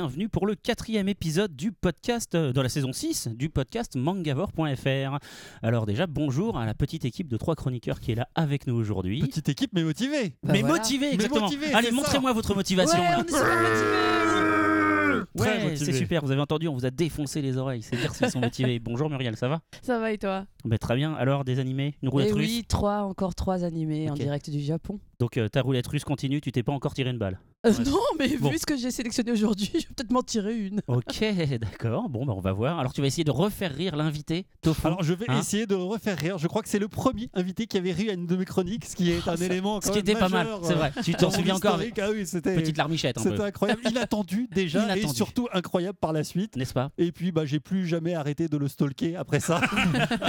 Bienvenue pour le quatrième épisode du podcast euh, de la saison 6 du podcast mangavore.fr. Alors déjà, bonjour à la petite équipe de trois chroniqueurs qui est là avec nous aujourd'hui. Petite équipe mais motivée. Bah mais voilà. Mais exactement. Allez, montrez-moi votre motivation. Ouais, là. on est super motivés. Très Ouais, motivés. c'est super, vous avez entendu, on vous a défoncé les oreilles, c'est dire s'ils sont motivés. Bonjour Muriel, ça va? Ça va et toi? Bah, Très bien, alors des animés, une roulette Eh russe? oui, trois, encore trois animés en direct du Japon. Donc euh, ta roulette russe continue, tu t'es pas encore tiré une balle? Euh, Ouais. Non, mais Bon. vu ce que j'ai sélectionné aujourd'hui, je vais peut-être m'en tirer une. Ok, d'accord, bon bah on va voir. Alors tu vas essayer de refaire rire l'invité, Tofu. Alors je vais Hein essayer de refaire rire. Je crois que c'est le premier invité qui avait ri à une de mes chroniques, ce qui est un élément Ce qui était pas mal, c'est euh, vrai. Tu dans t'en souviens encore avec. Ah oui, c'était petite larmichette un c'était peu, incroyable, inattendu déjà et surtout incroyable par la suite. n'est-ce pas? Et puis bah j'ai plus jamais arrêté de le stalker après ça.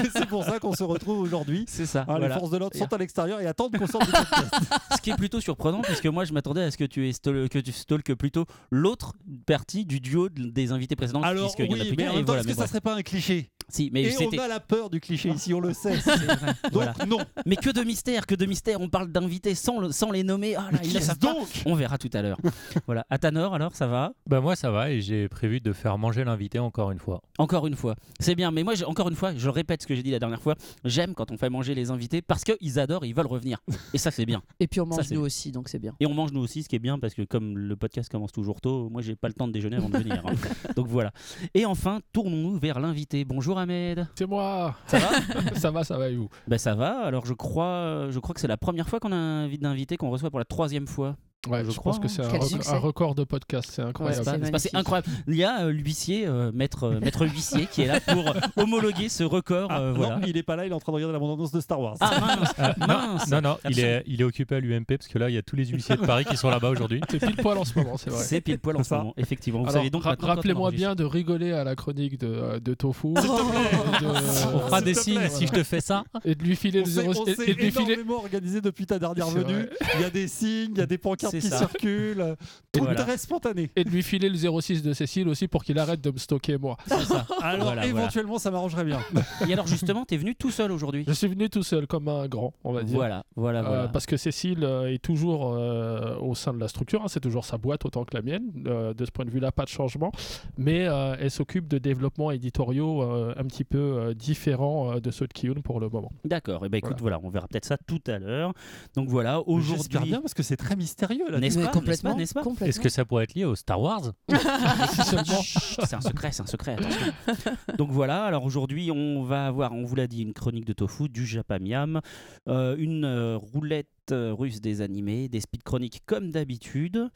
Et c'est pour ça qu'on se retrouve aujourd'hui. C'est ça. Ah, Les voilà. forces de l'ordre sont à l'extérieur et attendent qu'on sorte du podcast. Ce qui est plutôt surprenant, puisque moi je m'attendais à ce que tu aies que tu stalkes plutôt l'autre partie du duo de- des invités précédents. Alors puisqu'il y en a oui, plus mais en et même temps, voilà, est-ce que ça bref. serait pas un cliché? Si, mais Et on a la peur du cliché ici, on le sait. Vrai. Donc Voilà. non. Mais que de mystère, que de mystère. On parle d'invités sans, le- sans les nommer. Ah là, ils pas. donc On verra tout à l'heure. voilà. Atanor, alors, ça va? Bah moi ça va et j'ai prévu de faire manger l'invité encore une fois. Encore une fois. C'est bien, mais moi, encore une fois, je répète ce que j'ai dit la dernière fois. J'aime quand on fait manger les invités parce qu'ils adorent, ils veulent revenir. Et ça, c'est bien. Et puis on mange nous bien. aussi, donc c'est bien. Et on mange nous aussi, ce qui est bien parce que comme le podcast commence toujours tôt, moi j'ai pas le temps de déjeuner avant de venir. hein. Donc voilà. Et enfin, tournons-nous vers l'invité. Bonjour Ahmed. C'est moi Ça va Ça va, ça va et vous? Ben ça va. Alors je crois, je crois que c'est la première fois qu'on a un invité d'invité qu'on reçoit pour la troisième fois. Ouais, Je je, crois, pense que c'est un, rec- record de podcast, c'est incroyable. c'est incroyable. Il y a euh, l'huissier, euh, maître, euh, maître huissier, qui est là pour homologuer ce record. Ah, euh, non, voilà. il est pas là, il est en train de regarder la bande-annonce de Star Wars. Ah mince, mince. Non non, il est, il est occupé à l'UMP parce que là il y a tous les huissiers de Paris qui sont là-bas aujourd'hui. C'est pile poil en ce moment, c'est vrai. C'est pile poil en ce moment, effectivement. Vous Alors, donc ra- rappelez-moi bien de rigoler à la chronique de, euh, de Tofu On fera des signes si je te fais ça. et de lui filer zéro on s'est énormément organisé depuis ta dernière venue. Il y a des signes, il y a des pancartes qui ça. circulent. Tout Voilà. très spontané. et de lui filer le 06 de Cécile aussi pour qu'il arrête de me stocker moi. C'est ça. Alors Voilà, voilà. éventuellement, ça m'arrangerait bien. Et alors justement, t'es venu tout seul aujourd'hui. Je suis venu tout seul comme un grand, on va dire. Voilà, voilà, Euh, voilà. parce que Cécile euh, est toujours euh, au sein de la structure, hein, c'est toujours sa boîte autant que la mienne. Euh, de ce point de vue-là, pas de changement. Mais euh, elle s'occupe de développements éditoriaux euh, un petit peu euh, différents euh, de ceux de Kiyun pour le moment. D'accord. Et ben écoute, voilà. on verra peut-être ça tout à l'heure. Donc voilà, J'espère aujourd'hui. bien parce que c'est très mystérieux là. N'est-ce Mais pas, complètement, n'est-ce pas, n'est-ce pas complètement. Est-ce que ça pourrait être lié au Star Wars C'est un secret, c'est un secret. attention. Donc voilà. Alors aujourd'hui, on va avoir, on vous l'a dit, une chronique de tofu, du japamiam, euh, une euh, roulette euh, russe des animés, des speed chroniques comme d'habitude.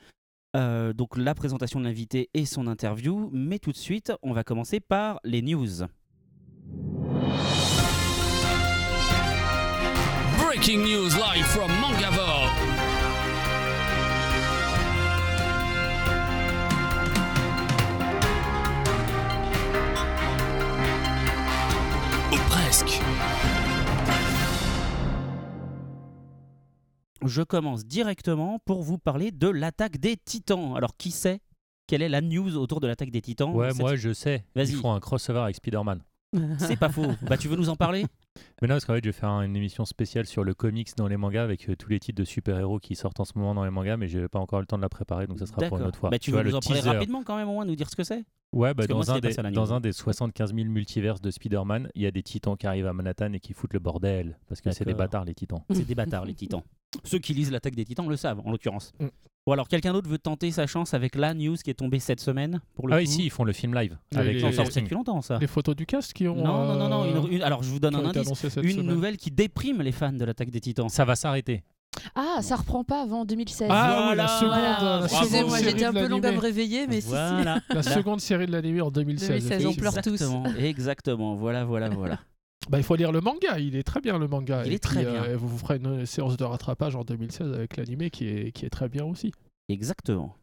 Euh, donc la présentation de l'invité et son interview. Mais tout de suite, on va commencer par les news. Breaking news live from Mangavore. Presque. Je commence directement pour vous parler de l'attaque des titans. Alors qui sait quelle est la news autour de l'attaque des titans Ouais, Cette- moi je sais. Vas-y. Ils font un crossover avec Spider-Man. C'est pas faux. Bah tu veux nous en parler? Mais non, parce qu'en fait, je vais faire une émission spéciale sur le comics dans les mangas avec euh, tous les titres de super-héros qui sortent en ce moment dans les mangas, mais j'ai pas encore le temps de la préparer, donc ça sera pour une autre fois. Bah, tu, vois, veux nous le en parler teaser. rapidement quand même au moins, nous dire ce que c'est? Ouais, bah, moi, dans, un des, dans un des 75 000 multivers de Spider-Man, il y a des titans qui arrivent à Manhattan et qui foutent le bordel, parce que c'est des bâtards les titans. C'est des bâtards les titans. Ceux qui lisent l'attaque des titans le savent en l'occurrence. Mm. Bon alors quelqu'un d'autre veut tenter sa chance avec la news qui est tombée cette semaine pour le Ah coup oui, si, ils font le film live avec les- les depuis longtemps ça. Les photos du cast qui ont. Non, non, non, non. euh, une- une- alors je vous donne un indice. Une semaine. nouvelle qui déprime les fans de l'attaque des titans. Ça va s'arrêter. Ah, ça reprend pas avant 2016. Ah la Voilà. seconde, Voilà. la seconde Excusez-moi, série j'étais un de peu longue à me réveiller, mais si, si. La seconde série de l'anime en 2016. 2016, on pleure tous. Exactement. Voilà, voilà, voilà. Bah, il faut lire le manga, il est très bien le manga. Il Et est très bien. euh, vous vous ferez une séance de rattrapage en 2016 avec qui est, qui est très bien aussi. Exactement.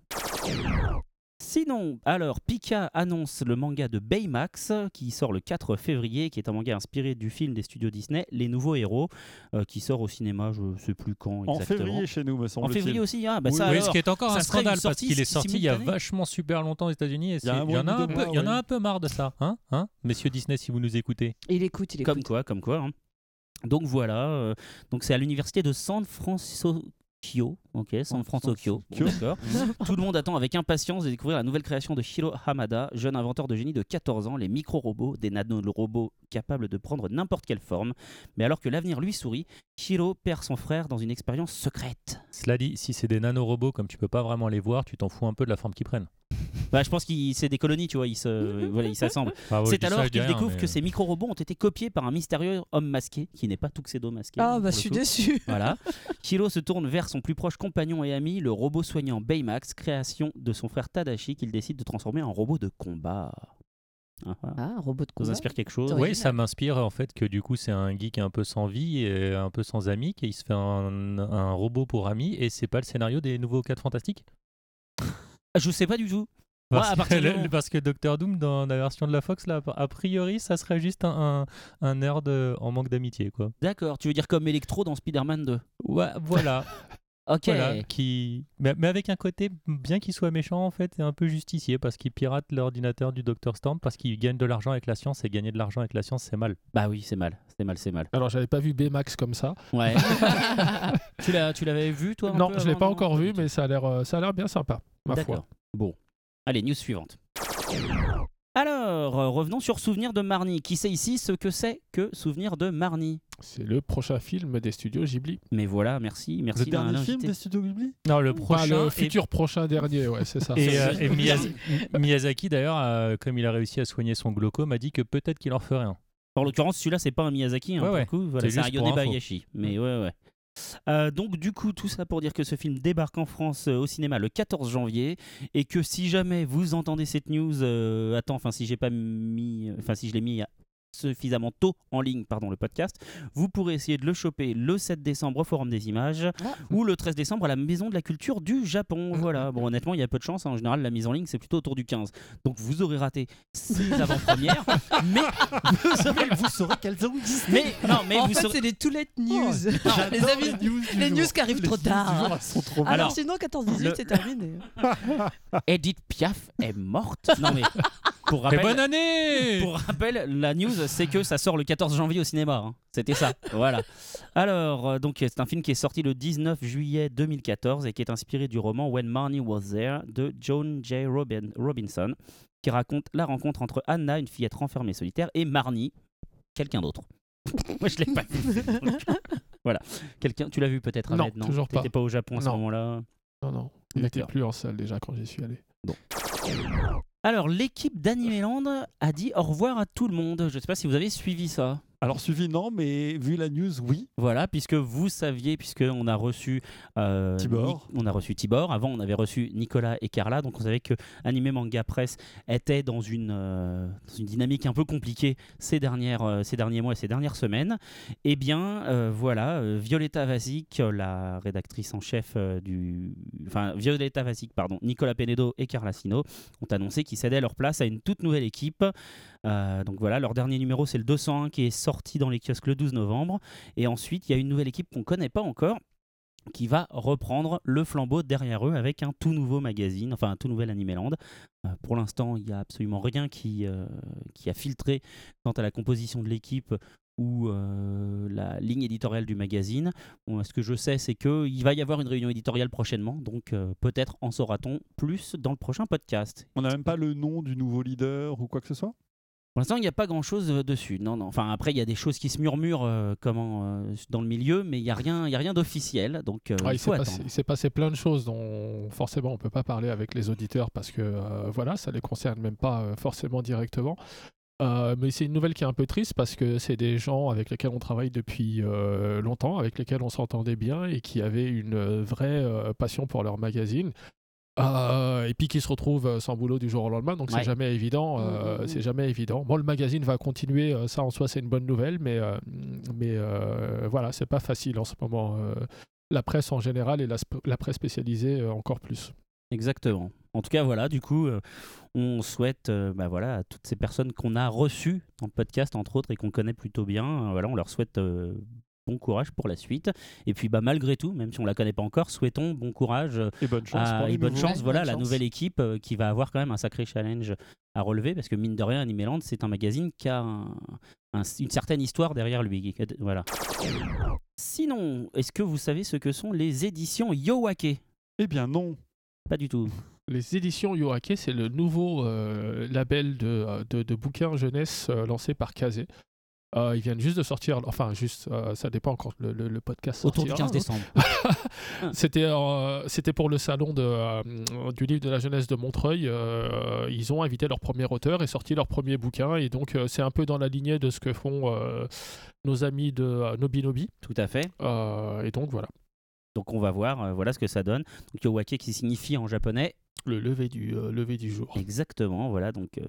Sinon, alors, Pika annonce le manga de Baymax qui sort le 4 février, qui est un manga inspiré du film des studios Disney, Les Nouveaux Héros, euh, qui sort au cinéma, je sais plus quand En exactement. février chez nous, me En semble-t-il. février aussi, ah, bah Oui, ça oui, alors. ce qui est encore un scandale parce qu'il est sorti il y a vachement super longtemps aux États-Unis et Il y en a un peu, il y en a un peu marre de ça, hein, hein Messieurs Disney, si vous nous écoutez. Il écoute, il écoute. Comme quoi, comme quoi. hein. Donc voilà, euh, donc c'est à l'université de San Francisco. Ok, San Francisco, d'accord. Tout le monde attend avec impatience de découvrir la nouvelle création de Hiro Hamada, jeune inventeur de génie de 14 ans, les micro-robots, des nanorobots capables de prendre n'importe quelle forme. Mais alors que l'avenir lui sourit, Hiro perd son frère dans une expérience secrète. Cela dit, si c'est des nanorobots, comme tu peux pas vraiment les voir, tu t'en fous un peu de la forme qu'ils prennent. Bah, je pense que c'est des colonies, tu vois, ils se, voilà, ils s'assemblent. Ouais, je C'est ça, alors je dis qu'il rien, découvre mais- que ces micro-robots ont été copiés par un mystérieux homme masqué, qui n'est pas Tuxedo masqué. Ah, bah, je suis déçu. Voilà. Hiro se tourne vers son plus proche compagnon et ami, le robot soignant Baymax, création de son frère Tadashi, qu'il décide de transformer en robot de combat. Ah, ah. Ah, un robot de Ça vous combat. inspire quelque chose Oui, ça m'inspire en fait que du coup c'est un geek un peu sans vie et un peu sans amis, qu'il se fait un, un robot pour ami et c'est pas le scénario des nouveaux 4 fantastiques? Ah, Je sais pas du tout. Parce, à partir que, du le- moment- parce que Doctor Doom dans la version de la Fox là, a priori ça serait juste un, un, un nerd en manque d'amitié quoi. D'accord, tu veux dire comme Electro dans Spider-Man 2 Ouais, voilà, Ok. voilà, qui mais, mais avec un côté bien qu'il soit méchant en fait et un peu justicier parce qu'il pirate l'ordinateur du Docteur Storm parce qu'il gagne de l'argent avec la science et gagner de l'argent avec la science c'est mal. Bah oui, c'est mal. C'est mal, c'est mal. Alors, j'avais pas vu Baymax comme ça. Ouais. tu l'as- tu l'avais vu toi un non, peu je l'ai pas encore vu, mais ça a l'air, euh, ça a l'air bien sympa, ma foi. D'accord. Bon. Allez, news suivante. Alors, euh, revenons sur Souvenir de Marnie. Qui sait ici? Ce que c'est que Souvenir de Marnie? C'est le prochain film des studios Ghibli. Mais voilà, merci, merci Le dernier film invité. des studios Ghibli? Non, le prochain le futur prochain dernier, ouais, c'est ça. Et, euh, et Miyaz- Miyazaki, d'ailleurs, euh, comme il a réussi à soigner son glaucome, a dit que peut-être qu'il en ferait un. En l'occurrence, celui-là, c'est pas un Miyazaki, hein, Ouais, pour ouais. le coup. Voilà, C'est un info. Bayashi. Mais ouais, ouais. Euh, donc du coup tout ça pour dire que ce film débarque en France euh, au cinéma le 14 janvier et que si jamais vous entendez cette news euh, attends enfin si j'ai pas mis enfin si je l'ai mis suffisamment tôt en ligne pardon le podcast vous pourrez essayer de le choper le 7 décembre au Forum des Images Ah. ou le 13 décembre à la Maison de la Culture du Japon voilà bon honnêtement il y a peu de chance hein. en général la mise en ligne c'est plutôt autour du 15 donc vous aurez raté ces avant-premières mais vous aurez Vous saurez qu'elles ont existé. mais non mais en vous fait, saurez c'est des too late news. les, avis- les news, les news qui arrivent Les trop tard. jour, elles sont trop Alors, Alors, sinon, 14-18, le- c'est terminé. Edith Piaf est morte. Non mais pour Et rappel, bonne année pour rappel, la news c'est que ça sort le 14 janvier au cinéma. hein. C'était ça. voilà. Alors euh, donc c'est un film qui est sorti le 19 juillet 2014 et qui est inspiré du roman When Marnie Was There de Joan J. Robin- Robinson, qui raconte la rencontre entre Anna, une fillette renfermée solitaire, et Marnie, quelqu'un d'autre. Moi je l'ai pas vu. voilà. Quelqu'un, tu l'as vu peut-être Non, Ahmed, toujours pas. T'étais pas au Japon à ce Non. moment-là? Non, non, il était D'accord. plus en salle déjà quand j'y suis allé. Alors, l'équipe d'Animeland a dit au revoir à tout le monde. Je ne sais pas si vous avez suivi ça. Alors suivi non, mais vu la news, oui. Voilà, puisque vous saviez, puisque on a reçu euh, Tibor. Ni- on a reçu Tibor. Avant, on avait reçu Nicolas et Carla. Donc, on savait que Anime Manga Press était dans une, euh, dans une dynamique un peu compliquée ces, dernières, euh, ces derniers mois et ces dernières semaines. Eh bien, euh, voilà, Violetta Vasic, la rédactrice en chef du. Enfin, Violetta Vasic, pardon, Nicolas Penedo et Carla Sino ont annoncé qu'ils cédaient leur place à une toute nouvelle équipe. Donc voilà, leur dernier numéro, c'est le 201 qui est sorti dans les kiosques le 12 novembre. Et ensuite, il y a une nouvelle équipe qu'on ne connaît pas encore qui va reprendre le flambeau derrière eux avec un tout nouveau magazine, enfin un tout nouvel Animeland. Euh, pour l'instant, il n'y a absolument rien qui, euh, qui a filtré quant à la composition de l'équipe ou euh, la ligne éditoriale du magazine. Ce que je sais, c'est qu'il va y avoir une réunion éditoriale prochainement, donc euh, peut-être en saura-t-on plus dans le prochain podcast. On n'a même pas le nom du nouveau leader ou quoi que ce soit? Pour l'instant, il n'y a pas grand-chose euh, dessus. Non, non. Enfin, après, il y a des choses qui se murmurent euh, comment, euh, dans le milieu, mais il n'y a rien, il y a rien d'officiel. Donc, euh, Ah, il il faut s'est passé, il s'est passé plein de choses dont forcément on peut pas parler avec les auditeurs parce que voilà, ça les concerne même pas forcément directement. Mais c'est une nouvelle qui est un peu triste parce que c'est des gens avec lesquels on travaille depuis longtemps, avec lesquels on s'entendait bien et qui avaient une vraie passion pour leur magazine. Euh, et puis qui se retrouvent euh, sans boulot du jour au lendemain, donc Ouais. c'est jamais évident. euh, Mm, mm, mm. C'est jamais évident. Bon, le magazine va continuer, ça en soi c'est une bonne nouvelle, mais mais voilà, c'est pas facile en ce moment. la presse en général et la, presse spécialisée encore plus. Exactement. En tout cas, voilà, du coup, euh, on souhaite euh, bah, voilà, à toutes ces personnes qu'on a reçues dans le podcast, entre autres, et qu'on connaît plutôt bien, euh, voilà, on leur souhaite bon courage pour la suite. Et puis, bah, malgré tout, même si on la connaît pas encore, souhaitons bon courage euh, Et bonne chance à- pour les et bonne chance, voilà, bonne la chance. nouvelle équipe euh, qui va avoir quand même un sacré challenge à relever, parce que mine de rien, Animeland, c'est un magazine qui a un- un- une certaine histoire derrière lui. Voilà. Sinon, est-ce que vous savez ce que sont les éditions Yowake? Eh bien non. Pas du tout. Les éditions Yoake, c'est le nouveau euh, label de, euh, de, de bouquins jeunesse euh, lancé par Kazé. Euh, ils viennent juste de sortir, enfin juste, euh, ça dépend quand le, le- le podcast Autour du sortira, 15 hein. décembre. C'était euh, c'était pour le salon de, du livre de la jeunesse de Montreuil. ils ont invité leur premier auteur et sorti leur premier bouquin. Et donc, c'est un peu dans la lignée de ce que font nos amis de euh, Nobinobi. Tout à fait. Et donc, voilà, Donc on va voir, voilà ce que ça donne. Donc Yowake qui signifie en japonais le lever du, euh, lever du jour. exactement, voilà. Donc euh,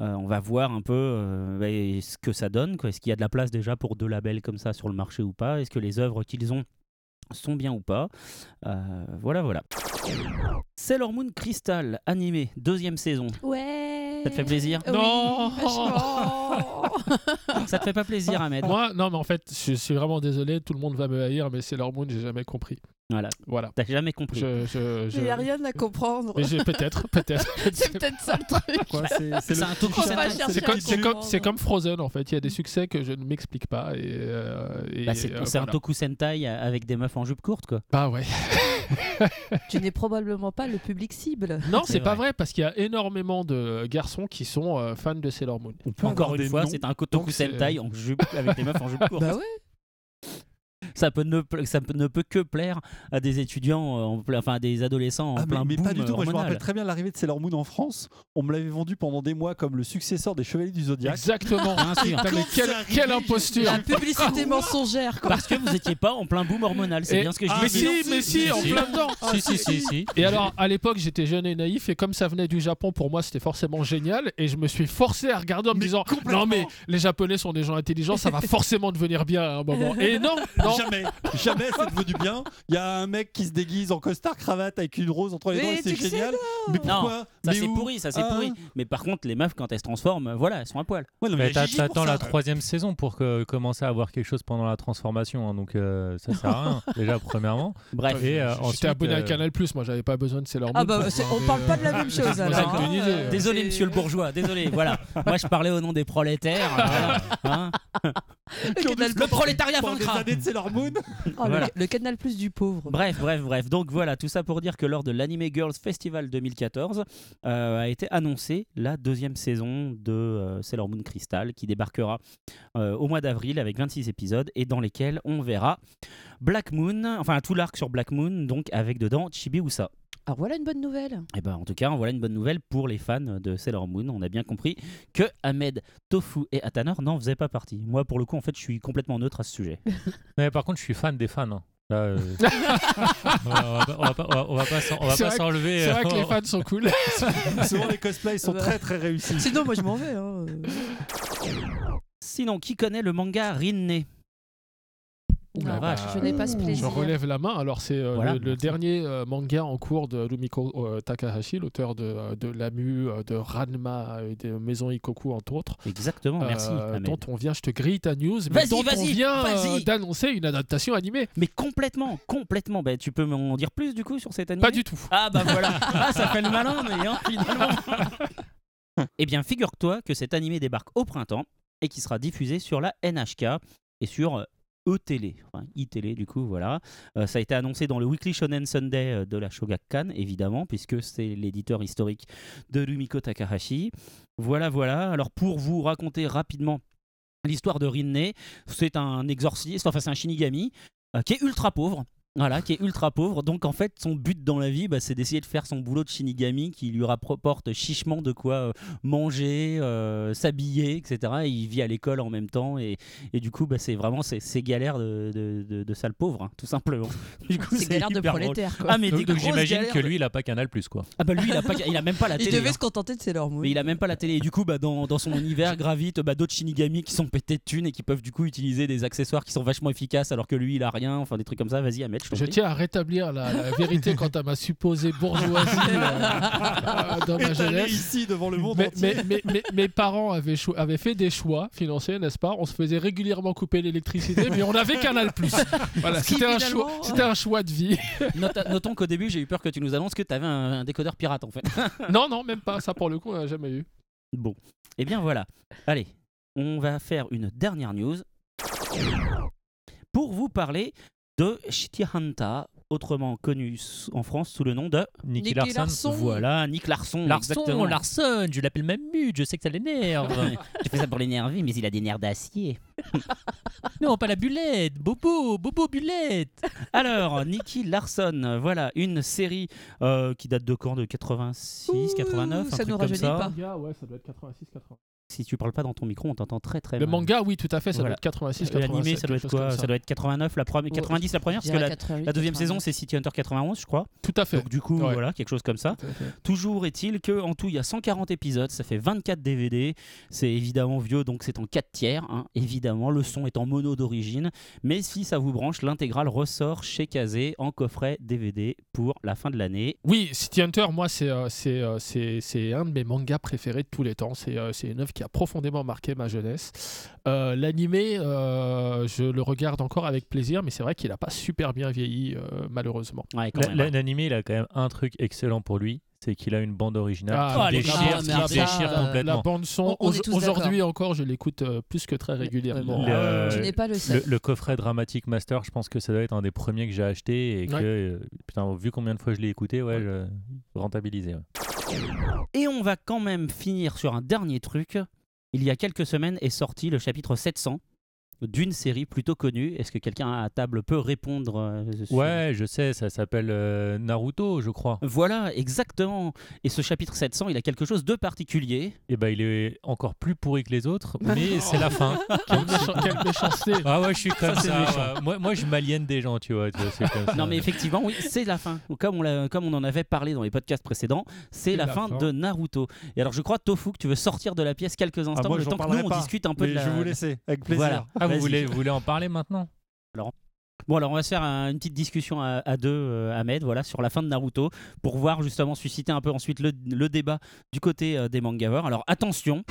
euh, on va voir un peu euh, bah, ce que ça donne. Est-ce qu'il y a de la place déjà pour deux labels comme ça sur le marché ou pas? Est-ce que les œuvres qu'ils ont sont bien ou pas? Euh, Voilà, voilà. Sailor Moon Crystal, animé, deuxième saison. Ouais. Ça te fait plaisir? Oui, Non. Ça te fait pas plaisir, Ahmed? Moi, non, mais en fait, je suis vraiment désolé, tout le monde va me haïr, mais c'est leur Moon, j'ai jamais compris. Voilà, Voilà. t'as jamais compris. Je, je, je- Il n'y a rien à comprendre. Peut-être, peut-être. C'est peut-être ça le truc. C'est le un chercher C'est comme, Frozen en fait. Il y a des succès que je ne m'explique pas et, euh, et, Bah, c'est euh, c'est un. Toku Sentai avec des meufs en jupe courte, quoi. Bah ouais. Tu n'es probablement pas le public cible. Non, C'est pas vrai. parce qu'il y a énormément de garçons qui sont euh, fans de Sailor Moon. Encore une fois, c'est un Toku Sentai en jupe avec des meufs en jupe courte. Bah ouais. Ça, peut ne, ça peut- ne peut que plaire à des étudiants, euh, en plein- enfin à des adolescents en Ah, mais, plein mais pas boom du tout. Moi, je me rappelle très bien l'arrivée de Sailor Moon en France. On me l'avait vendu pendant des mois comme le successeur des Chevaliers du Zodiac. Exactement. Mais quelle, quelle imposture. La publicité mensongère, quoi. Parce que vous étiez pas en plein boom hormonal, c'est bien ce que je Ah, mais dis. si, mais si, en plein dedans. Si, si, si, si. Et alors, à l'époque, j'étais jeune et naïf, et comme ça venait du Japon, pour moi, c'était forcément génial. Et je me suis forcé à regarder en me Mais disant. Non, mais les Japonais sont des gens intelligents, ça va forcément devenir bien à un moment. Et non, non. Jamais, jamais c'est devenu bien. Il y a un mec qui se déguise en costard cravate avec une rose entre les Mais dents et c'est génial. Mais pourquoi Ça Mais c'est où pourri, ça c'est Ah. pourri. Mais par contre, les meufs quand elles se transforment, voilà, elles sont à poil. Ouais, non, mais Mais il y a t'a- Gigi pour t'attends ça. la troisième saison pour que, commencer à avoir quelque chose pendant la transformation, hein, donc euh, ça sert à rien. Déjà, premièrement. Bref. Et euh, J'étais abonné à euh, Canal Plus, moi j'avais pas besoin de Sailor Moon. Ah bah, pour c'est- voir on parle pas de la euh, même chose alors. hein, euh, Désolé, c'est- monsieur le bourgeois, désolé. Voilà, moi je parlais au nom des prolétaires. voilà, hein. Le prolétariat pendant des vaincra. années de Sailor Moon. Oh, le, canal plus du pauvre. Bref, bref, bref. Donc voilà, tout ça pour dire que lors de l'Anime Girls Festival 2014 euh, a été annoncée la deuxième saison de euh, Sailor Moon Crystal qui débarquera euh, au mois d'avril avec 26 épisodes et dans lesquels on verra Black Moon, enfin tout l'arc sur Black Moon, donc avec dedans Chibi Usa. Alors voilà une bonne nouvelle. Et ben en tout cas, voilà une bonne nouvelle pour les fans de Sailor Moon. On a bien compris que Ahmed, Tofu et Atanor n'en faisaient pas partie. Moi, pour le coup, en fait, je suis complètement neutre à ce sujet. Mais par contre, je suis fan des fans. hein. Là, euh, on va pas- on va pas- on va- on va pas s'en- on va C'est pas vrai que- s'enlever. C'est vrai que euh, les fans sont cool. Souvent les cosplays sont très très réussis. Sinon, moi je m'en vais. hein. Sinon, qui connaît le manga Rinne Ouh la Non, vache. Je n'ai pas ce Je plaisir. relève la main. Alors, c'est euh, Voilà, le, dernier euh, manga en cours de Rumiko euh, Takahashi, l'auteur de, de Lamu, de Ranma et de Maison Ikoku, entre autres. Exactement, merci. dont on vient, je te grille ta news, mais dont on vient d'annoncer une adaptation animée. Mais complètement, complètement. Ben, tu peux m'en dire plus du coup sur cette anime Pas du tout. Ah bah voilà, ah, ça fait le malin, mais hein, finalement. eh bien, figure-toi que cet animé débarque au printemps et qui sera diffusé sur la NHK et sur E-Télé, enfin iTélé du coup, voilà. Euh, ça a été annoncé dans le Weekly Shonen Sunday euh, de la Shogakukan, évidemment, puisque c'est l'éditeur historique de Rumiko Takahashi. Voilà, voilà. Alors pour vous raconter rapidement l'histoire de Rinne, c'est un exorciste, enfin c'est un Shinigami euh, qui est ultra pauvre. Voilà, qui est ultra pauvre. Donc en fait, son but dans la vie, bah, c'est d'essayer de faire son boulot de Shinigami qui lui rapporte chichement de quoi euh, manger, euh, s'habiller, etc. Et il vit à l'école en même temps. Et, et du coup, bah, c'est vraiment ces, galères de, de, de, de sale pauvre, hein, tout simplement. Du coup, C'est galère de prolétaire. Quoi. Ah, mais Donc, donc j'imagine que lui, il a pas Canal Plus quoi. Ah bah lui, il a, pas, il a même pas la Il télé. devait hein. se contenter de Sailor Moon. Mais il a même pas la télé. Et du coup, bah, dans, dans son univers gravitent bah, d'autres Shinigami qui sont pétés de thunes et qui peuvent du coup utiliser des accessoires qui sont vachement efficaces alors que lui, il a rien. Enfin, des trucs comme ça. Vas-y, Ahmed. Ahmed, je tiens à rétablir la, la vérité quant à ma supposée bourgeoisie euh, dans ma jeunesse. ici devant le monde Mais, entier. mais- mais- mais- mes parents avaient, fait des choix financiers, n'est-ce pas? On se faisait régulièrement couper l'électricité, mais on avait Canal+. Voilà, c'était un, finalement, choix- c'était un choix de vie. Nota- notons qu'au début, j'ai eu peur que tu nous annonces que tu avais un, un décodeur pirate en fait. non, non, même pas. Ça, pour le coup, on n'a jamais eu. Bon, et bien voilà. Allez, on va faire une dernière news pour vous parler de Shitihanta, autrement connu en France sous le nom de Nicky Nicky Larson. Larson. voilà Nick Larson. Larson, exactement. Larson, je l'appelle même Mute, je sais que ça l'énerve. Tu fais ça pour l'énerver, mais il a des nerfs d'acier. non, pas la bulette, Bobo, Bobo Bulette. Alors, Nicky Larson, voilà, une série euh, qui date de quand? De 86, Ouh, 89, un ça truc nous comme rajeunit ça. pas. ouais, ça doit être 86, 80. Si tu parles pas dans ton micro, on t'entend très très Le mal. manga, oui, tout à fait, ça Voilà. doit être 86, Et L'animé, 87. ça doit être quoi ça. doit être 89, la première, 90 la première, parce que la, 88, la deuxième 89. saison c'est City Hunter 91, je crois. Tout à fait. Donc du coup, Ouais. voilà, quelque chose comme ça. Toujours est-il que en tout, il y a 140 épisodes, ça fait 24 DVD. C'est évidemment vieux, donc c'est en 4 tiers. hein. Évidemment, le son est en mono d'origine. Mais si ça vous branche, l'intégrale ressort chez Kazé en coffret DVD pour la fin de l'année. Oui, City Hunter, moi, c'est euh, c'est, euh, c'est- c'est un de mes mangas préférés de tous les temps. C'est euh, c'est une œuvre qui a profondément marqué ma jeunesse. Euh, L'animé, euh, je le regarde encore avec plaisir, mais c'est vrai qu'il n'a pas super bien vieilli, euh, malheureusement. Ouais, La- la- L'animé, il a quand même un truc excellent pour lui, c'est qu'il a une bande originale Ah, qui déchire, marrante, qui déchire ça, la, complètement. bande son, aujourd'hui encore, je l'écoute euh, plus que très régulièrement. Le- Ah Je n'ai pas le Le, seul. le coffret Dramatic Master, je pense que ça doit être un des premiers que j'ai acheté et que, euh, putain, vu combien de fois je l'ai écouté, ouais, je rentabilisé. ouais. Et on va quand même finir sur un dernier truc. Il y a quelques semaines est sorti le chapitre 700 d'une série plutôt connue. Est-ce que quelqu'un à table peut répondre euh, sur- Ouais, je sais, ça s'appelle euh, Naruto, je crois. Voilà, exactement. Et ce chapitre 700, il a quelque chose de particulier. Et ben, il est encore plus pourri que les autres, mais c'est la fin. Quelle, méchan- quelle méchanceté Ah ouais, je suis comme Ça, ouais. Moi, moi, je m'aliène des gens, tu vois. tu vois, c'est comme ça. Non, mais effectivement, oui, c'est la fin. Comme on, comme on en avait parlé dans les podcasts précédents, c'est la, la fin, fin. de Naruto. Et alors, je crois, Tofu, que tu veux sortir de la pièce quelques instants, Ah, moi, le temps que nous, on pas, discute un peu Mais de la... je vais vous laisser, avec plaisir. Voilà. Ah, vous voulez, vous voulez en parler maintenant? Bon, alors on va se faire un- une petite discussion à, à deux, euh, Ahmed, voilà, sur la fin de Naruto, pour voir justement susciter un peu ensuite le, le débat du côté euh, des mangaveurs. Alors attention,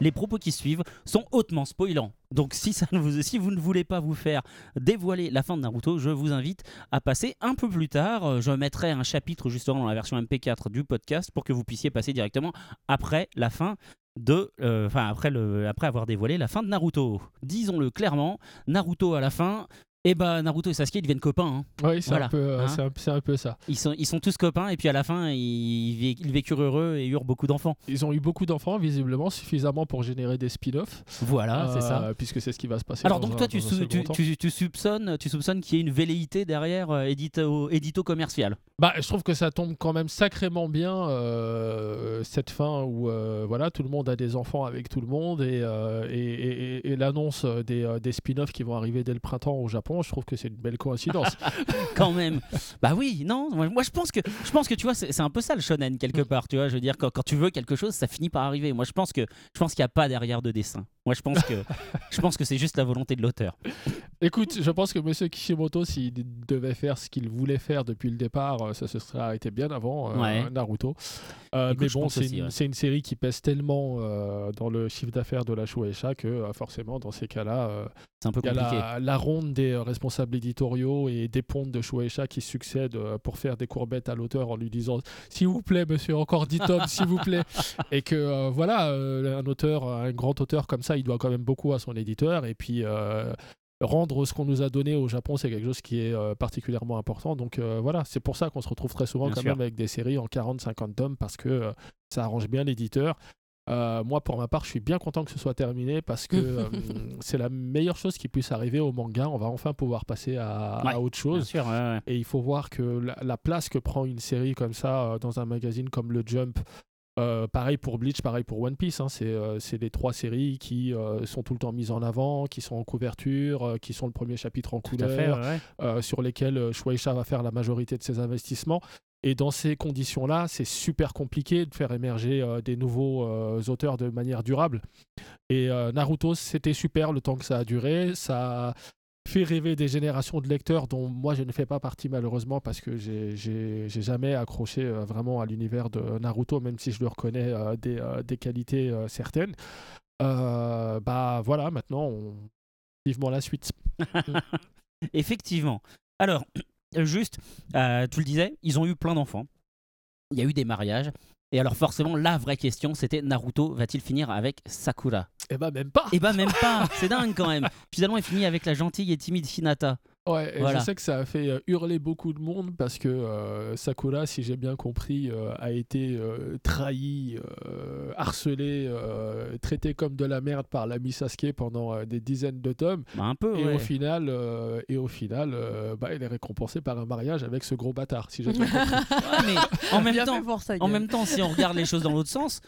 les propos qui suivent sont hautement spoilants. Donc si, ça ne vous, si vous ne voulez pas vous faire dévoiler la fin de Naruto, je vous invite à passer un peu plus tard. Euh, Je mettrai un chapitre justement dans la version MP4 du podcast pour que vous puissiez passer directement après la fin de, euh, après après avoir dévoilé la fin de Naruto. Disons-le clairement, Naruto à la fin. Et bah Naruto et Sasuke ils deviennent copains. hein. Oui, c'est Voilà. un, peu, euh, Hein un- peu ça. Ils, sont, ils sont tous copains et puis à la fin ils, ils vécurent heureux et eurent beaucoup d'enfants. Ils ont eu beaucoup d'enfants, visiblement, suffisamment pour générer des spin-offs. Voilà, c'est ça. Euh, Puisque c'est ce qui va se passer. Alors donc un- toi tu, sou- tu, tu- tu soupçonnes, tu soupçonnes qu'il y ait une velléité derrière euh, édito, édito commercial. Bah, je trouve que ça tombe quand même sacrément bien euh, cette fin où voilà tout le monde a des enfants avec tout le monde et, et, et- l'annonce des, des spin-offs qui vont arriver dès le printemps au Japon, je trouve que c'est une belle coïncidence. Quand même. bah oui, non. Moi, moi, je pense que je pense que tu vois c'est c'est un peu ça le shonen quelque part. Tu vois, je veux dire quand, quand tu veux quelque chose, ça finit par arriver. Moi je pense que je pense qu'il n'y a pas derrière de dessin. Moi je pense que je pense que c'est juste la volonté de l'auteur. Écoute, je pense que Monsieur Kishimoto, s'il devait faire ce qu'il voulait faire depuis le départ, euh, ça se serait arrêté bien avant euh. Naruto. Euh, Écoute, mais bon, c'est une, ouais. c'est une série qui pèse tellement euh, dans le chiffre d'affaires de la Shueisha que forcément, dans ces cas-là, C'est un peu il y a la, la ronde des responsables éditoriaux et des pontes de Shueisha qui succèdent pour faire des courbettes à l'auteur en lui disant s'il vous plaît monsieur encore 10 tomes s'il vous plaît et que voilà un auteur un grand auteur comme ça il doit quand même beaucoup à son éditeur et puis euh, rendre ce qu'on nous a donné au Japon c'est quelque chose qui est euh, particulièrement important donc euh, voilà c'est pour ça qu'on se retrouve très souvent Bien quand sûr. même avec des séries en 40-50 tomes parce que ça arrange bien l'éditeur moi, pour ma part, je suis bien content que ce soit terminé parce que c'est la meilleure chose qui puisse arriver au manga. On va enfin pouvoir passer à, autre chose. sûr. ouais, ouais. Et il faut voir que la, la place que prend une série comme ça dans un magazine comme le Jump, euh, pareil pour Bleach, pareil pour One Piece, hein, c'est euh, les trois séries qui euh, sont tout le temps mises en avant, qui sont en couverture, euh, qui sont le premier chapitre en couleur, ouais. sur lesquels euh, Shueisha va faire la majorité de ses investissements. Et dans ces conditions-là, c'est super compliqué de faire émerger des nouveaux auteurs de manière durable. Et Naruto, c'était super le temps que ça a duré. Ça, fait rêver des générations de lecteurs dont moi je ne fais pas partie malheureusement parce que j'ai- jamais accroché euh, vraiment à l'univers de Naruto, même si je lui reconnais euh, des, euh, des qualités certaines. Bah voilà, maintenant, on... vivement la suite. Effectivement. Alors, juste, tu le disais, ils ont eu plein d'enfants. Il y a eu des mariages. Et alors forcément, la vraie question, c'était Naruto va-t-il finir avec Sakura? Eh bah même pas Eh ben même pas, c'est dingue quand même. Finalement, il finit avec la gentille et timide Hinata. Ouais, et Voilà. je sais que ça a fait euh, hurler beaucoup de monde parce que euh, Sakura, si j'ai bien compris, euh, a été euh, trahi, euh, harcelé, euh, traité comme de la merde par l'ami Sasuke pendant euh, des dizaines de tomes. Bah, un peu, Et ouais. au final, euh, et au final euh, bah, elle est récompensée par un mariage avec ce gros bâtard, si j'ai bien compris. Ouais, mais en même Bien temps, En même temps, si on regarde les choses dans l'autre sens,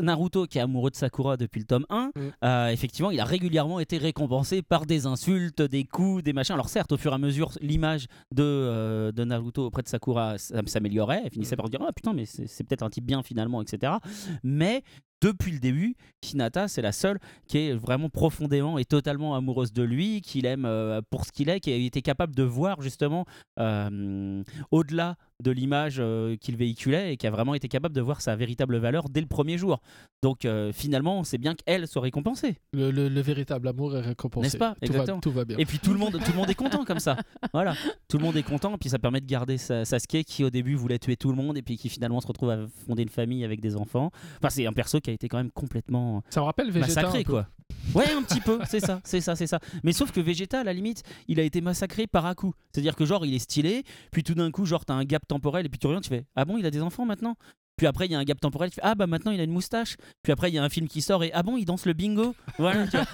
Naruto, qui est amoureux de Sakura depuis le tome 1, Mm. euh, effectivement, il a régulièrement été récompensé par des insultes, des coups, des machins. Alors certes, au fur et à mesure, l'image de, euh, de Naruto auprès de Sakura s- s'améliorait. Elle finissait Mm. par se dire Ah putain, mais c'est peut-être un type bien finalement, etc. Mais depuis le début, Hinata, c'est la seule qui est vraiment profondément et totalement amoureuse de lui, qu'il aime euh, pour ce qu'il est, qui a été capable de voir justement euh, au-delà de l'image euh, qu'il véhiculait et qui a vraiment été capable de voir sa véritable valeur dès le premier jour. Donc euh, finalement, c'est bien qu'elle soit récompensée. Le, le- le véritable amour est récompensé. N'est-ce pas? Tout va, tout va bien. Et puis tout le monde, tout le monde est content comme ça. Voilà, tout le monde est content. Puis ça permet de garder Sa- Sasuke qui au début voulait tuer tout le monde et puis qui finalement se retrouve à fonder une famille avec des enfants. Enfin, c'est un perso qui a été quand même complètement Ça me rappelle Vegeta. massacré quoi. Ouais, un petit peu, c'est ça, c'est ça, c'est ça. Mais sauf que Vegeta, à la limite, il a été massacré par à coup. C'est-à-dire que genre, il est stylé, puis tout d'un coup, genre, t'as un gap temporel, et puis tu reviens, tu fais Ah bon, il a des enfants maintenant? Puis après, il y a un gap temporel, tu fais Ah bah maintenant, il a une moustache. Puis après, il y a un film qui sort, et Ah bon, il danse le bingo Voilà, tu vois.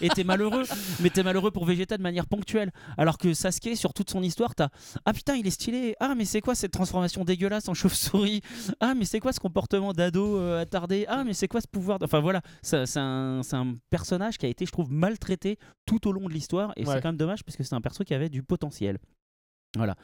Et t'es- malheureux, mais t'es malheureux pour Vegeta de manière ponctuelle. Alors que Sasuke, sur toute son histoire, t'as Ah putain, il est stylé. Ah, mais c'est quoi cette transformation dégueulasse en chauve-souris? Ah, mais c'est quoi ce comportement d'ado euh, attardé? Ah, mais c'est quoi ce pouvoir de- Enfin voilà, c'est un, un personnage qui a été, je trouve, maltraité tout au long de l'histoire. Et Ouais. c'est quand même dommage parce que c'est un perso qui avait du potentiel. Voilà.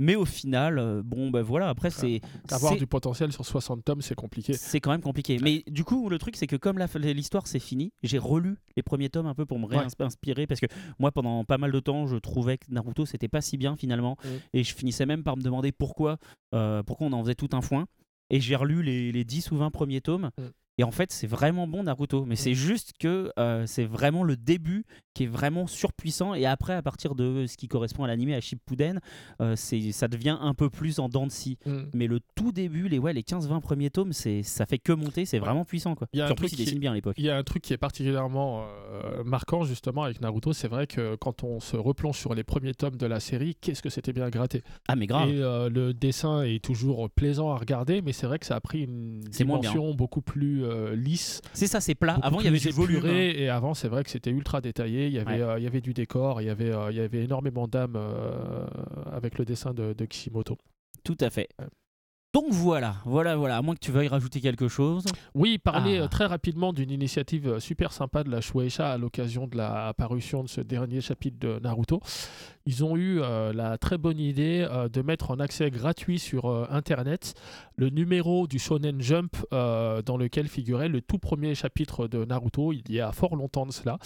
Mais au final, euh, bon, ben voilà, après, c'est. Avoir du potentiel sur 60 tomes, c'est compliqué. c'est quand même compliqué. Mais du coup, le truc, c'est que comme l'histoire c'est fini, j'ai relu les premiers tomes un peu pour me Ouais. réinspirer parce que moi, pendant pas mal de temps, je trouvais que Naruto c'était pas si bien finalement, Mm. et je finissais même par me demander pourquoi, euh, pourquoi on en faisait tout un foin. Et j'ai relu les, les 10 ou 20 premiers tomes. Mm. Et en fait, c'est vraiment bon Naruto. Mais c'est juste que euh, c'est vraiment le début qui est vraiment surpuissant. Et après, à partir de ce qui correspond à l'animé, à Shippuden, euh, ça devient un peu plus en dents de scie. Mm. Mais le tout début, les, ouais, les 15-20 premiers tomes, ça fait que monter, c'est vraiment puissant. Quoi. Il y a un en plus, truc qui- dessine bien à l'époque. Il y a un truc qui est particulièrement euh, marquant justement avec Naruto, c'est vrai que quand on se replonge sur les premiers tomes de la série, qu'est-ce que c'était bien gratté. Ah, mais grave. Et euh, le dessin est toujours plaisant à regarder, mais c'est vrai que ça a pris une dimension beaucoup plus euh, lisse. C'est ça, c'est plat. Avant, il y avait des volumes. hein. Et avant, c'est vrai que c'était ultra détaillé. Il y avait, Ouais. euh, il y avait du décor, il y avait, euh, il y avait énormément d'âme euh, avec le dessin de, de Kishimoto. Tout à fait. Ouais. Donc voilà, voilà, voilà. À moins que tu veuilles rajouter quelque chose. Oui, parler Ah. très rapidement d'une initiative super sympa de la Shueisha à l'occasion de la parution de ce dernier chapitre de Naruto. Ils ont eu euh, la très bonne idée euh, de mettre en accès gratuit sur euh, Internet le numéro du Shonen Jump dans lequel figurait le tout premier chapitre de Naruto il y a fort longtemps de cela.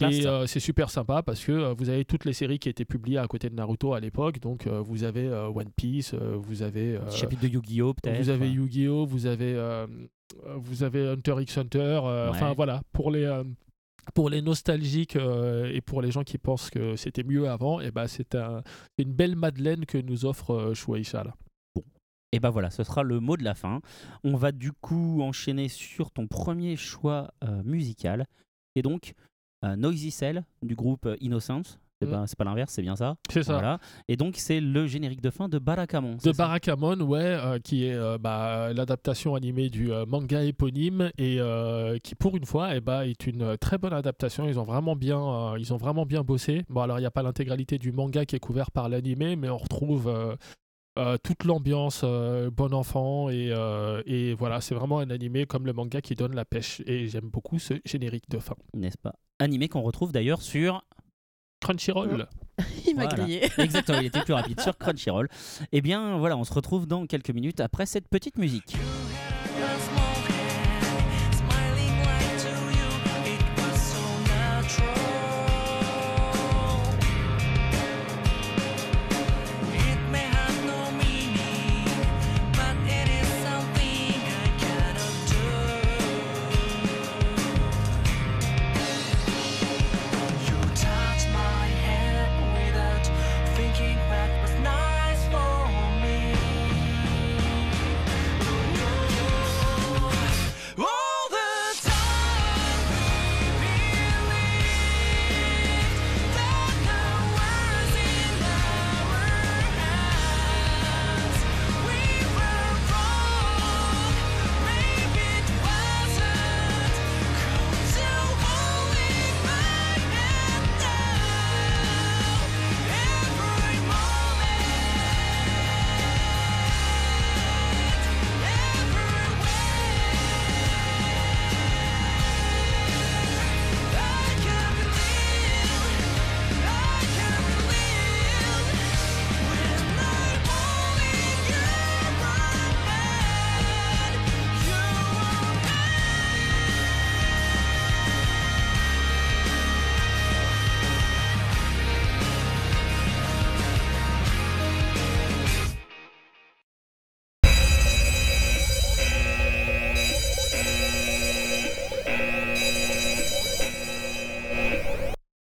Et c'est super sympa parce que vous avez toutes les séries qui étaient publiées à côté de Naruto à l'époque. Donc vous avez One Piece, vous avez... chapitre de Yu-Gi-Oh! peut-être. vous avez Yu-Gi-Oh, vous avez, vous avez Hunter x Hunter. euh, Enfin Ouais. voilà, pour les, euh, pour les nostalgiques euh, et pour les gens qui pensent que c'était mieux avant, et ben c'est un- c'est une belle Madeleine que nous offre euh, Shueisha. Là. Et ben voilà, ce sera le mot de la fin. On va du coup enchaîner sur ton premier choix euh, musical. Et donc, euh, Noisy Cell du groupe euh, Innocence. C'est Mm. pas, c'est pas l'inverse, c'est bien ça. C'est ça. Voilà. Et donc, c'est le générique de fin de Barakamon. De Barakamon, ouais, euh, qui est euh, bah, l'adaptation animée du euh, manga éponyme et qui, pour une fois, eh bah, est une très bonne adaptation. Ils ont vraiment bien, ils ont vraiment bien bossé. Bon, alors il n'y a pas l'intégralité du manga qui est couvert par l'animé, mais on retrouve toute l'ambiance bon enfant et, et voilà, c'est vraiment un animé comme le manga qui donne la pêche. Et j'aime beaucoup ce générique de fin. N'est-ce pas? Animé qu'on retrouve d'ailleurs sur Crunchyroll. Il m'a Voilà. grillé. Exactement, il était plus rapide sur Crunchyroll. Eh bien, voilà, on se retrouve dans quelques minutes après cette petite musique.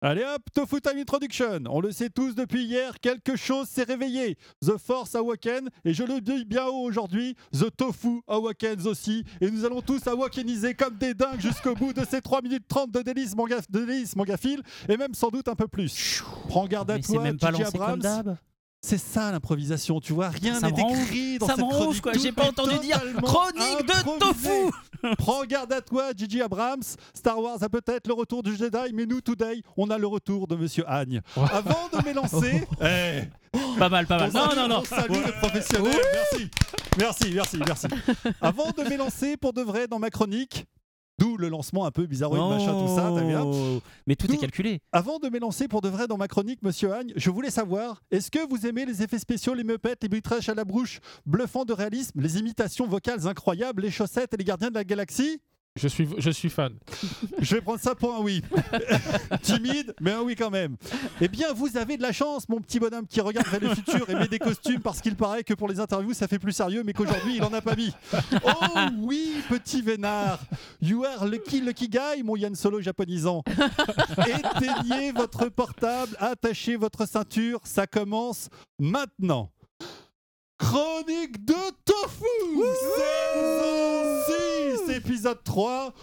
Allez hop, Tofu Time Introduction. On le sait tous depuis hier, quelque chose s'est réveillé. The Force Awaken, et je le dis bien haut aujourd'hui, The Tofu Awakens aussi. Et nous allons tous awakeniser comme des dingues jusqu'au bout de ces 3 minutes 30 de délices manga, de délices mangafile, et même sans doute un peu plus. Prends garde à Mais toi, même pas lancé Abrams. C'est ça l'improvisation, tu vois, rien n'est écrit dans ça cette chronique. quoi. J'ai pas entendu dire chronique de tofu. Prends garde à toi, Gigi Abrams. Star Wars a peut-être le retour du Jedi, mais nous, today, on a le retour de Monsieur Agne. Avant de m'élancer, eh, Pas mal, pas mal. on Non, non, non. on salue les professionnels. Merci, merci, merci, merci. Avant de m'élancer pour de vrai dans ma chronique, d'où le lancement un peu bizarroïde, machin, tout ça, t'as vu Oh. Mais tout est calculé. Avant de m'élancer pour de vrai dans ma chronique, monsieur Agne, je voulais savoir, est-ce que vous aimez les effets spéciaux, les meupettes, les butrages à la brouche, bluffants de réalisme, les imitations vocales incroyables, les chaussettes et les gardiens de la galaxie? Je suis, je suis fan. Je vais prendre ça pour un oui. Timide, mais un oui quand même. Eh bien, vous avez de la chance, mon petit bonhomme qui regarde vers le futur et met des costumes parce qu'il paraît que pour les interviews, ça fait plus sérieux, mais qu'aujourd'hui, il en a pas mis. Oh oui, petit vénard. You are lucky, lucky guy, mon Yann Solo japonisant. Éteignez votre portable, attachez votre ceinture, ça commence maintenant. Chronique de Tofu Saison 6 Épisode 3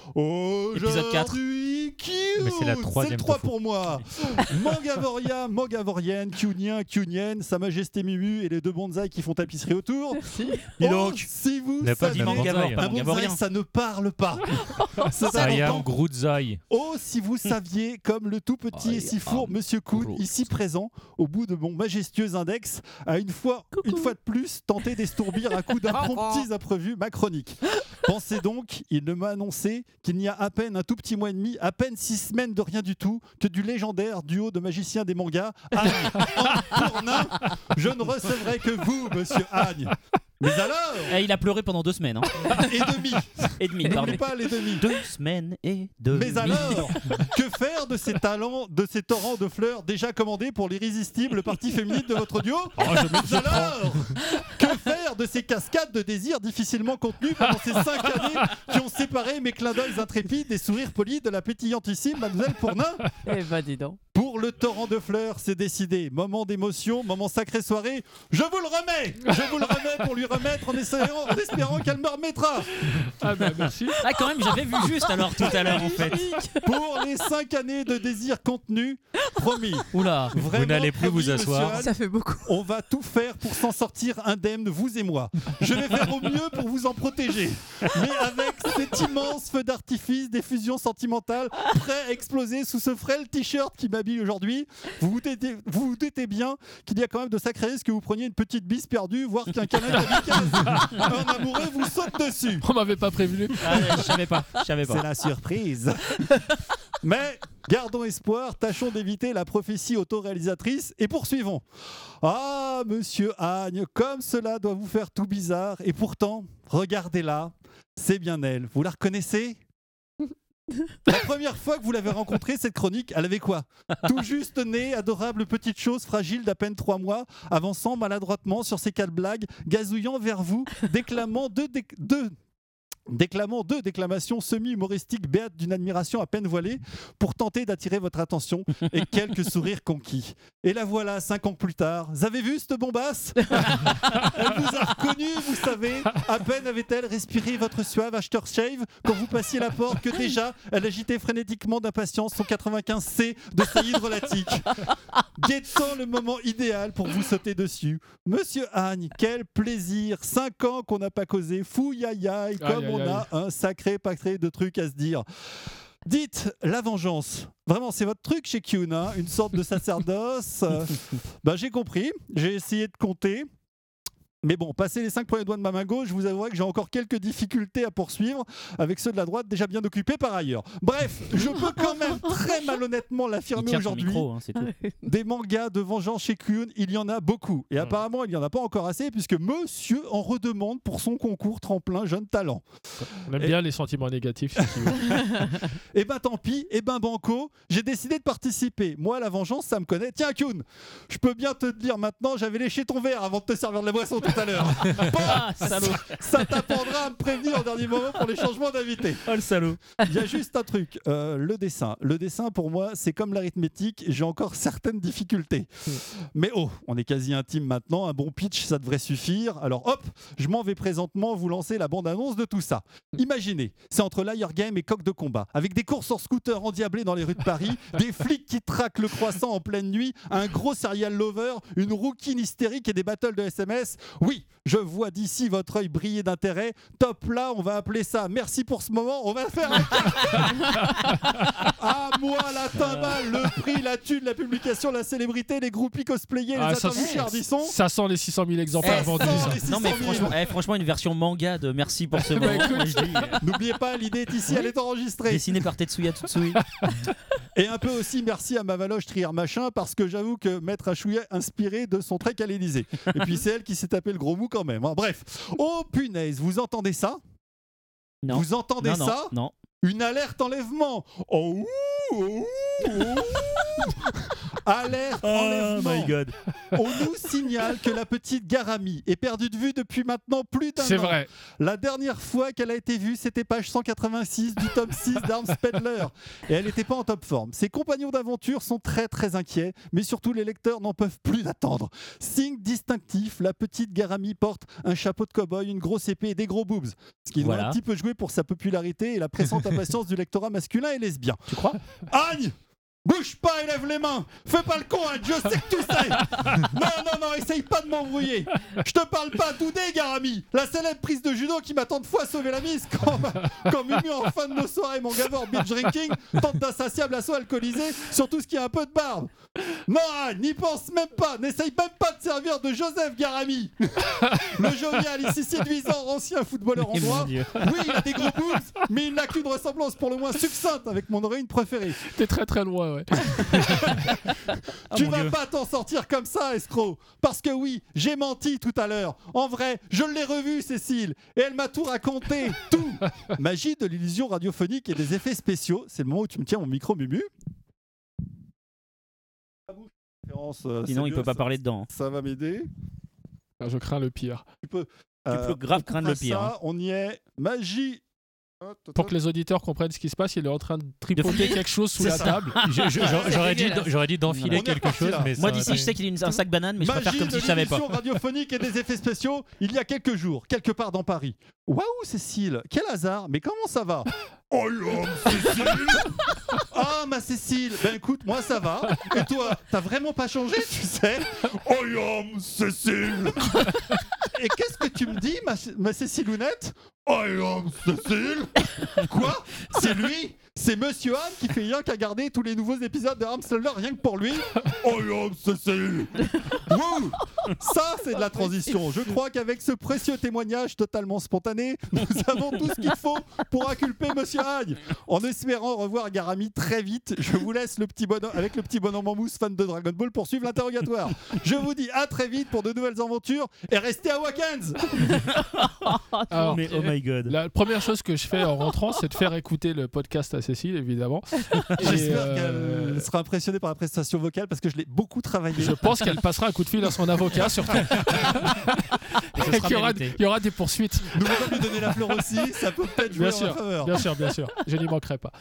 Épisode 4. Aujourd'hui, Q Mais c'est la C'est troisième le 3 Tofu. pour moi Mangavoria, Mangavorienne, Kunien, Kunienne, Sa Majesté Mimu et les deux bonsaïs qui font tapisserie autour. Merci. Dis Oh, donc. si vous On n'a pas dit savez, Mangavor, Mangavor, pas un bonsaï, Mangavorien. ça ne parle pas. C'est important. Grootzai. Oh, si vous saviez, comme le tout petit et si fourbe Monsieur Cool, Groot. ici présent, au bout de mon majestueux index, a une fois, une fois de plus tenté d'estourbir à coup d'impromptis imprévus ma chronique. Pensez donc, il ne m'a annoncé qu'il n'y a à peine un tout petit mois et demi, à peine six semaines de rien du tout, que du légendaire duo de magiciens des mangas, Agne en je ne recevrai que vous, Monsieur Agne. Mais alors, Eh, il a pleuré pendant deux semaines. hein. et demi, Et demi, pardon. pas les demi. Deux semaines et deux. Mais alors, que faire de ces talents, de ces torrents de fleurs déjà commandés pour l'irrésistible partie féminine de votre duo? Oh, Mais alors, que faire de ces cascades de désirs difficilement contenus pendant ces cinq années qui ont séparé mes clins d'œil intrépides et sourires polis de la pétillantissime Mademoiselle Pournin Eh ben, dis donc. Pour le torrent de fleurs, c'est décidé. Moment d'émotion, moment sacré soirée. Je vous le remets Je vous le remets pour lui remettre en espérant, en espérant qu'elle me remettra Ah ben merci. Ah, quand même, j'avais vu juste alors tout à l'heure en fait. pour les cinq années de désirs contenus. Promis. Oula. Vraiment, n'allez plus vous asseoir. Ça fait beaucoup. On va tout faire pour s'en sortir indemne, vous et moi. Je vais faire au mieux pour vous en protéger. Mais avec cet immense feu d'artifice d'effusion sentimentale prêt à exploser sous ce frêle t-shirt qui m'habille aujourd'hui, vous vous doutez, vous vous doutez bien qu'il y a quand même de sacrés risques que vous preniez une petite bise perdue, voire qu'un kamikaze. Un amoureux vous saute dessus. On m'avait pas prévenu. Ah, je savais pas. Je savais pas. C'est la surprise. Mais gardons espoir, tâchons d'éviter la prophétie autoréalisatrice et poursuivons. Ah, monsieur Agne, comme cela doit vous faire tout bizarre. Et pourtant, regardez-la, c'est bien elle. Vous la reconnaissez? La première fois que vous l'avez rencontrée, cette chronique, elle avait quoi? Tout juste née, adorable petite chose fragile d'à peine trois mois, avançant maladroitement sur ses quatre blagues, gazouillant vers vous, déclamant deux, deux déclamant deux déclamations semi-humoristiques béates d'une admiration à peine voilée pour tenter d'attirer votre attention et quelques sourires conquis. Et la voilà, cinq ans plus tard. Vous avez vu cette bombasse? Elle vous a reconnu, vous savez. À peine avait-elle respiré votre suave aftershave quand vous passiez la porte que déjà, elle agitait frénétiquement d'impatience son 95C de sa hydrolatique. Guettant le moment idéal pour vous sauter dessus. Monsieur Agne, quel plaisir Cinq ans qu'on n'a pas causé. Comme Aïe, aïe, on a un sacré paquet de trucs à se dire. Dites la vengeance. Vraiment, c'est votre truc chez Kyun, hein, une sorte de sacerdoce. Euh, bah, j'ai compris. J'ai essayé de compter. Mais bon, passer les cinq premiers doigts de ma main gauche, je vous avouerai que j'ai encore quelques difficultés à poursuivre avec ceux de la droite déjà bien occupés par ailleurs. Bref, je peux quand même très malhonnêtement l'affirmer aujourd'hui. micro, hein, c'est tout. Des mangas de vengeance chez Kyun, il y en a beaucoup. Et apparemment, il n'y en a pas encore assez puisque monsieur en redemande pour son concours tremplin jeune talent. On aime Et- bien les sentiments négatifs. si veux. Eh ben tant pis, eh ben banco, j'ai décidé de participer. Moi, la vengeance, ça me connaît. Tiens, Kyun, je peux bien te le dire maintenant, j'avais léché ton verre avant de te servir de la boisson. Tout à l'heure. Bon, Ah, salaud ça t'apprendra à me prévenir au dernier moment pour les changements d'invités. Oh le salaud Il y a juste un truc, euh, le dessin. Le dessin, pour moi, c'est comme l'arithmétique, j'ai encore certaines difficultés. Mais oh, on est quasi intime maintenant, un bon pitch, ça devrait suffire. Alors hop, je m'en vais présentement vous lancer la bande-annonce de tout ça. Imaginez, c'est entre Liar Game et Coq de combat, avec des courses en scooter endiablées dans les rues de Paris, des flics qui traquent le croissant en pleine nuit, un gros serial lover, une rouquine hystérique et des battles de SMS. Oui, je vois d'ici votre œil briller d'intérêt. Top là, on va appeler ça. Merci pour ce moment. On va faire un à moi la timbale, le prix, la thune, la publication, la célébrité, les groupies cosplayés, les Ah, ça. Ça sent les 600 000 exemplaires Eh, vendus. Non mais 600 000. franchement, eh, franchement une version manga de Merci pour ce moment. je dis, euh, N'oubliez pas, l'idée est ici, elle est enregistrée. Dessiné par Tetsuya Tsutsui. Et un peu aussi merci à ma Valoche Trier Machin parce que j'avoue que Maître Achouillet inspiré de son trek à. Et puis c'est elle qui s'est tapé le gros mou quand même. hein. Bref. Oh punaise, vous entendez ça? Non. Vous entendez non, non, ça? non. Une alerte enlèvement. Oh, ouh, oh, ouh. Alerte Oh enlèvement. god. On nous signale que la petite Garami est perdue de vue depuis maintenant plus d'un an. C'est vrai. La dernière fois qu'elle a été vue, c'était page 186 du tome 6 d'Arms Peddler. Et elle n'était pas en top forme. Ses compagnons d'aventure sont très très inquiets, mais surtout les lecteurs n'en peuvent plus d'attendre. Signe distinctif, la petite Garami porte un chapeau de cow-boy, une grosse épée et des gros boobs. Ce qui doit Voilà. un petit peu jouer pour sa popularité et la pressante impatience du lectorat masculin et lesbien. Tu crois? Agne Bouge pas et lève les mains. Fais pas le con, Agne, je sais que tu sais. Non, non, non, essaye pas de m'embrouiller Je te parle pas d'Oudé, Garami La célèbre prise de judo qui m'a tant de fois sauvé la mise quand, quand Mumu, en fin de nos soirées, mon gaveur binge drinking, tente d'insatiable assaut alcoolisé sur tout ce qui a un peu de barbe. Non, n'y pense même pas. N'essaye même pas de servir de Joseph Garami Le jovial, ici séduisant, ancien footballeur hongrois oui, il a des gros boobs, mais il n'a qu'une ressemblance pour le moins succincte avec mon héroïne préférée. T'es très très loin, ouais. Ah, tu mon vas Dieu. pas t'en sortir comme ça, escroc. Parce que oui, j'ai menti tout à l'heure. En vrai, je l'ai revue, Cécile, et elle m'a tout raconté. Tout. Magie de l'illusion radiophonique et des effets spéciaux. C'est le moment où tu me tiens mon micro, Mumu. Euh, Sinon il mieux, peut pas ça- parler dedans. Ça va m'aider. Ah, Je crains le pire. Tu peux. Tu peux grave craindre le pire, ça, hein. On y est. Magie. Pour que les auditeurs comprennent ce qui se passe, il est en train de tripoter quelque chose sous la ça. table. J'aurais- dit, j'aurais dit d'enfiler quelque chose, mais Moi d'ici je sais qu'il a un sac banane mais je préfère comme si je savais pas. radiophonique et des effets spéciaux, il y a quelques jours, quelque part dans Paris. Waouh, Cécile, quel hasard, mais comment ça va? Oh Cécile Ah, ma Cécile, ben écoute, moi ça va. Et toi, t'as vraiment pas changé, tu sais. Oh là, Cécile Et qu'est-ce que tu me dis, ma, ma Cécilounette? Oh là, Cécile Quoi? C'est lui? C'est Monsieur Anne qui fait rien qu'à garder tous les nouveaux épisodes de Ramsler rien que pour lui Oh Cécile Wouh Ça, c'est de la transition. Je crois qu'avec ce précieux témoignage totalement spontané, nous avons tout ce qu'il faut pour inculper Monsieur Hagne. En espérant revoir Garami très vite, je vous laisse le petit bonhomme, avec le petit bonhomme en mousse fan de Dragon Ball poursuivre l'interrogatoire. Je vous dis à très vite pour de nouvelles aventures et restez à Wakens Alors, Mais oh my god. La première chose que je fais en rentrant, c'est de faire écouter le podcast à Cécile, évidemment. J'espère euh, qu'elle sera impressionnée par la prestation vocale parce que je l'ai beaucoup travaillé. Je pense qu'elle passera un coup de fil à son avocat, surtout. Qu'il y, aura, il y aura des poursuites. Nous allons lui donner la fleur aussi, ça peut peut-être jouer Bien en sûr, faveur. bien sûr, bien sûr. Je n'y manquerai pas.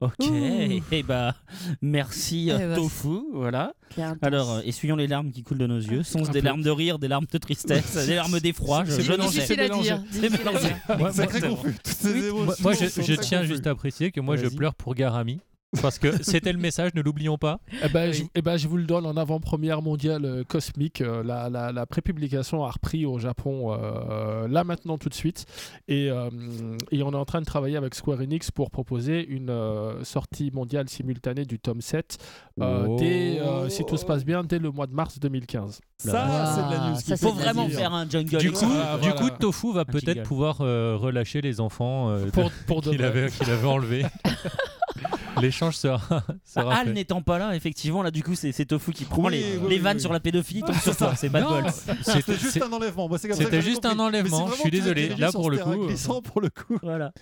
Ok, Ouh. et bah merci euh, Eh bah, Tofu, voilà. Alors, euh, essuyons les larmes qui coulent de nos yeux. Sont-ce des peu. larmes de rire, des larmes de tristesse, des larmes d'effroi Je, c'est je difficile à dire. C'est mélangé. Moi- je, tiens juste à préciser que moi, je pleure pour Garami. Parce que c'était le message, ne l'oublions pas. Eh ben, Oui. je, eh ben, je vous le donne en avant-première mondiale euh, cosmique. Euh, la, la, la prépublication a repris au Japon euh, là maintenant tout de suite. Et, euh, et on est en train de travailler avec Square Enix pour proposer une euh, sortie mondiale simultanée du tome 7 euh, Oh. dès, euh, si tout se passe bien, dès le mois de mars 2015. Ça, Ah, c'est de la news. ça, Faut vraiment faire un jungle. Du coup. Ah, du voilà. coup, Tofu va peut-être pouvoir euh, relâcher les enfants euh, Pour, pour de qu'il avait, qu'il avait enlevés. L'échange sera, sera Al fait. n'étant pas là, effectivement, là du coup c'est Tofu qui prend Oui, les, oui, les oui, vannes oui. sur la pédophilie, tombe sur toi, c'est pas bol. c'était- juste un enlèvement. C'était juste un enlèvement, je suis désolé. Là, pour le coup, euh, pour le coup. Voilà.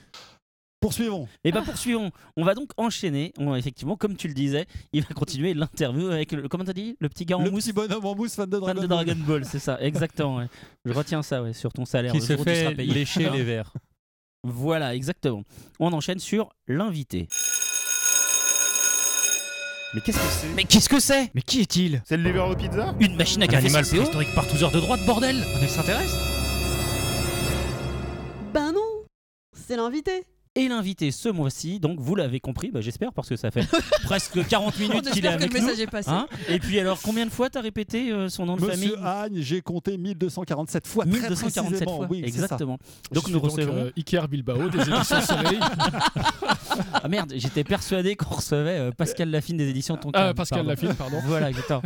Poursuivons. Et bien poursuivons. On va donc enchaîner. On effectivement, comme tu le disais, il va continuer l'interview avec le. Comment t'as dit? Le petit gars en Le mousse? petit bonhomme en mousse fan de fan Dragon de Ball. Dragon Ball, c'est ça, exactement. ouais. Je retiens ça ouais, sur ton salaire. Qui le se jour où tu seras fait payé. lécher les verres. Voilà, exactement. On enchaîne sur l'invité. Mais qu'est-ce que c'est Mais qu'est-ce que c'est Mais qui est-il? C'est le livreur de pizza Une machine à Un café animal sans CO préhistorique partouzeur de droite, bordel Un extraterrestre Ben non, c'est l'invité. Et l'invité ce mois-ci, donc vous l'avez compris, bah, j'espère, parce que ça fait presque 40 On minutes qu'il est espère que avec le nous. message est passé. Hein Et puis alors, combien de fois t'as répété euh, son nom de famille? Monsieur Agne, j'ai compté 1247 fois. très 1247 précisément. fois, Oui, exactement. Donc nous recevons. euh, Iker Bilbao des éditions Soleil. Ah merde, j'étais persuadé qu'on recevait euh, Pascal Lafine des éditions Tonka. Ah, Pascal Pardon. Lafine, pardon. Voilà, exactement.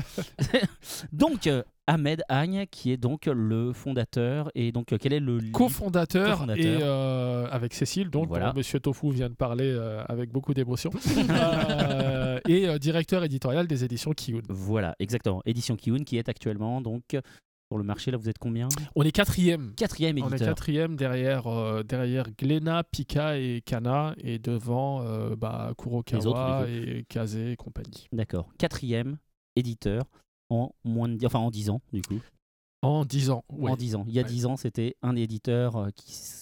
donc, euh, Ahmed Agne, qui est donc le fondateur, et donc euh, quel est le cofondateur Cofondateur. et euh, avec Cécile, donc Voilà. dont Monsieur Tofu vient de parler euh, avec beaucoup d'émotion, Euh, et directeur éditorial des éditions Kiyun. Voilà, exactement. Édition Kiun, qui est actuellement donc sur le marché. Là, vous êtes combien? On est quatrième. Quatrième On est éditeur. quatrième derrière, euh, derrière Glénat, Pika et Kana, et devant euh, bah, Kurokawa autres, et Kaze et compagnie. D'accord. Quatrième éditeur en moins de, enfin en 10 ans du coup. En 10 ans. ouais. En 10 ans. Il y a Ouais. 10 ans, c'était un éditeur euh,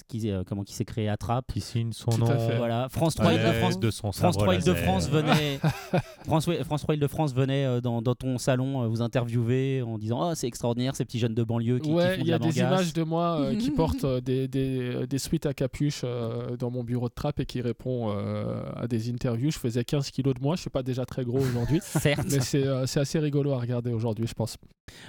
qui, euh, comment, qui s'est créé à Trappes. Qui signe son Tout nom à fait. Voilà. France à 3 l'aide Île-de-France. de son France sabre 3 Île-de-France venait, France, France 3 Île-de-France venait euh, dans, dans ton salon euh, vous interviewer en disant oh c'est extraordinaire ces petits jeunes de banlieue qui, qui Ouais, font il de y a des images de moi euh, qui portent euh, des, des, des suites à capuche euh, dans mon bureau de trappe et qui répond euh, à des interviews. Je faisais 15 kilos de moins, je suis pas déjà très gros aujourd'hui, Certes. mais c'est euh, c'est assez rigolo à regarder aujourd'hui, je pense.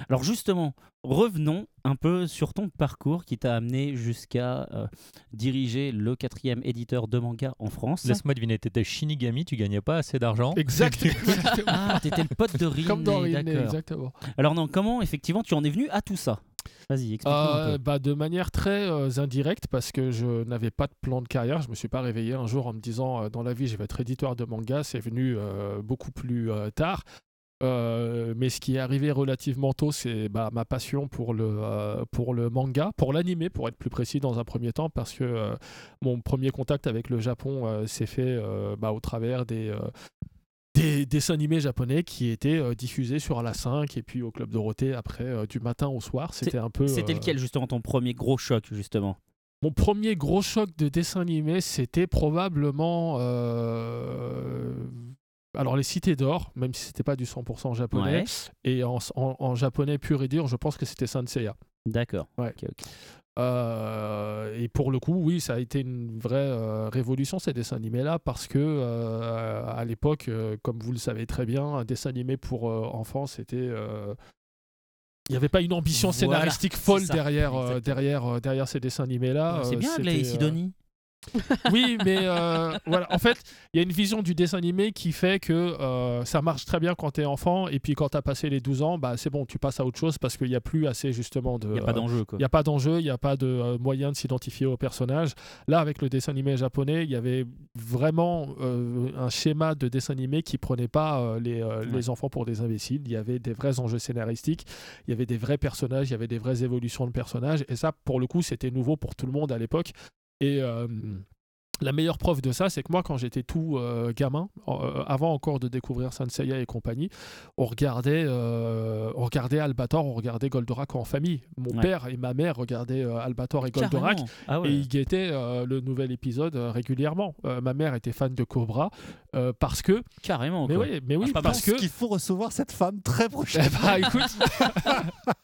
Alors justement, revenons un peu sur ton parcours qui t'a amené jusqu'à euh, diriger le quatrième éditeur de manga en France. Laisse-moi deviner, t'étais Shinigami, tu gagnais pas assez d'argent. Exactement. Ah, t'étais le pote de Rin. Comme dans d'accord. exactement. Alors non, comment effectivement tu en es venu à tout ça? Vas-y, explique-nous un Euh, bah, de manière très euh, indirecte parce que je n'avais pas de plan de carrière. Je me suis pas réveillé un jour en me disant euh, dans la vie je vais être éditeur de manga. C'est venu euh, beaucoup plus euh, tard. Euh, mais ce qui est arrivé relativement tôt, c'est bah, ma passion pour le, euh, pour le manga, pour l'animé, pour être plus précis dans un premier temps, parce que euh, mon premier contact avec le Japon s'est fait bah, au travers des, des dessins animés japonais qui étaient diffusés sur la 5 et puis au Club Dorothée après du matin au soir. C'était un peu. C'était lequel justement ton premier gros choc justement? Mon premier gros choc de dessin animé, c'était probablement. Alors, les Cités d'Or, même si c'était pas du 100% japonais. Ouais, Et en, en- en japonais pur et dur, je pense que c'était Saint Seiya. d'accord. Ouais. Euh, et pour le coup, oui, ça a été une vraie euh, révolution ces dessins animés-là parce que euh, à l'époque, comme vous le savez très bien, un dessin animé pour enfants, c'était il n'y avait pas une ambition Voilà, scénaristique folle derrière, derrière, derrière ces dessins animés-là. C'est bien Aglaé et Sidonie. oui, mais euh, voilà. En fait, il y a une vision du dessin animé qui fait que euh, ça marche très bien quand t'es enfant, et puis quand t'as passé les 12 ans, bah c'est bon, tu passes à autre chose parce qu'il n'y a plus assez justement de. Il n'y a pas euh, d'enjeu quoi. il n'y a pas d'enjeu, il n'y a pas de euh, moyen de s'identifier au personnage. Là, avec le dessin animé japonais, il y avait vraiment euh, un schéma de dessin animé qui prenait pas euh, les, euh, les enfants pour des imbéciles. Il y avait des vrais enjeux scénaristiques, il y avait des vrais personnages, il y avait des vraies évolutions de personnages. Et ça, pour le coup, c'était nouveau pour tout le monde à l'époque. Et euh, la meilleure preuve de ça, c'est que moi, quand j'étais tout euh, gamin, euh, avant encore de découvrir Sanseiya et compagnie, on regardait, euh, on regardait Albator, on regardait Goldorak en famille. Mon Ouais. père et ma mère regardaient euh, Albator et Goldorak. Ah ouais. Et ils guettaient euh, le nouvel épisode euh, régulièrement. Euh, ma mère était fan de Cobra euh, parce que. Carrément. Mais quoi. oui, mais oui, Ah, pas parce que. qu'il faut recevoir cette femme très Eh prochaine. bah, écoute.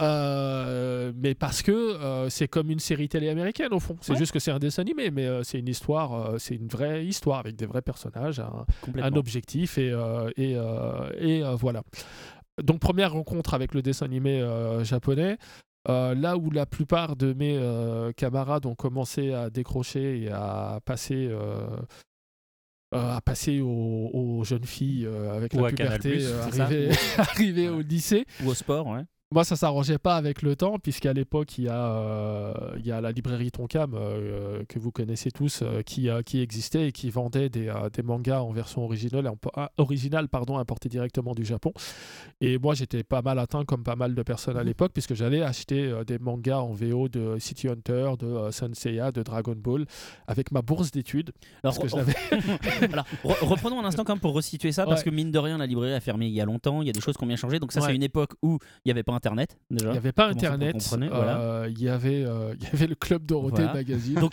Euh, mais parce que euh, c'est comme une série télé américaine au fond. C'est Ouais. juste que c'est un dessin animé, mais euh, c'est une histoire, euh, c'est une vraie histoire avec des vrais personnages, un, objectif et, euh, et, et voilà. Donc première rencontre avec le dessin animé japonais. Euh, là où la plupart de mes euh, camarades ont commencé à décrocher et à passer, euh, à passer aux, aux jeunes filles avec Ou la puberté, arriver, arriver au lycée. Ou au sport, ouais. Moi, ça s'arrangeait pas avec le temps, puisqu'à l'époque, il y, a, euh, il y a la librairie Tonkam, euh, que vous connaissez tous, euh, qui, euh, qui existait et qui vendait des, des mangas en version originale, ah, originale pardon, importée directement du Japon. Et moi, j'étais pas mal atteint, comme pas mal de personnes à l'époque, puisque j'allais acheter des mangas en VO de City Hunter, de Senseiya, de Dragon Ball, avec ma bourse d'études. Alors, que re- reprenons un instant quand même pour resituer ça, parce que mine de rien, la librairie a fermé il y a longtemps, il y a des choses qui ont bien changé. Donc ça, c'est une époque où il n'y avait pas Internet déjà. Il n'y avait pas Comment Internet, voilà. euh, il y avait, euh, il y avait le Club Dorothée Voilà. Magazine. Donc,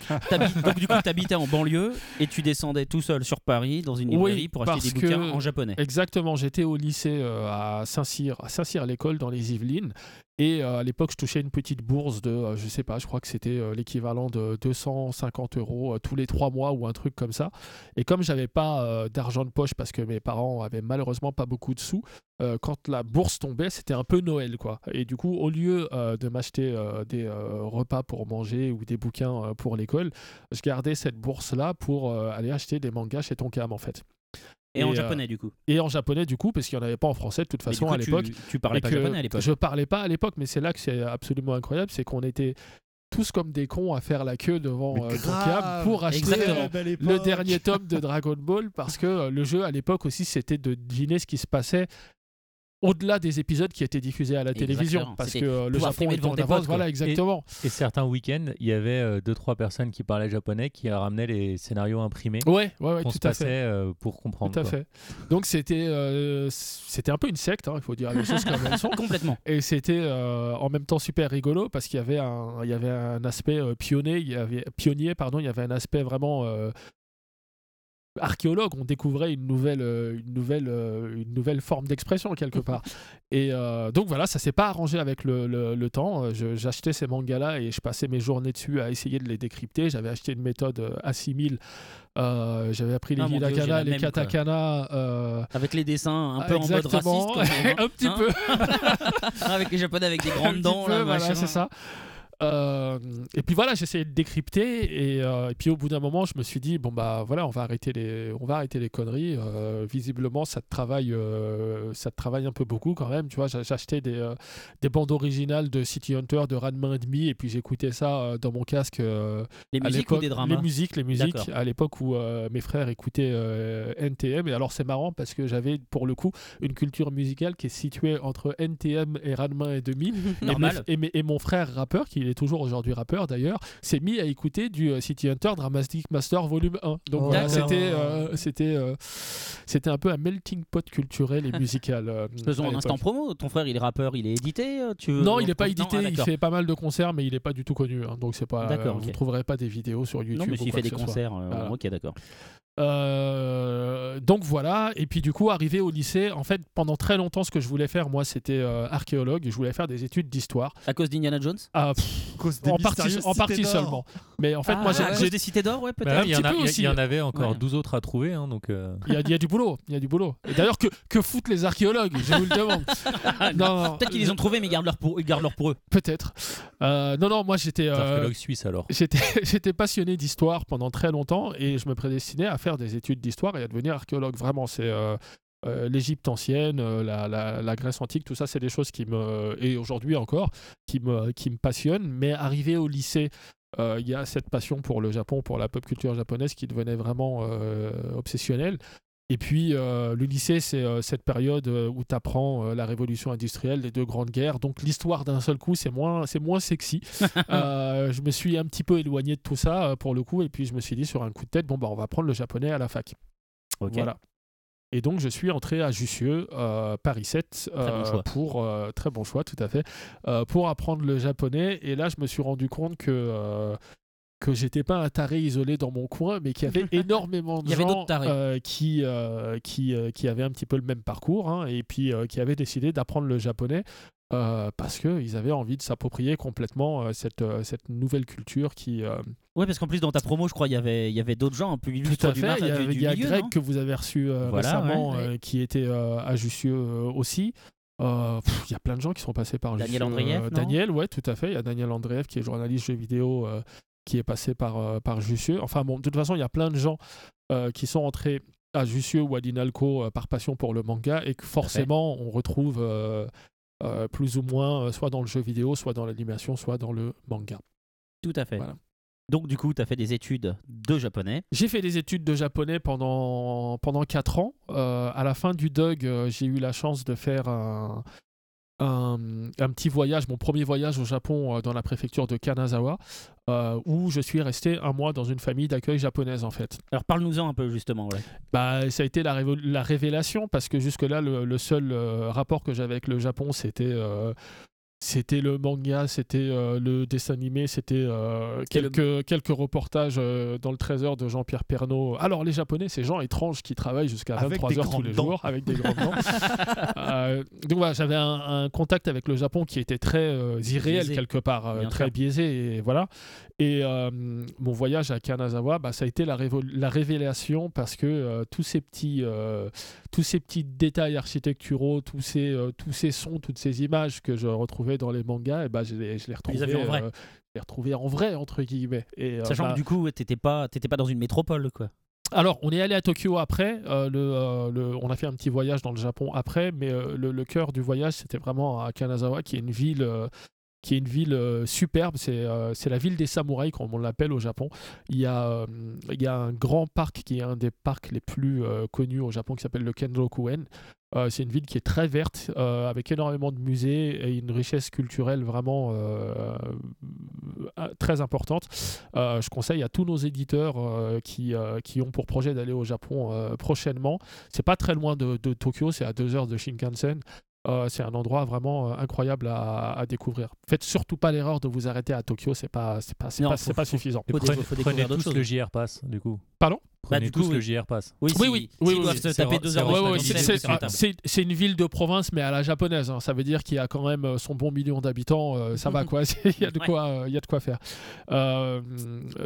du coup, tu habitais en banlieue et tu descendais tout seul sur Paris dans une Oui, librairie pour acheter des bouquins en japonais. Exactement, j'étais au lycée euh, à Saint-Cyr, à Saint-Cyr à l'école dans les Yvelines. Et euh, à l'époque, je touchais une petite bourse de, euh, je sais pas, je crois que c'était euh, l'équivalent de 250 euros tous les trois mois ou un truc comme ça. Et comme j'avais pas d'argent de poche parce que mes parents avaient malheureusement pas beaucoup de sous, quand la bourse tombait, c'était un peu Noël, quoi. Et du coup, au lieu de m'acheter des repas pour manger ou des bouquins pour l'école, je gardais cette bourse-là pour euh, aller acheter des mangas chez Tonkam, en fait. Et, en euh, japonais, du coup. et en japonais du coup parce qu'il n'y en avait pas en français de toute façon coup, à tu- l'époque Tu, parlais Et pas japonais à l'époque. je parlais pas à l'époque mais c'est là que c'est absolument incroyable c'est qu'on était tous comme des cons à faire la queue devant euh. Tonkam pour acheter euh, le dernier tome de Dragon Ball parce que euh, le jeu à l'époque aussi c'était de deviner ce qui se passait au-delà des épisodes qui étaient diffusés à la télévision parce que euh, le Japon devant en des avance voilà exactement Et certains week-ends, il y avait euh, deux trois personnes qui parlaient japonais qui ramenaient les scénarios imprimés ouais ouais ouais qu'on tout se à passait fait euh, pour comprendre. tout à quoi. fait donc c'était euh, c'était un peu une secte hein, il faut dire les choses comme elles sont Complètement. Et c'était euh, en même temps super rigolo parce qu'il y avait un, il y avait un aspect euh, pionnier, il y avait, pionnier, pardon, il y avait un aspect vraiment euh, archéologue. On découvrait une nouvelle, euh, une nouvelle, euh, une nouvelle forme d'expression quelque part. Et euh, donc voilà, ça s'est pas arrangé avec le, le- le temps. J'achetais ces mangas-là et je passais mes journées dessus à essayer de les décrypter. J'avais acheté une méthode euh, A6000. Euh, J'avais appris les Ah, hiragana, les katakana. euh, Avec les dessins un peu en mode exactement. raciste. quand même, hein. un petit Hein peu. avec les japonais avec des grandes dents. peu, là, voilà, c'est ça. Euh, et puis voilà, j'essayais de décrypter et, euh, et puis au bout d'un moment, je me suis dit bon bah voilà, on va arrêter les, on va arrêter les conneries. Euh, visiblement, ça te travaille, ça te travaille un peu beaucoup quand même. Tu vois, J'a- j'achetais des, des bandes originales de City Hunter, de Ranma et demi, et puis j'écoutais ça dans mon casque. Les musiques ou des Les musiques, les musiques. D'accord. À l'époque où mes frères écoutaient NTM. Et alors c'est marrant parce que j'avais pour le coup une culture musicale qui est située entre NTM et Ranma et demi. Et, mes- et, mes- et mon frère rappeur, qui est toujours aujourd'hui rappeur d'ailleurs, s'est mis à écouter du euh, City Hunter Dramatic Master Volume 1. Donc Oh. voilà, D'accord. c'était euh, c'était euh, c'était un peu un melting pot culturel et musical. euh, Faisons un instant promo. Ton frère, il est rappeur, il est édité euh, tu veux- Non, il n'est pas Non, édité, ah, il fait pas mal de concerts, mais il n'est pas du tout connu. hein, donc c'est pas. D'accord, Vous ne trouverez pas des vidéos sur YouTube. Non, mais s'il fait des concerts. euh, Voilà. Ok, d'accord. Euh, donc voilà, et puis du coup, arrivé au lycée, en fait, pendant très longtemps, ce que je voulais faire, moi, c'était euh, archéologue, et je voulais faire des études d'histoire. À cause d'Indiana Jones Ah, pff, Cause des en partie, en partie seulement. Mais en fait, Ah, moi, j'ai- à j'ai cause des cités d'or, ouais, peut-être. ouais, il, y en il y avait encore Ouais. 12 autres à trouver, hein, donc euh, il y, a- il y a du boulot, il y a du boulot. Et d'ailleurs, que, que foutent les archéologues? Je vous le demande. non, non, Peut-être qu'ils les ont trouvés, mais ils gardent leur pour, ils gardent leur pour eux. Peut-être. Euh, non, non, moi, j'étais. les euh, archéologues suisses alors. J'étais passionné d'histoire pendant très longtemps et je me prédestinais à faire des études d'histoire et à devenir archéologue. Vraiment, c'est euh, euh, l'Égypte ancienne, euh, la, la- Grèce antique, tout ça, c'est des choses qui me, et aujourd'hui encore, qui me, qui me passionnent. Mais arrivé au lycée, il y a cette passion pour le Japon, pour la pop culture japonaise qui devenait vraiment obsessionnelle. Et puis, euh, le lycée, c'est euh, cette période euh, où tu apprends la révolution industrielle, les deux grandes guerres. Donc, l'histoire d'un seul coup, c'est moins, c'est moins sexy. Je me suis un petit peu éloigné de tout ça, pour le coup. Et puis, je me suis dit, sur un coup de tête, bon, bah, on va prendre le japonais à la fac. Voilà. Et donc, je suis entré à Jussieu, Paris 7, Très bon choix. pour très bon choix, tout à fait, pour apprendre le japonais. Et là, je me suis rendu compte que que j'étais pas un taré isolé dans mon coin, mais qu'il y avait énormément de Il y avait gens tarés. euh, qui euh, qui euh, qui avaient un petit peu le même parcours, hein, et puis qui avaient décidé d'apprendre le japonais. parce qu'ils avaient envie de s'approprier complètement cette, cette nouvelle culture qui, Ouais, parce qu'en plus, dans ta promo, je crois, il y avait, il y avait d'autres gens un peu tout à fait. Il y a, du- du il y a milieu, Greg que vous avez reçu Voilà, récemment, ouais, qui était à Jussieu aussi. Euh, Il y a plein de gens qui sont passés par Daniel Euh, non Daniel, ouais, tout à fait. Il y a Daniel Andreev qui est journaliste jeux vidéo, euh, qui est passé par, euh, par Jussieu. Enfin bon, de toute façon, il y a plein de gens euh, qui sont entrés à Jussieu ou à Dinalco euh, par passion pour le manga et que forcément, on retrouve. euh, plus ou moins, euh, soit dans le jeu vidéo, soit dans l'animation, soit dans le manga. Tout à fait. Voilà. Donc, du coup, tu as fait des études de japonais. J'ai fait des études de japonais pendant, pendant 4 ans. Euh, à la fin du DUG, j'ai eu la chance de faire un, un, un petit voyage, mon premier voyage au Japon euh, dans la préfecture de Kanazawa, euh, où je suis resté un mois dans une famille d'accueil japonaise en fait. Alors, parle-nous-en un peu, justement. ouais. Bah, ça a été la, révo- la révélation parce que jusque-là, le, le seul euh, rapport que j'avais avec le Japon, c'était c'était le manga, c'était euh, le dessin animé, c'était euh, quelques, quelques reportages euh, dans le trésor de Jean-Pierre Pernaut. Alors, les Japonais, ces gens étranges qui travaillent jusqu'à Avec 23 des heures tous grandes les dents. jours avec des grandes dents. Donc voilà, j'avais un, un contact avec le Japon qui était très irréel Biaisé. quelque part, très biaisé et voilà. Et euh, mon voyage à Kanazawa, bah, ça a été la, révélation parce que euh, tous ces petits, euh, tous ces petits détails architecturaux, tous ces, tous ces sons, toutes ces images que je retrouvais dans les mangas, et bah, je les, je les retrouvais, en vrai. les retrouvais en vrai entre guillemets. Et, Sachant bah, que, du coup, t'étais pas, pas dans une métropole, quoi. alors, on est allé à Tokyo après. euh, le, euh, le- on a fait un petit voyage dans le Japon après, mais euh, le, le cœur du voyage, c'était vraiment à Kanazawa, qui est une ville, qui est une ville euh, superbe. C'est euh, la ville des samouraïs, comme on l'appelle au Japon. Il y, a, euh, il y a un grand parc qui est un des parcs les plus euh, connus au Japon, qui s'appelle le Kenrokuen. C'est une ville qui est très verte, avec énormément de musées et une richesse culturelle vraiment très importante. Je conseille à tous nos éditeurs qui, qui ont pour projet d'aller au Japon prochainement. C'est pas très loin de, de Tokyo, c'est à deux heures de Shinkansen. Euh, c'est un endroit vraiment euh, incroyable à, à découvrir. Faites surtout pas l'erreur de vous arrêter à Tokyo, c'est pas, c'est pas, c'est Non, pas, faut- c'est pas faut- suffisant. Faut prenez, tous choses. le JR Pass, du coup. Pardon? Prenez du coup, le oui. JR Pass. Oui, Oui, oui, oui, oui, doivent oui, se c'est taper deux heures une ville de province, mais à la japonaise. hein. Ça veut dire qu'il y a quand même euh, son bon million d'habitants. euh, ça va quoi Il y a de Ouais. quoi, euh, il y a de quoi faire. Euh,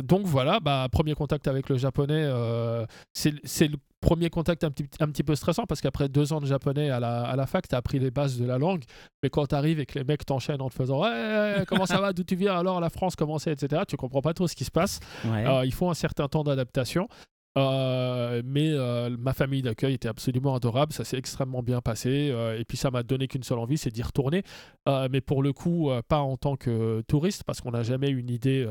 donc voilà, bah, premier contact avec le japonais. euh, c'est c'est le premier contact un petit, un petit peu stressant parce qu'après deux ans de japonais à la, à la fac, tu as appris les bases de la langue. Mais quand tu arrives et que les mecs t'enchaînent en te faisant ouais, comment ça va, d'où tu viens, alors la France, comment c'est, etc., tu comprends pas trop ce qui se passe. Ouais. Euh, il faut un certain temps d'adaptation. Euh, mais euh, ma famille d'accueil était absolument adorable, ça s'est extrêmement bien passé euh, et puis ça m'a donné qu'une seule envie, c'est d'y retourner. Mais pour le coup, pas en tant que touriste parce qu'on n'a jamais une idée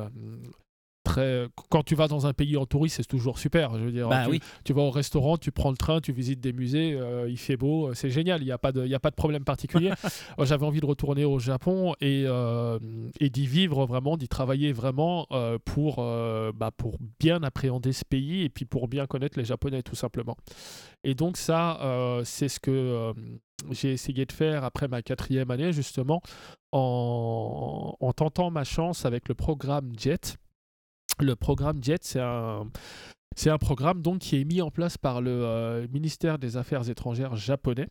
très. Quand tu vas dans un pays en touriste, c'est toujours super. Je veux dire, Bah tu, oui. tu vas au restaurant, tu prends le train, tu visites des musées, euh, il fait beau, euh, c'est génial, il n'y a, pas de- il y a pas de problème particulier. Euh, J'avais envie de retourner au Japon et, euh, et d'y vivre vraiment, d'y travailler vraiment euh, pour, bah, pour bien appréhender ce pays et puis pour bien connaître les Japonais tout simplement. Et donc ça, c'est ce que j'ai essayé de faire après ma quatrième année justement en, en tentant ma chance avec le programme JET. Le programme JET, c'est un, programme donc qui est mis en place par le euh, ministère des Affaires étrangères japonais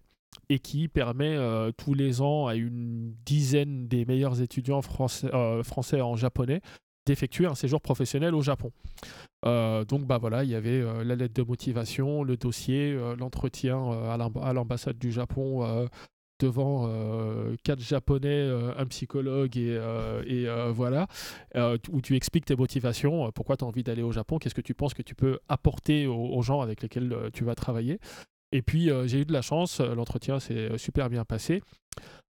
et qui permet euh, tous les ans à une dizaine des meilleurs étudiants français, euh, français en japonais d'effectuer un séjour professionnel au Japon. Donc bah voilà, il y avait la lettre de motivation, le dossier, l'entretien à l'amb- à l'ambassade du Japon devant euh, quatre japonais, euh, un psychologue et, euh, voilà, où tu expliques tes motivations, pourquoi tu as envie d'aller au Japon, qu'est-ce que tu penses que tu peux apporter aux, gens avec lesquels tu vas travailler. Et puis j'ai eu de la chance, l'entretien s'est super bien passé.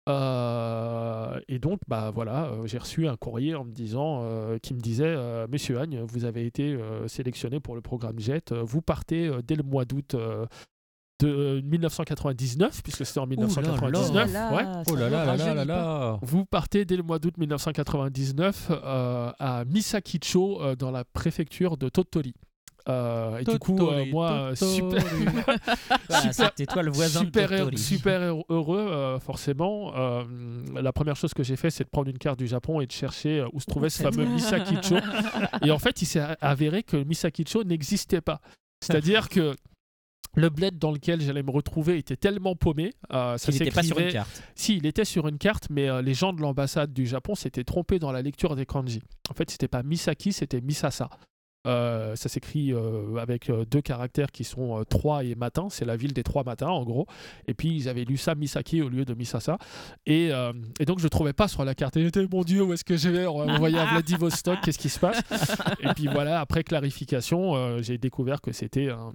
Et donc, bah voilà, j'ai reçu un courrier en me disant, qui me disait, Monsieur Agne, vous avez été sélectionné pour le programme JET. Vous partez dès le mois d'août de euh, 1999, puisque c'était en 1999. là ouais. là, Oh ça là ne là là là là rajeunit pas. là Vous partez dès le mois d'août 1999 euh, à Misakicho, euh, dans la préfecture de Tottori. Euh, et du coup, euh, Totori, moi, euh, super, Ah, C'était toi le voisin super, de super heureux, euh, forcément. Euh, la première chose que j'ai fait, c'est de prendre une carte du Japon et de chercher euh, où se trouvait ce fameux Misakicho. Et en fait, il s'est avéré que Misakicho n'existait pas. C'est-à-dire que le bled dans lequel j'allais me retrouver était tellement paumé. euh, ça Il n'était pas sur une carte. Si, il était sur une carte, mais euh, les gens de l'ambassade du Japon s'étaient trompés dans la lecture des kanji. En fait, c'était pas Misaki, c'était Misasa. Euh, ça s'écrit euh, avec euh, deux caractères qui sont trois et matin. C'est la ville des trois matins, en gros. Et puis, ils avaient lu ça Misaki au lieu de Misasa. Et, et donc, je ne trouvais pas sur la carte. Et j'étais, mon Dieu, où est-ce que je vais? On va m'envoyer à Vladivostok, qu'est-ce qui se passe? Et puis voilà, après clarification, j'ai découvert que c'était un,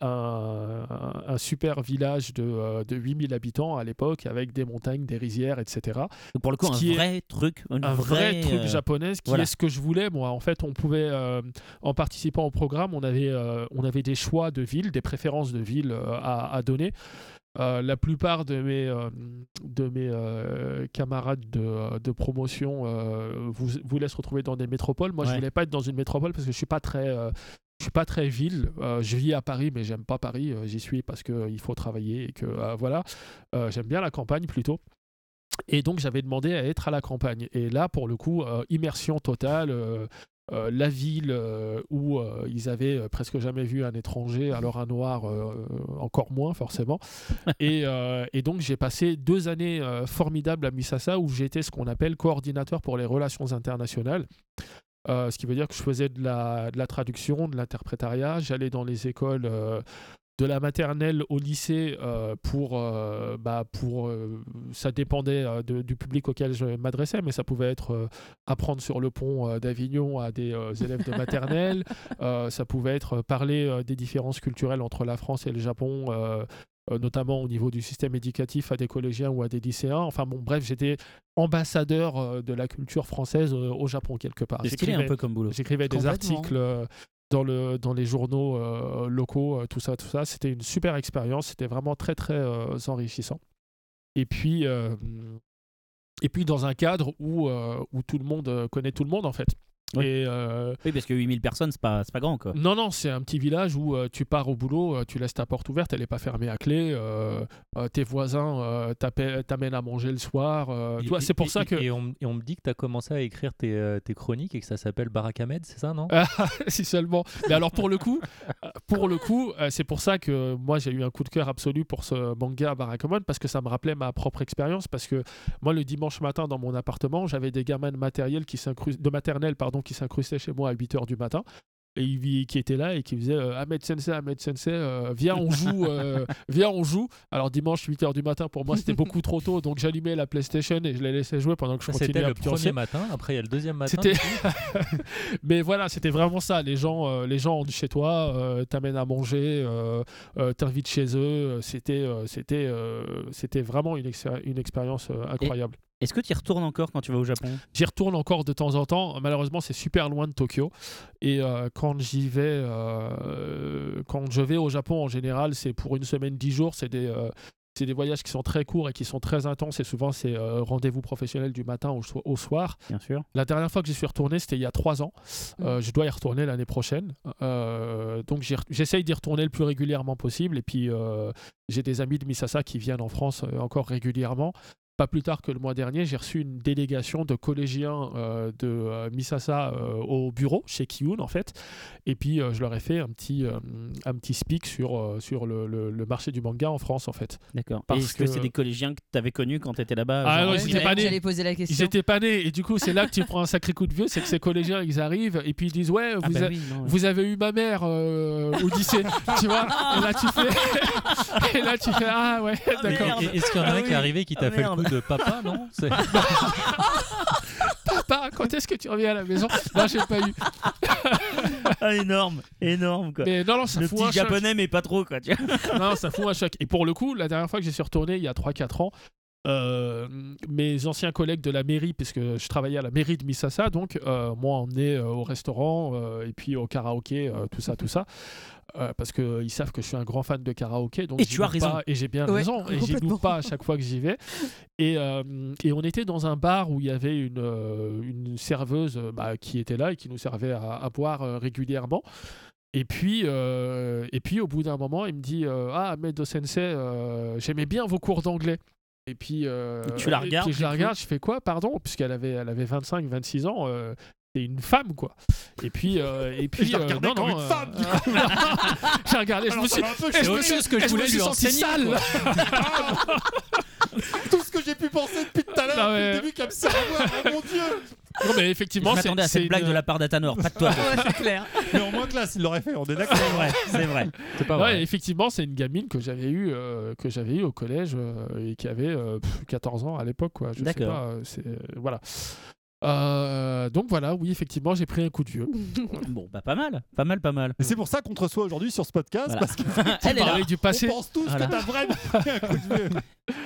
un- un super village de, de 8000 habitants à l'époque, avec des montagnes, des rizières, etc Donc, pour le coup, Ce un vrai truc. un vrai truc japonais qui voilà. est ce que je voulais moi en fait on pouvait euh, en participant au programme on avait euh, on avait des choix de villes des préférences de villes euh, à, à donner Euh, la plupart de mes, euh, de mes euh, camarades de, de promotion euh, vous, voulaient se retrouver dans des métropoles. Moi, je Ouais. voulais pas être dans une métropole parce que je suis pas très, euh, je suis pas très ville. Euh, je vis à Paris, mais j'aime pas Paris. Euh, J'y suis parce qu'il faut travailler et que euh, voilà. Euh, j'aime bien la campagne plutôt. Et donc j'avais demandé à être à la campagne. Et là, pour le coup, euh, immersion totale. Euh, la ville euh, où euh, ils avaient presque jamais vu un étranger, alors un noir encore moins forcément. et, et donc j'ai passé deux années formidables à Misasa où j'étais ce qu'on appelle coordinateur pour les relations internationales. Ce qui veut dire que je faisais de la, de la traduction, de l'interprétariat. J'allais dans les écoles de la maternelle au lycée euh, pour, euh, bah, pour euh, ça dépendait euh, de- du public auquel je m'adressais, mais ça pouvait être euh, apprendre sur le pont euh, d'Avignon à des euh, élèves de maternelle, Euh, ça pouvait être parler euh, des différences culturelles entre la France et le Japon. euh, euh, notamment au niveau du système éducatif à des collégiens ou à des lycéens. Enfin bon, bref, j'étais ambassadeur euh, de la culture française euh, au Japon quelque part. Stylé un J'écrivais- peu comme boulot. J'écrivais des articles euh, dans, le, dans les journaux euh, locaux, euh, tout ça, tout ça. C'était une super expérience. C'était vraiment très, très euh, enrichissant. Et puis, et puis dans un cadre où, tout le monde connaît tout le monde, en fait. Oui. Et, euh, Oui, parce que 8000 personnes, c'est pas, c'est pas grand, quoi. non, non, c'est un petit village où euh, tu pars au boulot, euh, tu laisses ta porte ouverte, elle n'est pas fermée à clé. euh, euh, tes voisins euh, t'amènent à manger le soir. euh, c'est pour et- ça que. Et on, m- et on me dit que tu as commencé à écrire tes, euh, tes chroniques et que ça s'appelle Barakamed, c'est ça, non? Si seulement. Mais alors pour le coup, pour le coup, euh, c'est pour ça que moi j'ai eu un coup de cœur absolu pour ce manga Barakamon parce que ça me rappelait ma propre expérience parce que moi le dimanche matin dans mon appartement, j'avais des gamins de matériel qui de maternelle pardon qui s'incrustaient chez moi à 8h du matin. Et ils- qui étaient là et qui faisaient euh, Ahmed Sensei, Ahmed Sensei, euh, viens on joue, euh, viens on joue. Alors dimanche 8h du matin pour moi c'était beaucoup trop tôt donc j'allumais la PlayStation et je les laissais jouer pendant que je Ça, continuais C'était le premier matin, après il y a le deuxième matin. Mais voilà, c'était vraiment ça. Les gens, euh, les gens chez toi, euh, t'amènent à manger, euh, t'invitent chez eux. C'était, c'était, c'était vraiment une, une expérience incroyable. Est-ce que tu y retournes encore quand tu vas au Japon? J'y retourne encore de temps en temps. Malheureusement, c'est super loin de Tokyo. Et euh, quand j'y vais, euh, quand je vais au Japon en général, c'est pour une semaine, dix jours. C'est des, euh, c'est des voyages qui sont très courts et qui sont très intenses. Et souvent, c'est rendez-vous professionnel du matin au, so- au soir. Bien sûr. La dernière fois que j'y suis retourné, c'était il y a trois ans. Euh, je dois y retourner l'année prochaine. Donc j'essaye d'y retourner le plus régulièrement possible. Et puis j'ai des amis de Misasa qui viennent en France encore régulièrement. Pas plus tard que le mois dernier, j'ai reçu une délégation de collégiens euh, de euh, Misasa euh, au bureau, chez Kiyun en fait. Et puis euh, je leur ai fait un petit, euh, un petit speak sur, euh, sur le, le- le marché du manga en France en fait. D'accord. Parce Est-ce que, que- c'est des collégiens que tu avais connus quand tu étais là-bas Ah non, ils étaient primaire pas nés. J'allais poser la Ils question. étaient pas nés. Et du coup, c'est là que tu prends un sacré coup de vieux. C'est que ces collégiens, ils arrivent et puis ils disent Ouais, Ah vous, bah a- oui, non, ouais. vous avez eu ma mère euh, au lycée, tu vois. Et là, tu fais. et là, tu fais Ah ouais, d'accord. merde. Et- Est-ce qu'il y en a Ah un qui est arrivé qui t'a Ah fait le coup de papa, non C'est- Papa, quand est-ce que tu reviens à la maison Non, j'ai pas eu. Ah, énorme, énorme quoi. Mais non, non, ça le fout petit un choc. japonais, mais pas trop quoi. tu vois. Non, ça fout un choc. Et pour le coup, la dernière fois que j'y suis retourné, il y a 3-4 ans, euh, mes anciens collègues de la mairie, puisque je travaillais à la mairie de Misasa, donc euh, m'ont emmené euh, au restaurant euh, et puis au karaoké, tout ça, tout ça. parce qu'ils savent que je suis un grand fan de karaoké. Donc Et tu as raison. pas, et j'ai bien Ouais, raison. Et j'y loupe pas à chaque fois que j'y vais. Et, et on était dans un bar où il y avait une, une serveuse bah, qui était là et qui nous servait à, à boire régulièrement. Et puis, et puis, au bout d'un moment, il me dit Ah, Medo Sensei, j'aimais bien vos cours d'anglais. Et puis, euh, Et tu la et puis regardes, je la regarde, je fais quoi, pardon? Puisqu'elle avait, elle avait 25, 26 ans. euh, c'est une femme, quoi. Et puis, euh, et puis je la euh, regardais non, comme non, une euh, femme, du J'ai regardé, je me Alors, suis, ça va un peu et je chaud. me suis, ce que je voulais lui enseigner, sale. quoi. Tout que l'heure, Ah ouais. le début, qu'elle me sert à boire. Oh mon dieu Non, mais effectivement, c'est m'attendais à cette blague une- de la part d'Atanor, pas de toi. Ouais, c'est clair. Mais en moins classe, il l'aurait fait, on est d'accord. C'est vrai, c'est vrai. C'est pas Ouais, vrai. effectivement, c'est une gamine que j'avais eu euh, que j'avais eu au collège euh, et qui avait euh, pff, 14 ans à l'époque quoi. Je sais D'accord. pas, euh, c'est euh, voilà. Euh, donc voilà, oui, effectivement, j'ai pris un coup de vieux. Bon, bah pas mal, pas mal, pas mal. Et c'est pour ça qu'on te reçoit aujourd'hui sur ce podcast, Voilà. parce qu'on Elle est là. Du passé. pense tous Voilà. que t'as vraiment pris un coup de vieux.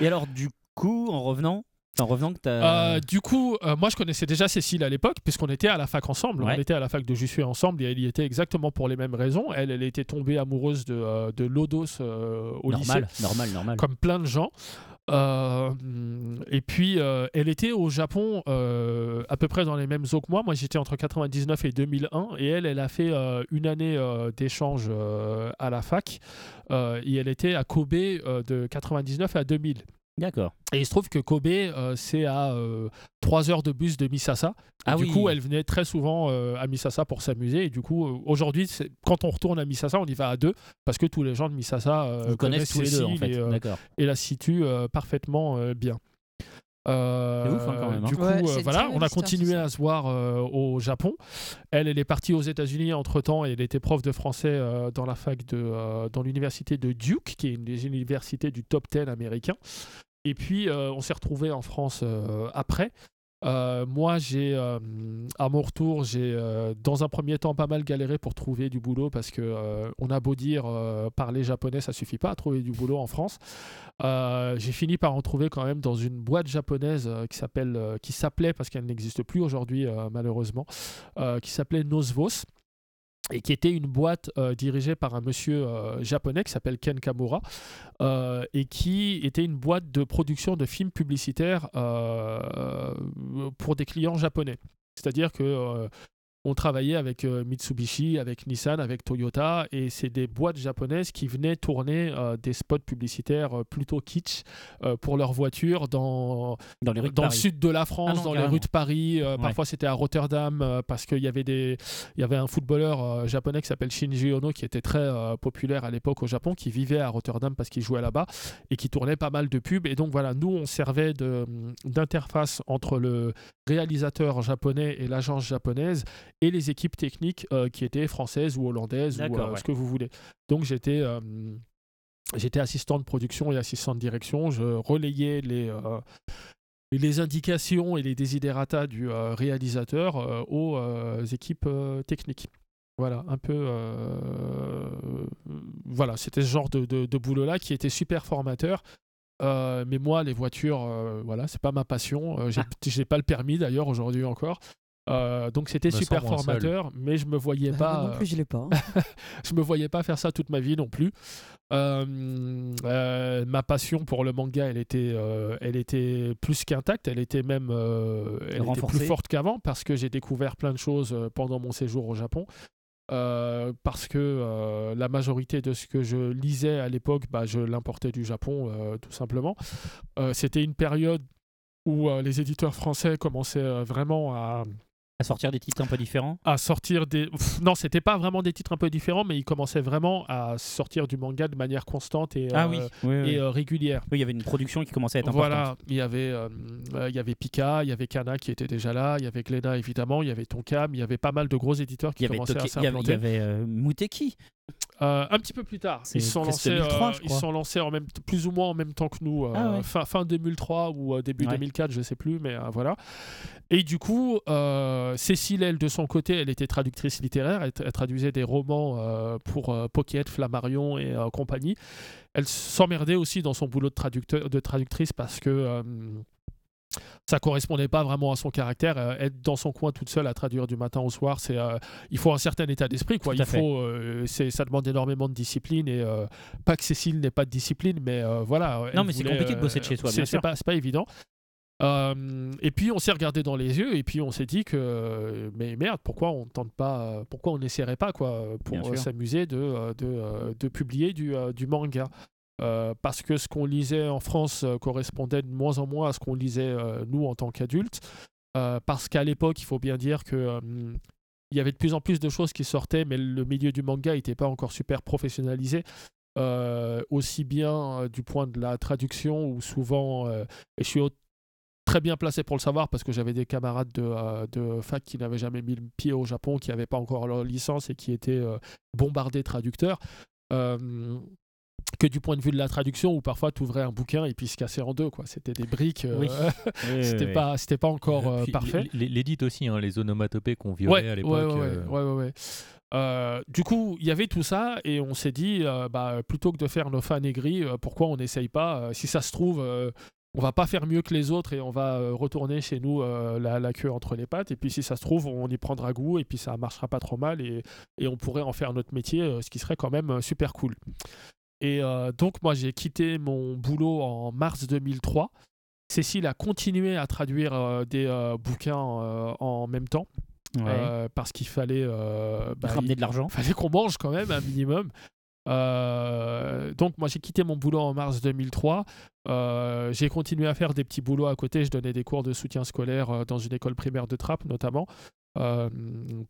Et alors, du coup, en revenant, en revenant que t'as. Euh, du coup, euh, moi je connaissais déjà Cécile à l'époque, puisqu'on était à la fac ensemble. Ouais. On était à la fac de Jussieu ensemble et elle y était exactement pour les mêmes raisons. Elle, elle était tombée amoureuse de, euh, de Lodos euh, au lycée. normal, normal, normal. comme plein de gens. Et puis, elle était au Japon à peu près dans les mêmes eaux que moi. Moi, j'étais entre 99 et 2001. Et elle, elle a fait une année d'échange à la fac. Et elle était à Kobe de 99 à 2000. D'accord. Et il se trouve que Kobe, euh, c'est à 3 heures de bus de Misasa. Et Ah du oui. coup, elle venait très souvent euh, à Misasa pour s'amuser. Et du coup, euh, aujourd'hui, quand on retourne à Misasa, on y va à deux parce que tous les gens de Misasa euh, tous les deux, en Cécile fait. et, euh, et la situe euh, parfaitement euh, bien. Euh, C'est ouf, hein, quand même, hein. Du coup, Ouais, euh, voilà, on a continué à se voir euh, au Japon. Elle, elle est partie aux États-Unis entre temps et elle était prof de français euh, dans la fac de, euh, dans l'université de Duke, qui est une des universités du top 10 américain. Et puis, euh, on s'est retrouvés en France euh, après. Euh, moi, j'ai, euh, à mon retour, j'ai euh, dans un premier temps pas mal galéré pour trouver du boulot parce que on a beau dire parler japonais, ça suffit pas à trouver du boulot en France. J'ai fini par en trouver quand même dans une boîte japonaise qui qui s'appelait parce qu'elle n'existe plus aujourd'hui malheureusement, qui s'appelait Nosvos et qui était une boîte euh, dirigée par un monsieur euh, japonais qui s'appelle Ken Kamura euh, et qui était une boîte de production de films publicitaires pour des clients japonais. C'est-à-dire que euh, on travaillait avec euh, Mitsubishi, avec Nissan, avec Toyota, et c'est des boîtes japonaises qui venaient tourner euh, des spots publicitaires euh, plutôt kitsch euh, pour leurs voitures dans, Dans les rues de dans le sud de la France, Ah non, dans les rues de Paris. euh, Ouais. Parfois, c'était à Rotterdam euh, parce qu'il y avait des, il y avait un footballeur euh, japonais qui s'appelle Shinji Ono qui était très euh, populaire à l'époque au Japon, qui vivait à Rotterdam parce qu'il jouait là-bas et qui tournait pas mal de pubs. Et donc voilà, nous on servait d'interface entre le réalisateur japonais et l'agence japonaise et les équipes techniques euh, qui étaient françaises ou hollandaises ou euh, ouais. ce que vous voulez. Donc j'étais euh, J'étais assistant de production et assistant de direction. Je relayais les, euh, les indications et les desiderata du réalisateur aux équipes techniques. Voilà, un peu. voilà, c'était ce genre de, de- de boulot-là qui était super formateur. Euh, mais moi, les voitures, euh, voilà, c'est pas ma passion. Euh, j'ai Ah. j'ai pas le permis d'ailleurs aujourd'hui encore. Euh, donc c'était super formateur, mais je me voyais Bah, pas. moi non plus, je l'ai pas. hein. je me voyais pas faire ça toute ma vie non plus. Euh, euh, ma passion pour le manga, elle était, euh, elle était plus qu'intacte. Elle était même, euh, elle était plus forte qu'avant parce que j'ai découvert plein de choses pendant mon séjour au Japon. Euh, parce que euh, la majorité de ce que je lisais à l'époque, bah, je l'importais du Japon, euh, tout simplement. Euh, C'était une période où euh, les éditeurs français commençaient euh, vraiment à, À sortir des titres un peu différents? à sortir des. Pff, non, c'était pas vraiment des titres un peu différents, mais ils commençaient vraiment à sortir du manga de manière constante et, Ah euh, oui, oui, oui. et euh, régulière. Oui, il y avait une production qui commençait à être importante. Voilà, il y avait, euh, il y avait Pika, il y avait Kana qui était déjà là, il y avait Glénat évidemment, il y avait Tonkam, il y avait pas mal de gros éditeurs Il qui y avait, commençaient à avait, il y s'implanter. avait, Muteki. Euh, un petit peu plus tard, C'est ils se sont lancés, 2003, euh, ils sont lancés en même, plus ou moins en même temps que nous, euh, Ah ouais. fin, fin 2003 ou euh, début Ouais. 2004, je sais plus, mais euh, voilà. Et du coup, euh, Cécile, elle, de son côté, elle était traductrice littéraire, elle, elle traduisait des romans euh, pour euh, Pocket, Flammarion et euh, compagnie. Elle s'emmerdait aussi dans son boulot de, traducteur, de traductrice parce que euh, ça correspondait pas vraiment à son caractère. Euh, être dans son coin toute seule à traduire du matin au soir, c'est euh, il faut un certain état d'esprit. quoi. Il faut, euh, c'est- ça demande énormément de discipline et pas que Cécile n'ait pas de discipline, mais voilà. Non, mais c'est compliqué de bosser de chez soi, c'est- pas, c'est pas évident. Et puis on s'est regardé dans les yeux et puis on s'est dit que mais merde pourquoi on tente pas pourquoi on n'essaierait pas quoi pour s'amuser de, de, de publier du, du manga Euh, parce que ce qu'on lisait en France euh, correspondait de moins en moins à ce qu'on lisait euh, nous en tant qu'adultes parce qu'à l'époque il faut bien dire que il y avait de plus en plus de choses qui sortaient mais le milieu du manga n'était pas encore super professionnalisé aussi bien du point de la traduction où souvent et je suis très bien placé pour le savoir parce que j'avais des camarades de, fac qui n'avaient jamais mis le pied au Japon, qui n'avaient pas encore leur licence et qui étaient bombardés traducteurs. Euh, que du point de vue de la traduction, où parfois tu ouvrais un bouquin et puis il se cassait en deux. quoi. C'était des briques, euh, Oui. c'était pas, c'était pas encore euh, Puis parfait. L'édite aussi, hein, les onomatopées qu'on violait à l'époque. Ouais, ouais, euh, ouais, ouais, ouais. Euh, du coup, il y avait tout ça et on s'est dit, euh, bah, plutôt que de faire nos fans aigris, euh, pourquoi on n'essaye pas euh, Si ça se trouve, euh, on va pas faire mieux que les autres et on va euh, retourner chez nous euh, la, la queue entre les pattes. Et puis si ça se trouve, on y prendra goût et puis ça marchera pas trop mal et, et on pourrait en faire notre métier, euh, ce qui serait quand même euh, super cool. Et euh, donc moi, j'ai quitté mon boulot en mars 2003. Cécile a continué à traduire euh, des euh, bouquins en même temps. Ouais. Parce qu'il fallait, bah, Ramener de l'argent. il fallait qu'on mange quand même un minimum. Donc moi j'ai quitté mon boulot en mars 2003. Euh, j'ai continué à faire des petits boulots à côté. Je donnais des cours de soutien scolaire dans une école primaire de Trappes notamment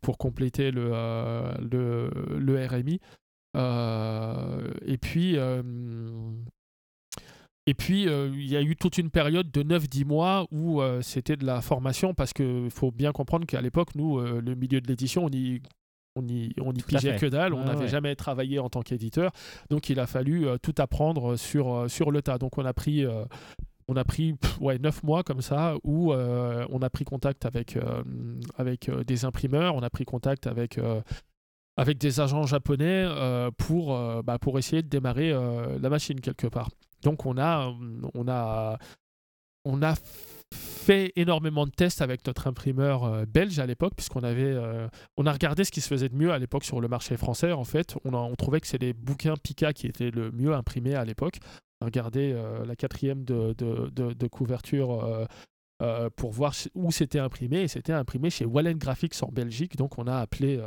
pour compléter le, le, le RMI. Euh, et puis euh, et puis, euh, il y a eu toute une période de 9-10 mois où euh, c'était de la formation parce qu'il faut bien comprendre qu'à l'époque, nous, euh, le milieu de l'édition, on y, on y, on y pigeait que dalle. On n'avait ouais. jamais travaillé en tant qu'éditeur. Donc, il a fallu tout apprendre sur, sur le tas. Donc, on a pris. on a pris pff, ouais, 9 mois comme ça où euh, on a pris contact avec, euh, avec euh, des imprimeurs, on a pris contact avec, avec des agents japonais euh, pour, euh, bah, pour essayer de démarrer euh, la machine quelque part. Donc on a, on a, on a fait énormément de tests avec notre imprimeur belge à l'époque, puisqu'on avait, on a regardé ce qui se faisait de mieux à l'époque sur le marché français. En fait, on, a- on trouvait que c'est les bouquins Pika qui étaient le mieux imprimés à l'époque. On a la quatrième de, de, de- couverture pour voir où c'était imprimé, et c'était imprimé chez Wallen Graphics en Belgique. Donc on a appelé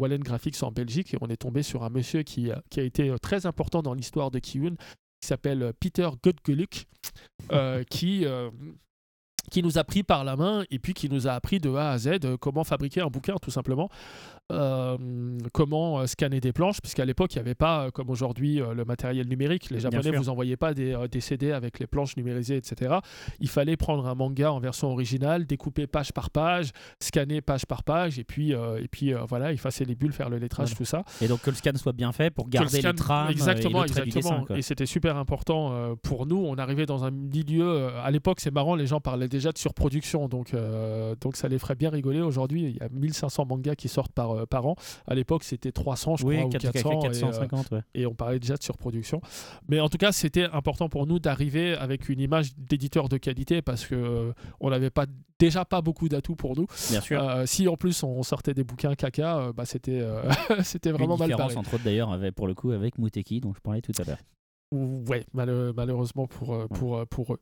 Wallen Graphics en Belgique et on est tombé sur un monsieur qui, a- qui a été euh, très important dans l'histoire de Kiyun, qui s'appelle euh, Peter Godgeluk, euh, qui, euh, qui nous a pris par la main et puis qui nous a appris de A à Z euh, comment fabriquer un bouquin tout simplement, Euh, comment euh, scanner des planches, puisqu'à l'époque il n'y avait pas euh, comme aujourd'hui le matériel numérique, les Japonais sûr. vous envoyaient pas des, des CD avec les planches numérisées, etc. Il fallait prendre un manga en version originale, découper page par page, scanner page par page et puis, euh, et puis euh, voilà, effacer les bulles, faire le lettrage, Voilà. tout ça. Et donc que le scan soit bien fait pour Que le garder scan- les trames exactement, et exactement. dessin. Et c'était super important pour nous. On arrivait dans un milieu. à l'époque, c'est marrant, les gens parlaient déjà de surproduction, donc donc ça les ferait bien rigoler. Aujourd'hui, il y a 1500 mangas qui sortent par euh, par an. À l'époque, c'était 300, je oui, crois, ou 4, 400. et, euh, 450, ouais. et on parlait déjà de surproduction. Mais en tout cas, c'était important pour nous d'arriver avec une image d'éditeur de qualité parce que euh, on n'avait pas déjà pas beaucoup d'atouts pour nous. Bien sûr. Si en plus on sortait des bouquins caca, bah c'était c'était vraiment Une mal différence barré. entre autres d'ailleurs pour le coup avec Muteki dont je parlais tout à l'heure. Ouais, mal- malheureusement pour, euh, pour, euh, pour eux.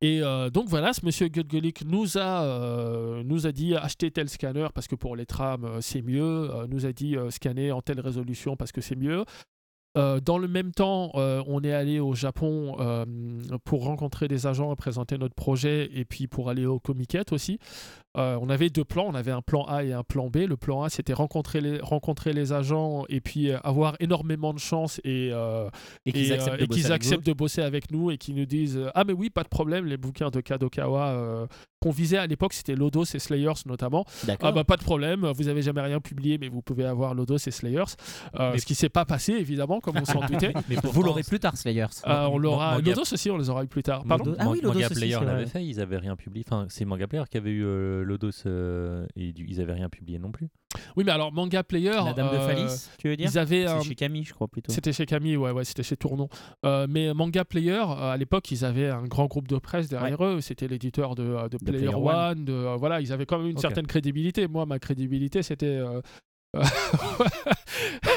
Et euh, donc voilà, ce monsieur Gutgelik nous a, euh, nous a dit acheter tel scanner parce que pour les trames euh, c'est mieux, nous a dit scanner en telle résolution parce que c'est mieux. Euh, dans le même temps, on est allé au Japon pour rencontrer des agents et présenter notre projet et puis pour aller au Comiket aussi. Euh, on avait deux plans, on avait un plan A et un plan B. Le plan A, c'était rencontrer les, rencontrer les agents et puis euh, avoir énormément de chance et, euh, Et qu'ils et, acceptent, euh, de et bosser qu'ils avec acceptent de bosser avec nous et qu'ils nous disent ah mais oui pas de problème. Les bouquins de Kadokawa euh, qu'on visait à l'époque c'était Lodos et Slayers notamment. Ah bah pas de problème. Vous avez jamais rien publié mais vous pouvez avoir Lodos et Slayers. Euh, Mais- ce qui s'est pas passé évidemment comme on s'en doutait. Mais vous l'aurez plus tard, Slayers. Euh, on l'aura Manga- Lodos aussi on les aura eu plus tard. Pardon Ah oui, Lodos Manga aussi, Player l'avait fait, ils avaient rien publié. Enfin, c'est Manga Player qui avait eu euh, Lodos euh, et du- ils avaient rien publié non plus. oui mais alors Manga Player La Dame de euh, Phalis, tu veux dire ils avaient un, C'est chez Camille, je crois plutôt. C'était chez Camille, ouais, ouais, c'était chez Tournon. Euh, mais Manga Player, euh, à l'époque, ils avaient un grand groupe de presse derrière eux. C'était l'éditeur de, euh, Player, Player One. de, euh, voilà, ils avaient quand même une Ok. certaine crédibilité. Moi, ma crédibilité, c'était. euh,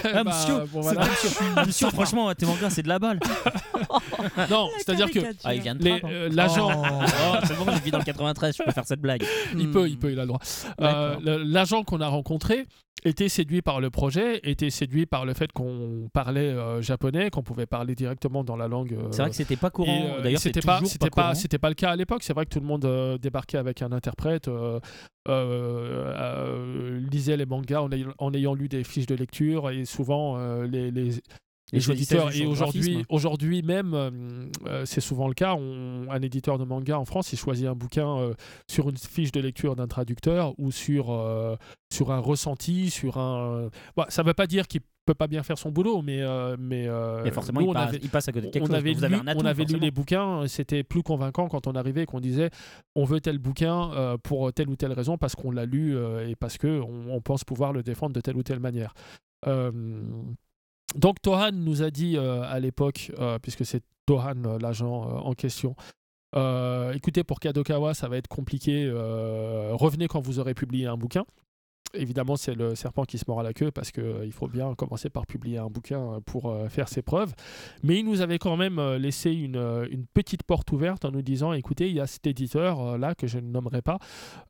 Ah, bah, monsieur, bon, c'est voilà. monsieur, monsieur, franchement, tes mangas, c'est de la balle. Non, c'est-à-dire que Ah, il vient de les- Trappes, hein. euh, l'agent. Oh, c'est bon, dans le 93, je peux faire cette blague. Il peut, il peut, il a le droit. Euh, L'agent qu'on a rencontré était séduit par le projet, était séduit par le fait qu'on parlait euh, japonais, qu'on pouvait parler directement dans la langue. euh, C'est vrai que c'était pas courant. D'ailleurs, c'était pas, c'était pas, c'était pas le cas à l'époque. C'est vrai que tout le monde débarquait avec un interprète, lisait les mangas en ayant, en ayant lu des fiches de lecture et souvent les, les éditeurs. Et aujourd'hui, aujourd'hui même, euh, euh, c'est souvent le cas. on- un éditeur de manga en France, il choisit un bouquin euh, sur une fiche de lecture d'un traducteur ou sur, euh, sur un ressenti, sur un. Bon, ça ne veut pas dire qu'il peut pas bien faire son boulot, mais euh, mais, euh, forcément, nous, il, on passe, avait- il passe à côté de quelque on chose. avait, lu, atout, on avait lu les bouquins, c'était plus convaincant quand on arrivait et qu'on disait on veut tel bouquin euh, pour telle ou telle raison parce qu'on l'a lu et parce que on, on pense pouvoir le défendre de telle ou telle manière. Donc Tohan nous a dit euh, à l'époque, euh, puisque c'est Tohan euh, l'agent en question, écoutez pour Kadokawa ça va être compliqué, revenez quand vous aurez publié un bouquin. Évidemment, c'est le serpent qui se mord à la queue parce qu'il faut bien commencer par publier un bouquin euh, pour euh, faire ses preuves. Mais il nous avait quand même euh, laissé une, euh, une petite porte ouverte en nous disant écoutez, il y a cet éditeur euh, là que je ne nommerai pas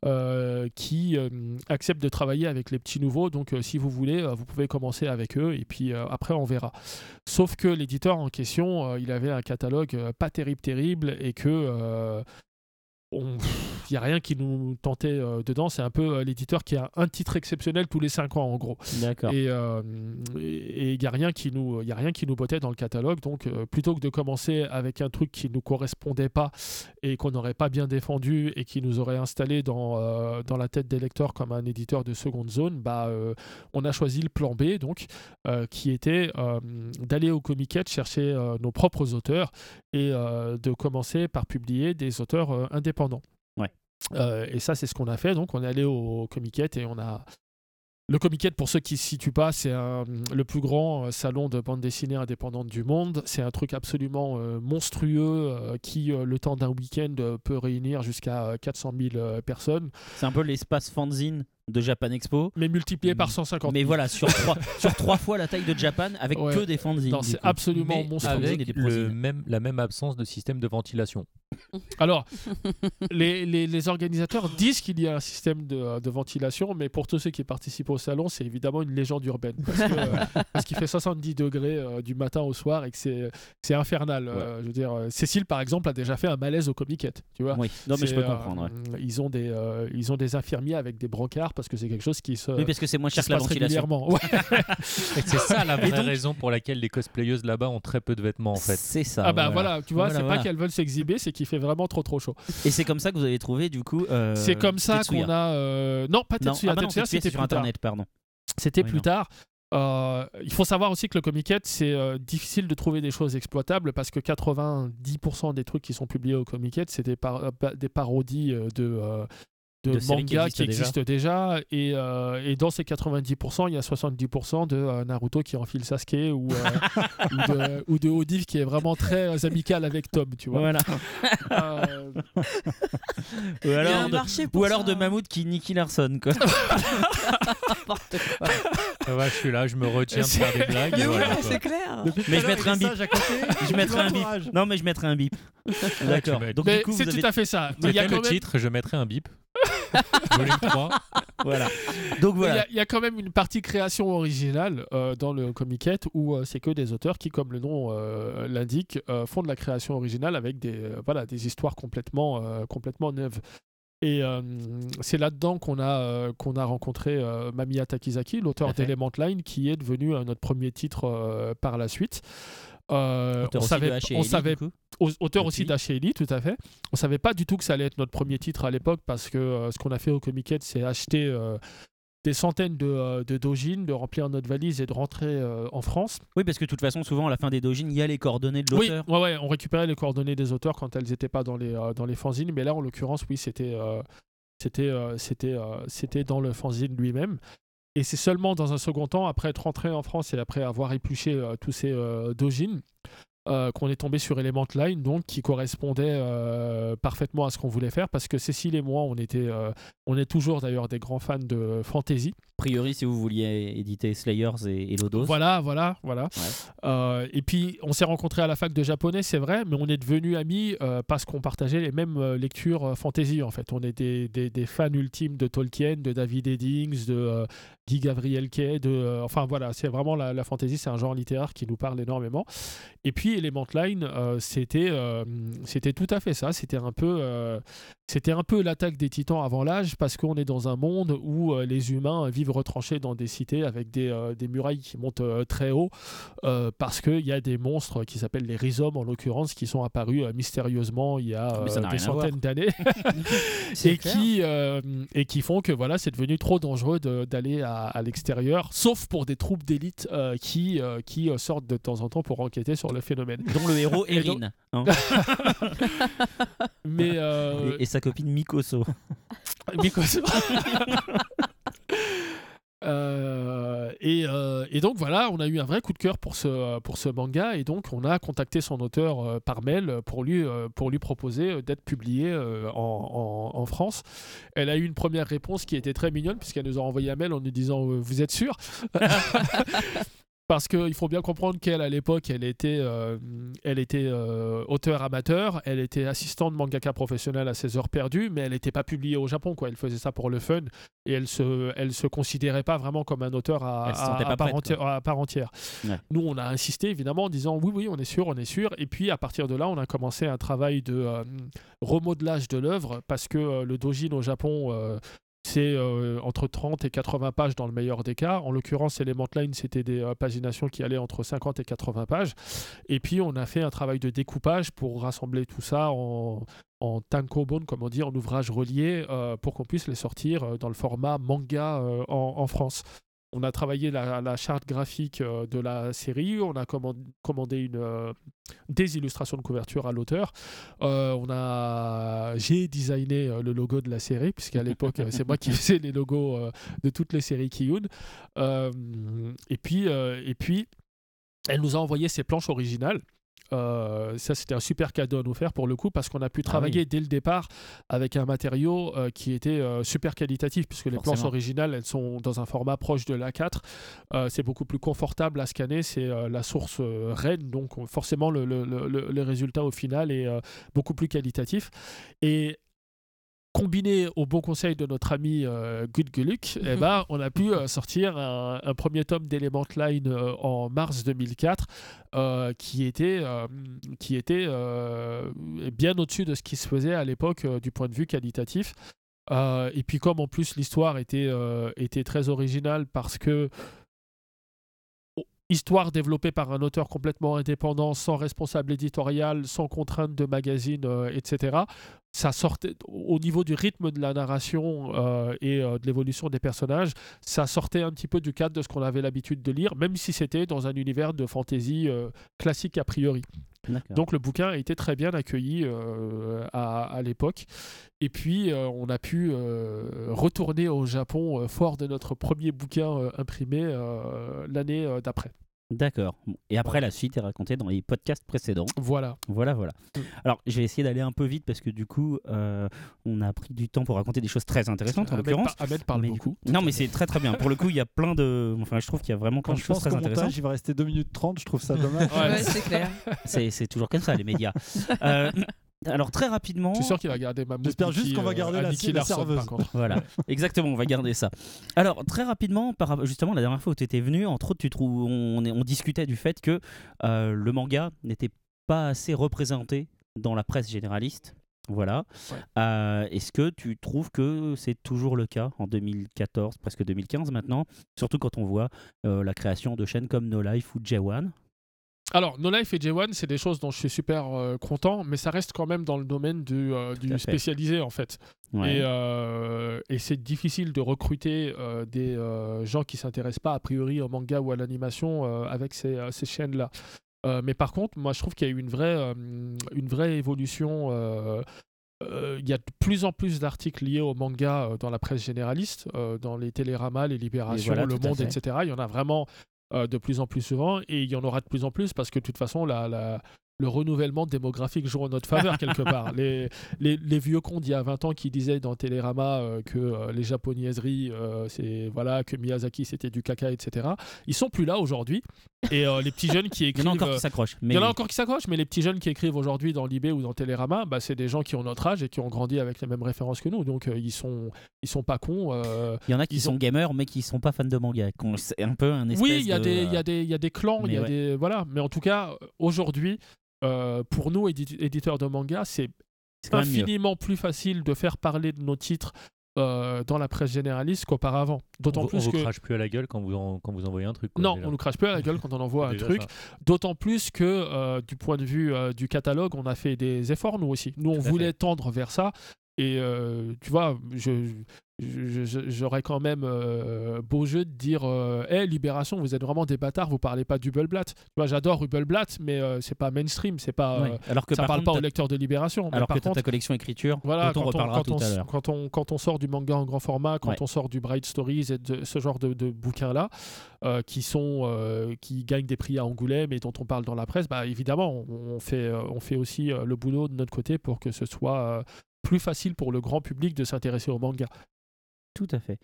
euh, qui euh, accepte de travailler avec les petits nouveaux. Donc, euh, si vous voulez, euh, vous pouvez commencer avec eux et puis euh, après, on verra. Sauf que l'éditeur en question, euh, il avait un catalogue euh, pas terrible, terrible et que. Euh, il n'y a rien qui nous tentait euh, dedans. C'est un peu euh, l'éditeur qui a un titre exceptionnel tous les 5 ans, en gros. D'accord. Et euh, il n'y a rien qui nous, y a rien qui nous bottait dans le catalogue. Donc, euh, plutôt que de commencer avec un truc qui nous correspondait pas et qu'on n'aurait pas bien défendu et qui nous aurait installé dans, euh, dans la tête des lecteurs comme un éditeur de seconde zone, bah, euh, on a choisi le plan B, donc, euh, qui était euh, d'aller au Comiquette chercher euh, nos propres auteurs et euh, de commencer par publier des auteurs euh, indépendants. Ouais. Euh, et ça, c'est ce qu'on a fait. Donc, on est allé au Comiquette et on a le Comiquette, pour ceux qui ne se situent pas, c'est un- le plus grand euh, salon de bande dessinée indépendante du monde. C'est un truc absolument euh, monstrueux euh, qui, euh, le temps d'un week-end, euh, peut réunir jusqu'à euh, 400 000 euh, personnes, C'est un peu l'espace fanzine de Japan Expo. mais multiplié par 150 000. Mais voilà, sur trois, sur trois fois la taille de Japan avec Ouais. que des fanzines. C'est absolument Mais monstrueux. avec le même, la même absence de système de ventilation. Alors, les, les- les organisateurs disent qu'il y a un système de, de ventilation, mais pour tous ceux qui participent au salon, c'est évidemment une légende urbaine. Parce euh, qu'il fait 70 degrés euh, du matin au soir et que c'est c'est infernal. Euh, je veux dire, Cécile, par exemple, a déjà fait un malaise au Comiquette. Tu vois Oui, non, mais je peux comprendre. ouais. ils, ont des, euh, ils ont des infirmiers avec des brancards parce que c'est quelque chose qui se, Oui, parce que c'est moins cher que la ventilation. régulièrement. Ouais. Et c'est ça la vraie donc- raison pour laquelle les cosplayeuses là-bas ont très peu de vêtements en fait. C'est ça. Ah bah voilà, tu vois, Voilà, c'est voilà. pas qu'elles veulent s'exhiber, c'est qu'il fait vraiment trop trop chaud. Et c'est comme ça que vous avez trouvé du coup. euh, c'est comme ça qu'on a... euh, Non, pas Tetsuya, ah bah Tetsuya, c'était sur plus tard. internet, pardon. C'était Oui, plus non. tard. Euh, il faut savoir aussi que le Comiquette, c'est euh, difficile de trouver des choses exploitables parce que 90% des trucs qui sont publiés au Comiquette, c'est des, par- pa- des parodies de, de, De séries qui mangas existent qui existent déjà. Et, euh, et dans ces 90%, il y a 70% de euh, Naruto qui enfile Sasuke ou, euh, ou de, ou de Odiv qui est vraiment très amical avec Tom, tu vois. Voilà. Euh, Ou alors, de, pour ou alors ça. de Mammouth qui nique Larson, quoi. N'importe quoi. Ah ouais, je suis là, je me retiens de faire des blagues. Mais voilà, c'est clair. Mais je mettrai un bip. Je mettrai un bip. Non, mais je mettrai un bip. D'accord. Donc mais du coup, c'est vous avez... tout à fait ça. Mais il y a le même titre, je mettrai un bip. Volume 3. voilà. Donc Mais Il y voilà. a- il y, a quand même une partie création originale euh, dans le Comiquette où euh, c'est que des auteurs qui, comme le nom euh, l'indique, euh, font de la création originale avec des, euh, voilà, des histoires complètement, euh, complètement neuves. Et euh, c'est là-dedans qu'on a, euh, qu'on a rencontré euh, Mamiya Takizaki, l'auteur d'Element Line, qui est devenu notre premier titre par la suite. Euh, Auteur on aussi savait, on Ellie, savait auteur aussi d'H.Ellie, tout à fait. On savait pas du tout que ça allait être notre premier titre à l'époque parce que euh, ce qu'on a fait au Comiquette, c'est acheter euh, des centaines de, euh, de dojins, de remplir notre valise et de rentrer euh, en France. Oui, parce que de toute façon, souvent à la fin des dojins, il y a les coordonnées de Oui, l'auteur. ouais, ouais, on récupérait les coordonnées des auteurs quand elles n'étaient pas dans les, euh, dans les fanzines, mais là, en l'occurrence, oui, c'était euh, c'était c'était c'était dans le fanzine lui-même. Et c'est seulement dans un second temps, après être rentré en France et après avoir épluché tous ces dojins, euh, qu'on est tombé sur Element Line, donc qui correspondait euh, parfaitement à ce qu'on voulait faire, parce que Cécile et moi, on était, euh, on est toujours d'ailleurs des grands fans de fantasy. A priori, si vous vouliez éditer Slayers et, et Lodos. Voilà, voilà, voilà. Ouais. Et puis, on s'est rencontrés à la fac de japonais, c'est vrai, mais on est devenus amis parce qu'on partageait les mêmes lectures fantasy, en fait. On est des, des- des fans ultimes de Tolkien, de David Eddings, de Guy Gabriel Kay, de... enfin, voilà, c'est vraiment la, la fantasy, c'est un genre littéraire qui nous parle énormément. Et puis, Element Line, euh, c'était euh, c'était tout à fait ça. C'était un peu euh, c'était un peu l'attaque des titans avant l'âge parce qu'on est dans un monde où euh, les humains vivent retranchés dans des cités avec des, euh, des murailles qui montent euh, très haut euh, parce qu'il y a des monstres qui s'appellent les rhizomes en l'occurrence qui sont apparus euh, mystérieusement il y a euh, des centaines d'années et clair. qui euh, et qui font que voilà c'est devenu trop dangereux de- d'aller à, à l'extérieur sauf pour des troupes d'élite euh, qui euh, qui sortent de temps en temps pour enquêter sur le phénomène Dont le héros Erin hein, mais euh, et, et sa copine Mikoso. Mikoso. Euh, et, euh, et donc voilà, on a eu un vrai coup de cœur pour ce, pour ce manga et donc on a contacté son auteur par mail pour lui, pour lui proposer d'être publié en, en- en France. Elle a eu une première réponse qui était très mignonne puisqu'elle nous a envoyé un mail en nous disant Vous êtes sûr? Parce qu'il faut bien comprendre qu'elle, à l'époque, elle était, euh, elle était euh, auteur amateur, elle était assistante mangaka professionnelle à ses heures perdues, mais elle n'était pas publiée au Japon. Quoi. Elle faisait ça pour le fun et elle se, elle se considérait pas vraiment comme un auteur à, part, prête, entière, à part entière. Ouais. Nous, on a insisté évidemment en disant oui, oui, on est sûr, on est sûr. Et puis à partir de là, on a commencé un travail de euh, remodelage de l'œuvre parce que le dojin au Japon. C'est euh, entre 30 et 80 pages dans le meilleur des cas. En l'occurrence, Element Line, c'était des euh, paginations qui allaient entre 50 et 80 pages. Et puis, on a fait un travail de découpage pour rassembler tout ça en, en tankobon, comme on dit, en ouvrage relié, euh, pour qu'on puisse les sortir dans le format manga en France. On a travaillé la, la charte graphique euh, de la série, on a command- commandé une, euh, des illustrations de couverture à l'auteur. Euh, on a, j'ai designé le logo de la série, puisqu'à l'époque, c'est moi qui faisais les logos de toutes les séries Kiyun. Euh, et, puis, et puis, elle nous a envoyé ses planches originales. Euh, ça, c'était un super cadeau à nous faire pour le coup, parce qu'on a pu travailler dès le départ avec un matériau euh, qui était euh, super qualitatif, puisque les planches originales, elles sont dans un format proche de l'A4. Euh, c'est beaucoup plus confortable à scanner, c'est la source RAID, donc on- forcément le, le- le- le- résultat au final est beaucoup plus qualitatif. Et combiné au bon conseil de notre ami euh, Gudguluk, eh ben, on a pu euh, sortir un, un premier tome d'Element Line euh, en mars 2004 euh, qui était, qui était bien au-dessus de ce qui se faisait à l'époque du point de vue qualitatif. Et puis comme en plus l'histoire était, était très originale parce que histoire développée par un auteur complètement indépendant, sans responsable éditorial, sans contrainte de magazine, euh, etc. Ça sortait au niveau du rythme de la narration euh, et euh, de l'évolution des personnages, ça sortait un petit peu du cadre de ce qu'on avait l'habitude de lire, même si c'était dans un univers de fantasy classique a priori. Donc le bouquin a été très bien accueilli euh, à, à l'époque. Et puis euh, on a pu euh, retourner au Japon fort de notre premier bouquin imprimé l'année d'après. D'accord. Et après, la suite est racontée dans les podcasts précédents. Voilà. Voilà, voilà. Mm. Alors, je vais essayer d'aller un peu vite parce que du coup, euh, on a pris du temps pour raconter des choses très intéressantes en l'occurrence. par- Ahmed parle Mais du beaucoup. Non, mais c'est très très bien. Pour le coup, il y a plein de. Enfin, je trouve qu'il y a vraiment plein Quand de choses très intéressantes. il va rester 2 minutes 30, je trouve ça dommage. Ouais. Ouais, c'est clair. C'est c'est toujours comme ça, les médias. Euh, alors, très rapidement. Je suis sûr qu'il va garder ma J'espère juste qu'on va garder la- la serveuse. Voilà, exactement, on va garder ça. Alors, très rapidement, par, justement, la dernière fois où tu étais venu, entre autres, tu trouves, on, discutait du fait que euh, le manga n'était pas assez représenté dans la presse généraliste. Voilà. Ouais. Euh, Est-ce que tu trouves que c'est toujours le cas en 2014, presque 2015 maintenant Surtout quand on voit euh, la création de chaînes comme No Life ou J1. Alors, No Life et J1, c'est des choses dont je suis super euh, content, mais ça reste quand même dans le domaine du, euh, du spécialisé en fait. Ouais. Et, euh, et c'est difficile de recruter des gens qui s'intéressent pas a priori au manga ou à l'animation avec ces, ces chaînes-là. Mais par contre, moi je trouve qu'il y a eu une vraie, une vraie évolution. euh, Il y a de plus en plus d'articles liés au manga euh, dans la presse généraliste, euh, dans les téléramas, les libérations, voilà, le monde, etc. Il y en a vraiment de plus en plus souvent et il y en aura de plus en plus parce que de toute façon, la, la, le renouvellement démographique joue en notre faveur quelque part. Les, les, les vieux cons d'il y a 20 ans qui disaient dans Télérama euh, que euh, les japonaiseries, euh, c'est voilà, que Miyazaki c'était du caca, etc. Ils sont plus là aujourd'hui. Et les petits jeunes qui Il y écrivent. en a encore qui s'accrochent. il Mais y en a encore qui s'accrochent, mais les petits jeunes qui écrivent aujourd'hui dans Libé ou dans Télérama, bah, c'est des gens qui ont notre âge et qui ont grandi avec les mêmes références que nous. Donc ils sont ils sont pas cons. il y en a qui sont ont- gamers mais qui sont pas fans de manga. C'est un peu un espèce Oui, il y a de, des il y a des il y a des clans, il y mais a ouais. des voilà. Mais en tout cas aujourd'hui, euh, pour nous édi- éditeurs de manga, c'est mieux. infiniment plus facile de faire parler de nos titres euh, dans la presse généraliste qu'auparavant. D'autant vous- on plus vous que crache plus à la gueule quand vous, en- quand vous envoyez un truc. quoi, non, déjà. on nous crache plus à la gueule quand on envoie un truc. D'autant plus que euh, du point de vue euh, du catalogue, on a fait des efforts nous aussi. Nous, on voulait fait. tendre vers ça. Et tu vois, je- j'aurais quand même euh, beau jeu de dire euh, Hey, Libération, vous êtes vraiment des bâtards, vous parlez pas d'Hubelblatt. Tu vois, j'adore Hubelblatt, mais euh, c'est pas mainstream, c'est pas, euh, Alors que ça parle contre, pas aux lecteurs de Libération. Alors que contre, ta collection écriture, voilà, dont on quand, on, reparlera quand, tout on, à quand, on, quand on sort du manga en grand format, quand Ouais. on sort du Bright Stories et de ce genre de, de bouquins-là, euh, qui, sont, euh, qui gagnent des prix à Angoulême et dont on parle dans la presse, bah, évidemment, on, fait, euh, on fait aussi euh, le boulot de notre côté pour que ce soit euh, plus facile pour le grand public de s'intéresser au manga. Tout à fait.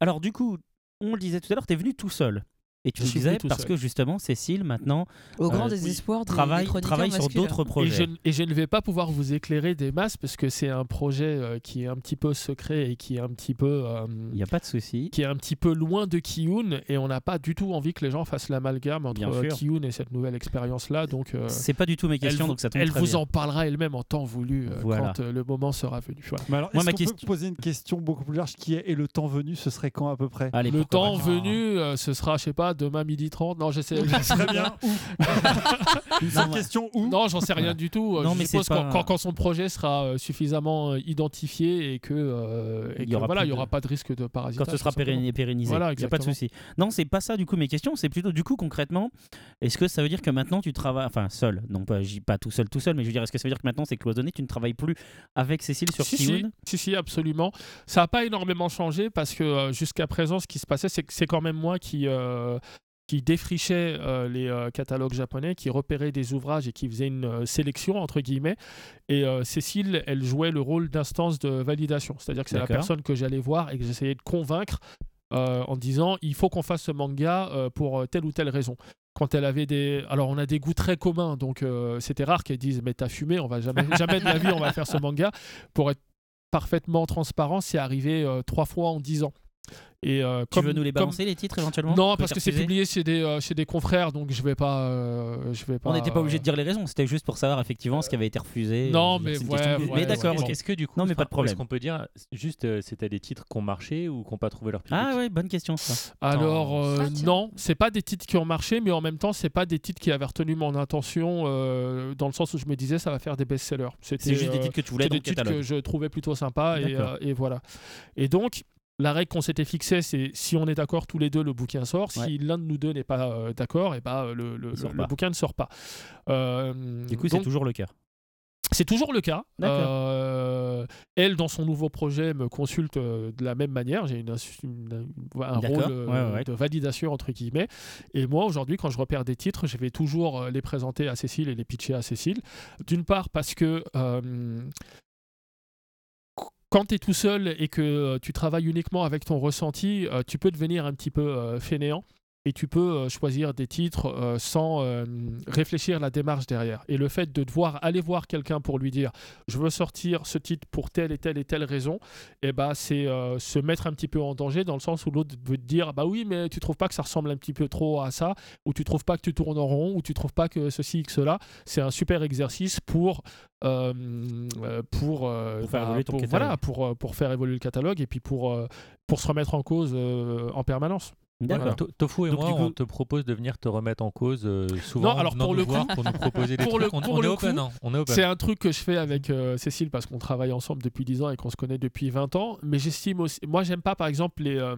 Alors du coup, on le disait tout à l'heure, tu es venu tout seul. Et tu Je le disais parce seul. que justement, Cécile, maintenant, Au grand Euh, désespoir des, travaille, des chroniqueurs travaille sur d'autres Et projets. je, et je ne vais pas pouvoir vous éclairer des masses parce que c'est un projet euh, qui est un petit peu secret et qui est un petit peu... euh, Il n'y a pas de souci. qui est un petit peu loin de Kiyun et on n'a pas du tout envie que les gens fassent l'amalgame entre. Kiyun et cette nouvelle expérience là donc euh, C'est pas du tout mes elle, questions, vous, donc ça tombe elle très vous bien. en parlera elle-même en temps voulu euh, Voilà. quand euh, le moment sera venu Voilà. Mais alors, Moi, ma peut poser une question beaucoup plus large qui est et le temps venu, ce serait quand à peu près? Allez, le temps venu ce sera je sais pas demain midi 30 non j'essaie. Très bien. Non, question où non j'en sais rien du tout. Non, je mais suppose c'est quand, quand- quand son projet sera euh, suffisamment euh, identifié et que, euh, et Il y que aura voilà plus il y de- aura pas de risque de parasitage quand ce sera pérennisé. Voilà, il n'y a pas de souci. Non, c'est pas ça du coup mes questions, c'est plutôt du coup concrètement, est-ce que ça veut dire que maintenant tu travailles, enfin seul, non pas, pas tout seul, tout seul, mais je veux dire, est-ce que ça veut dire que maintenant c'est cloisonné, tu ne travailles plus avec Cécile sur si, si, si, si, absolument. Ça n'a pas énormément changé parce que euh, jusqu'à présent, ce qui se passait, c'est que c'est quand même moi qui, euh, qui défrichait euh, les euh, catalogues japonais, qui repérait des ouvrages et qui faisait une euh, sélection, entre guillemets. Et Cécile, elle jouait le rôle d'instance de validation. C'est-à-dire que c'est la personne que j'allais voir et que j'essayais de convaincre en disant il faut qu'on fasse ce manga pour telle ou telle raison. Quand elle avait des. Alors, on a des goûts très communs, donc c'était rare qu'elle dise Mais t'as fumé, on va jamais, jamais de la vie, on va faire ce manga. Pour être parfaitement transparent, c'est arrivé trois fois en dix ans. Et euh, Tu comme, veux nous les comme- balancer les titres éventuellement Non, parce que c'est publié chez des, euh, chez des confrères, donc je vais pas. euh, je vais pas On n'était pas obligé de euh, dire les raisons, c'était juste pour savoir effectivement ce qui avait été refusé. Non, mais ouais, question de- ouais, mais d'accord. Est-ce que du coup, Non, mais pas de problème. Est-ce qu'on peut dire juste euh, c'était des titres qui ont marché ou qui n'ont pas trouvé leur public? Ah ouais, bonne question ça. Alors euh, Ah, non, c'est pas des titres qui ont marché, mais en même temps, c'est pas des titres qui avaient retenu mon intention euh, dans le sens où je me disais ça va faire des best-sellers. C'était C'est juste des titres que tu voulais des titres que je trouvais plutôt sympas et, et voilà. Et donc la règle qu'on s'était fixée, c'est si on est d'accord tous les deux, le bouquin sort. Ouais. Si l'un de nous deux n'est pas euh, d'accord, et bah le, le- bouquin ne sort pas. Euh, Du coup, c'est toujours le cas. c'est toujours le cas. Euh, elle, dans son nouveau projet, me consulte de la même manière. J'ai une, un rôle Ouais, ouais, ouais. de validation, entre guillemets. Et moi, aujourd'hui, quand je repère des titres, je vais toujours les présenter à Cécile et les pitcher à Cécile. D'une part, parce que. Quand tu es tout seul et que euh, tu travailles uniquement avec ton ressenti, euh, tu peux devenir un petit peu euh, fainéant et tu peux euh, choisir des titres euh, sans euh, réfléchir la démarche derrière. Et le fait de devoir aller voir quelqu'un pour lui dire je veux sortir ce titre pour telle et telle et telle raison, et bah c'est euh, se mettre un petit peu en danger dans le sens où l'autre veut te dire bah oui mais tu trouves pas que ça ressemble un petit peu trop à ça ou tu trouves pas que tu tournes en rond ou tu trouves pas que ceci que cela. C'est un super exercice pour euh, euh, pour, euh, Pour faire bah, évoluer ton pour- catalogue. voilà pour pour faire évoluer le catalogue et puis pour pour se remettre en cause euh, en permanence. D'accord. Voilà. To- Tofu et Donc, moi, coup- on te propose de venir te remettre en cause euh, souvent. Non, alors, pour nous le voir coup- pour nous proposer des pour le- trucs. On, pour on est le open, coup, hein, on est open. C'est un truc que je fais avec euh, Cécile parce qu'on travaille ensemble depuis 10 ans et qu'on se connaît depuis 20 ans. Mais j'estime aussi. Moi, j'aime pas, par exemple, les. euh,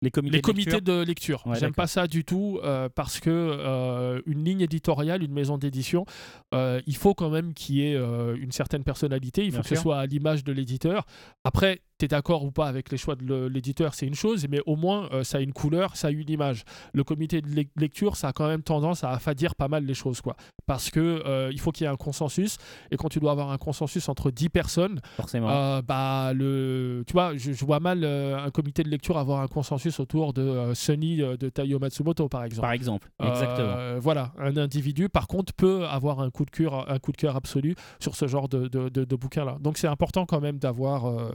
Les comités les de comités lecture de lecture. Ouais, J'aime pas ça du tout euh, parce que euh, une ligne éditoriale, une maison d'édition, euh, il faut quand même qu'il y ait une certaine personnalité. Il faut Bien que ce soit à l'image de l'éditeur. Après, tu es d'accord ou pas avec les choix de l'éditeur, c'est une chose, mais au moins ça a une couleur, ça a une image. Le comité de lec- lecture, ça a quand même tendance à affadir pas mal les choses, quoi. Parce que il faut qu'il y ait un consensus, et quand tu dois avoir un consensus entre 10 personnes, Forcément. bah le tu vois je, je vois mal un comité de lecture avoir un consensus autour de euh, Sunny euh, de Taiyo Matsumoto par exemple Par exemple. Exactement. Euh, voilà un individu par contre peut avoir un coup de cœur un coup de cœur absolu sur ce genre de, de, de, bouquin là donc c'est important quand même d'avoir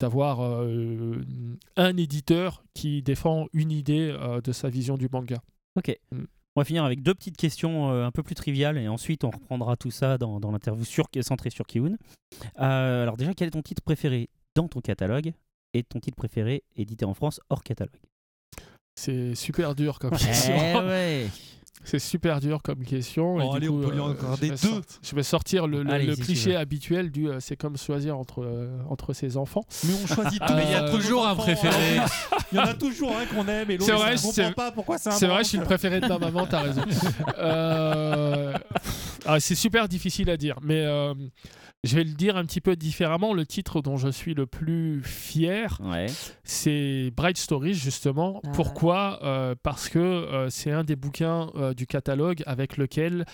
d'avoir euh, un éditeur qui défend une idée euh, de sa vision du manga Ok. Mm. On va finir avec deux petites questions euh, un peu plus triviales et ensuite on reprendra tout ça dans, dans l'interview sur, centrée sur Kiun. Alors déjà, quel est ton titre préféré dans ton catalogue? Et ton titre préféré édité en France hors catalogue c'est super dur comme question Eh ouais. C'est super dur comme question. et Oh, du allez, coup, on peut lui euh, en garder je vais deux. sortir- je vais sortir le, le- Allez, le si tu cliché habituel du euh, c'est comme choisir entre, euh, entre ses enfants. Mais on choisit tous. mais il y a toujours un préféré. hein. Il y en a toujours un qu'on aime et l'autre, on c'est- comprend pas pourquoi c'est un C'est vrai, je suis le préféré de ma maman, t'as raison. Euh, ah, c'est super difficile à dire, mais euh, je vais le dire un petit peu différemment. Le titre dont je suis le plus fier, Ouais. c'est Bright Stories, justement. Ah. Pourquoi? Euh, Parce que euh, c'est un des bouquins euh, du catalogue avec lequel.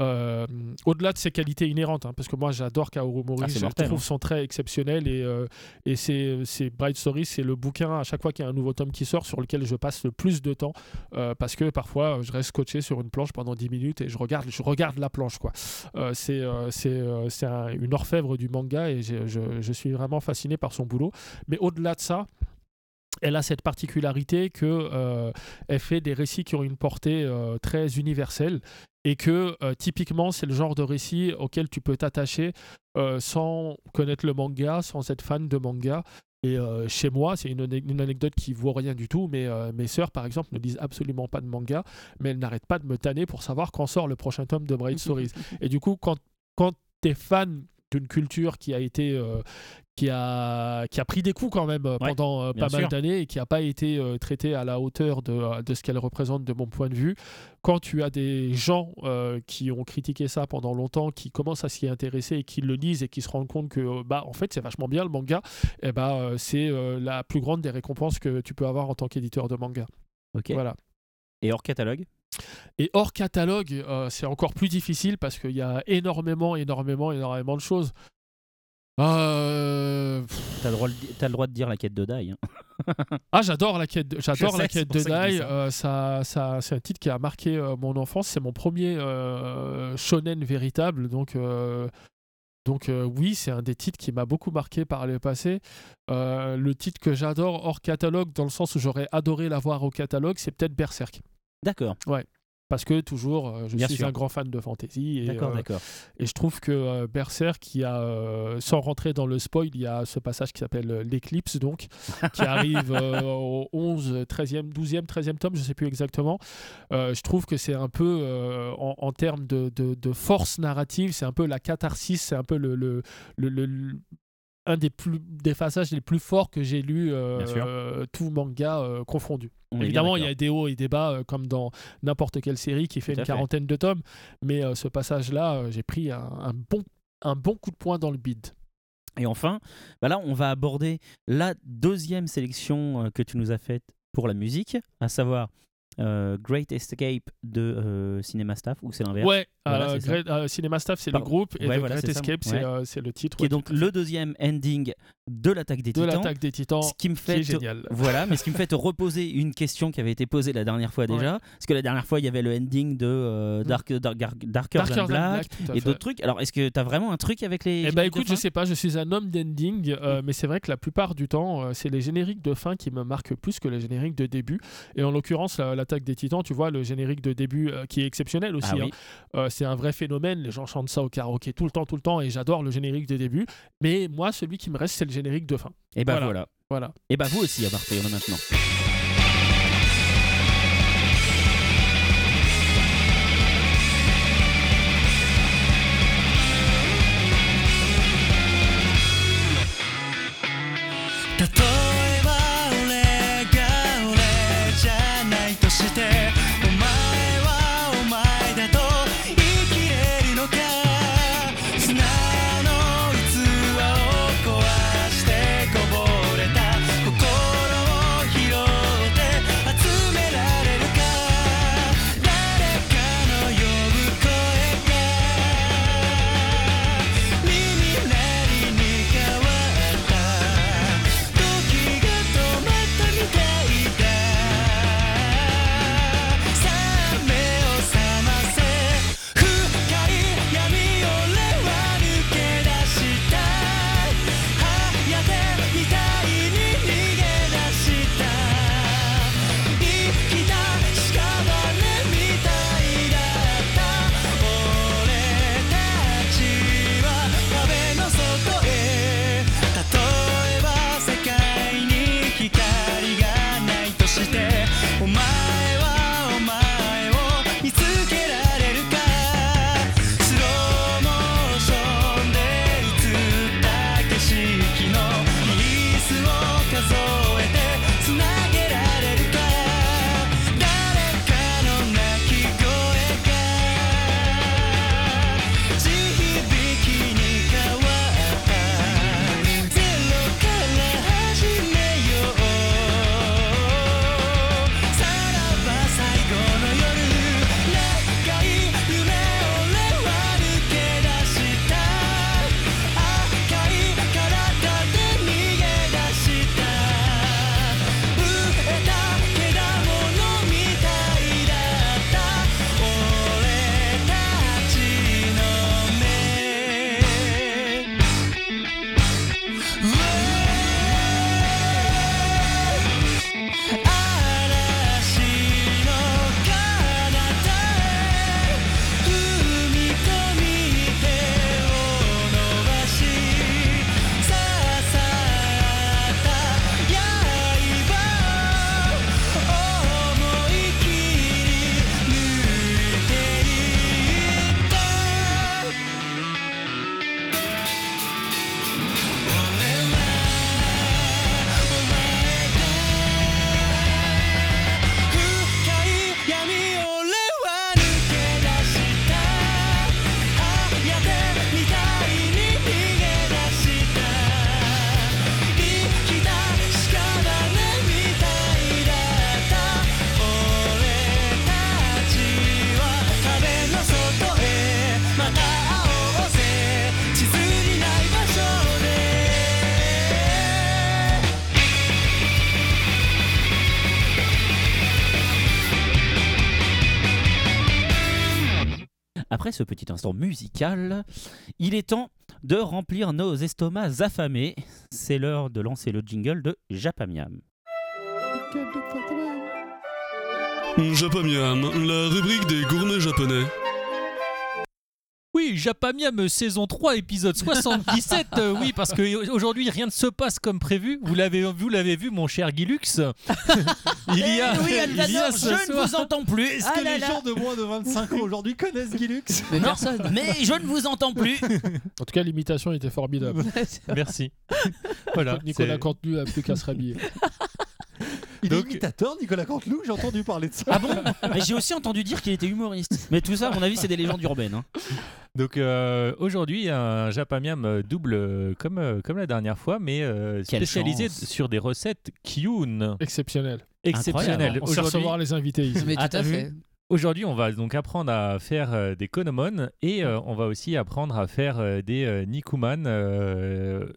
Euh, au-delà de ses qualités inhérentes, hein, parce que moi j'adore Kaoru Mori, Ah, je mortel, trouve hein. son trait exceptionnel et, euh, et c'est, c'est Bright Stories, c'est le bouquin à chaque fois qu'il y a un nouveau tome qui sort sur lequel je passe le plus de temps euh, parce que parfois je reste scotché sur une planche pendant 10 minutes et je regarde, je regarde la planche. Quoi. C'est c'est, c'est un- une orfèvre du manga et je, je suis vraiment fasciné par son boulot. Mais au-delà de ça, elle a cette particularité que euh, elle fait des récits qui ont une portée euh, très universelle et que euh, typiquement c'est le genre de récit auquel tu peux t'attacher sans connaître le manga, sans être fan de manga. Et chez moi, c'est une, une anecdote qui vaut rien du tout, mais mes sœurs, par exemple, ne lisent absolument pas de manga, mais elles n'arrêtent pas de me tanner pour savoir quand sort le prochain tome de Bright Stories. Et du coup, quand, quand tu es fan d'une culture qui a été. euh, qui a, qui a pris des coups quand même euh, Ouais, pendant euh, pas mal d'années et qui n'a pas été euh, traitée à la hauteur de, euh, de ce qu'elle représente de mon point de vue. Quand tu as des gens euh, qui ont critiqué ça pendant longtemps, qui commencent à s'y intéresser et qui le lisent et qui se rendent compte que bah en fait c'est vachement bien le manga, et bah euh, c'est la plus grande des récompenses que tu peux avoir en tant qu'éditeur de manga. Ok. Voilà. Et hors catalogue? Et hors catalogue, euh, c'est encore plus difficile parce qu'il y a énormément, énormément, énormément de choses. Euh, pff, T'as le, droit de di- t'as le droit de dire la quête de Dai. hein. Ah, j'adore la quête de, j'adore la c'est quête de ça ça. Euh, ça, ça, c'est un titre qui a marqué euh, mon enfance. C'est mon premier euh, shonen véritable. Donc, euh, donc euh, oui, c'est un des titres qui m'a beaucoup marqué par le passé. Euh, le titre que j'adore hors catalogue, dans le sens où j'aurais adoré l'avoir au catalogue, c'est peut-être Berserk. D'accord. Parce que toujours, euh, je Bien suis sûr. un grand fan de fantasy. Et, D'accord, euh, d'accord. et je trouve que euh, Berserk, qui a, euh, sans rentrer dans le spoil, il y a ce passage qui s'appelle l'éclipse, donc, qui arrive au 11, 13e, 12e, 13e tome, je ne sais plus exactement. Je trouve que c'est un peu, en, en termes de, de- de force narrative, c'est un peu la catharsis, c'est un peu le, le- le- le- le- un des, plus, des passages les plus forts que j'ai lu, euh, tout manga euh, confondu. On Évidemment, il y a des hauts et des bas, euh, comme dans n'importe quelle série qui fait une fait. quarantaine de tomes. Mais ce passage-là, j'ai pris un, un bon, un bon coup de poing dans le bide. Et enfin, bah là, on va aborder la deuxième sélection que tu nous as faite pour la musique, à savoir euh, Great Escape de euh, Cinema Staff, ou c'est l'inverse Ouais, Voilà, euh. Great- Cinema Staff, c'est le groupe, et Ouais, The voilà, Great. Escape, c'est Ouais. c'est le titre. Qui est donc le deuxième ending de l'attaque des de l'attaque des titans, Ce qui me qui fait est génial. voilà, mais ce qui me fait te reposer une question qui avait été posée la dernière fois déjà, parce que la dernière fois il y avait le ending de euh, Dark, Dark- Dark- Darker, Darker Than Black, et d'autres trucs. Alors est-ce que tu as vraiment un truc avec les Eh de écoute, je sais pas, je suis un homme d'ending, euh, mais c'est vrai que la plupart du temps, euh, c'est les génériques de fin qui me marquent plus que les génériques de début. Et en l'occurrence, la- l'attaque des titans, tu vois, le générique de début euh, qui est exceptionnel aussi. Ah hein. Euh, c'est un vrai phénomène, les gens chantent ça au karaoké tout le temps, tout le temps, et j'adore le générique de début. Mais moi, celui qui me reste, c'est le générique de fin. Et bah Voilà. voilà. Voilà. Et bah vous aussi à partir de maintenant. Ce petit instant musical, il est temps de remplir nos estomacs affamés. C'est l'heure de lancer le jingle de Japamiam. Japamiam, la rubrique des gourmets japonais. Oui, Japamiam saison 3 épisode 77. euh, oui, parce que aujourd'hui rien ne se passe comme prévu. Vous l'avez vous l'avez vu mon cher Guilux. il y a Eh oui, il y a Altador, ce je ne soir- vous entends plus. Est-ce Ah que là les là. gens de moins de 25 ans aujourd'hui connaissent Gilux Mais Non, personne. mais je ne vous entends plus. En tout cas, l'imitation était formidable. Merci. voilà. Nicolas Cantenu a plus qu'à se rhabiller. Il Donc- est imitateur, Nicolas Canteloup, j'ai entendu parler de ça. Ah bon Mais j'ai aussi entendu dire qu'il était humoriste. Mais tout ça, à mon avis, c'est des légendes urbaines. hein. Donc euh, aujourd'hui un Japamiam euh, double euh, comme comme la dernière fois, mais euh, spécialisé sur des recettes Kyun Exceptionnel. exceptionnelles. On sait recevoir les invités ici. Mais Ah, tout à fait. Aujourd'hui, on va donc apprendre à faire euh, des konomon et euh, on va aussi apprendre à faire euh, des euh, nikuman euh,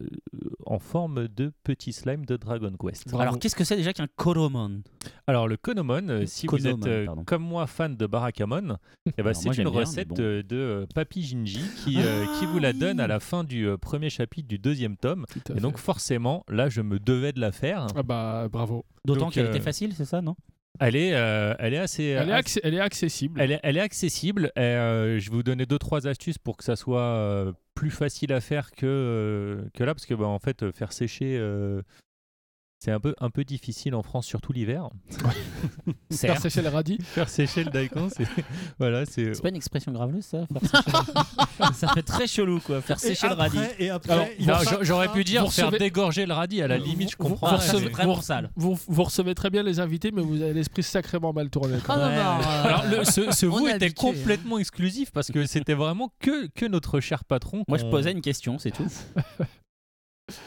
en forme de petits slime de Dragon Quest. Alors, qu'est-ce que c'est déjà qu'un Koromon? Alors le konomon, si vous Konomon, êtes euh, comme moi fan de Barakamon, eh ben, c'est une bien, recette bon. de euh, Papi Jinji qui, euh, qui vous la oui. donne à la fin du euh, premier chapitre du deuxième tome. Et donc fait. forcément, là, je me devais de la faire. Ah bah bravo. D'autant qu'elle euh, était facile, c'est ça, non? Elle est, euh, elle est assez. Elle est, assez- acc- elle est accessible. Elle est, elle est accessible. et, euh, je vais vous donner deux trois astuces pour que ça soit euh, plus facile à faire que, euh, que là, parce que bah, en fait, euh, faire sécher, euh, c'est un peu, un peu difficile en France, surtout l'hiver. Faire sécher le radis. Faire sécher le daikon, c'est voilà, c'est. C'est pas une expression graveleuse, ça faire sécher le- Ça fait très chelou, quoi. Faire sécher le radis. Et après, Alors, il Non, va- j'a- j'aurais pu dire vous faire recevez- dégorger le radis. À la limite, je vous- comprends. vous Ah, recevez- c'est vraiment sale. Vous, vous recevez très bien les invités, mais vous avez l'esprit sacrément mal tourné. quand Ah même. non, Ouais, non, ouais. euh, Alors, le- ce, ce on vous est était habitué, hein. complètement exclusif parce que c'était vraiment que, que notre cher patron. Moi, je qu'on- posais une question, c'est tout.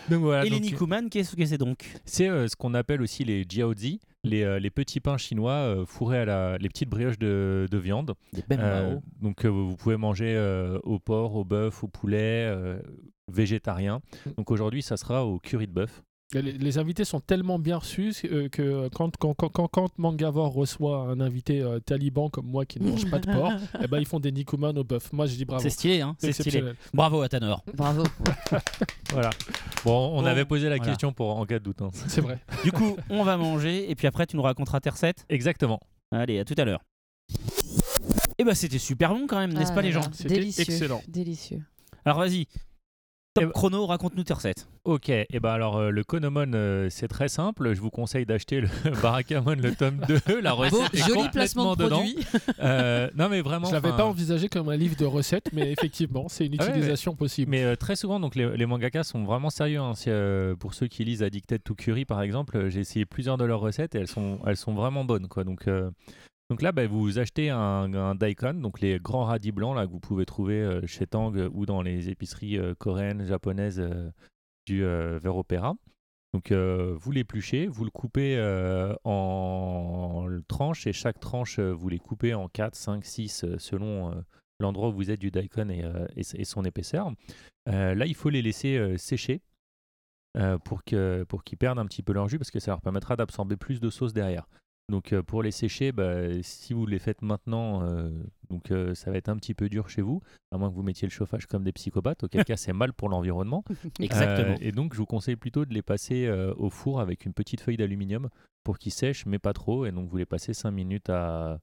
Donc, voilà, Et les donc, Nikuman, qu'est-ce que c'est donc? C'est euh, ce qu'on appelle aussi les jiaozi, les, euh, les petits pains chinois euh, fourrés à la, les petites brioches de, de viande. Des Euh, donc euh, vous pouvez manger euh, au porc, au bœuf, au poulet, euh, végétarien. Donc aujourd'hui, ça sera au curry de bœuf. Les, les invités sont tellement bien reçus euh, que quand, quand, quand, quand, quand Mangavor reçoit un invité euh, taliban comme moi qui ne mange pas de porc, eh ben, ils font des nikuman au bœuf. Moi, je dis bravo. C'est stylé, hein C'est stylé. Bravo à Tanor. Bravo. Voilà. Bon, on Bon, avait posé la voilà. question pour en cas de doute. hein. C'est vrai. Du coup, on va manger et puis après, tu nous raconteras tes recettes. Exactement. Allez, à tout à l'heure. Et bah, c'était super long quand même, n'est-ce Ah pas, là les gens C'était Délicieux. excellent. Délicieux. Alors, vas-y. Top Eh ben- chrono, raconte-nous tes recettes. Ok, et ben alors euh, le Konomon euh, c'est très simple. Je vous conseille d'acheter le Barakamon le tome 2. La recette Beau, est joli placement de dedans. produit. Euh, non mais vraiment. Je l'avais enfin, pas envisagé comme un livre de recettes, mais effectivement, c'est une Ah ouais, utilisation possible. Mais euh, très souvent, donc les, les mangakas sont vraiment sérieux. hein. Si, euh, pour ceux qui lisent Addicted to Curry, par exemple, euh, j'ai essayé plusieurs de leurs recettes et elles sont, elles sont vraiment bonnes. Quoi. Donc, euh, donc là, bah, vous achetez un, daikon, donc les grands radis blancs là, que vous pouvez trouver euh, chez Tang ou dans les épiceries euh, coréennes, japonaises euh, du vers Opéra. Donc vous l'épluchez, vous le coupez en tranches et chaque tranche, vous les coupez en 4, 5, 6 euh, selon l'endroit où vous êtes du daikon et, son épaisseur. Là, il faut les laisser sécher pour que pour qu'ils perdent un petit peu leur jus parce que ça leur permettra d'absorber plus de sauce derrière. Donc euh, pour les sécher, bah, si vous les faites maintenant, euh, donc euh, ça va être un petit peu dur chez vous, à moins que vous mettiez le chauffage comme des psychopathes, auquel cas c'est mal pour l'environnement. Exactement. Euh, et donc, je vous conseille plutôt de les passer euh, au four avec une petite feuille d'aluminium pour qu'ils sèchent, mais pas trop. Et donc, vous les passez 5 minutes à.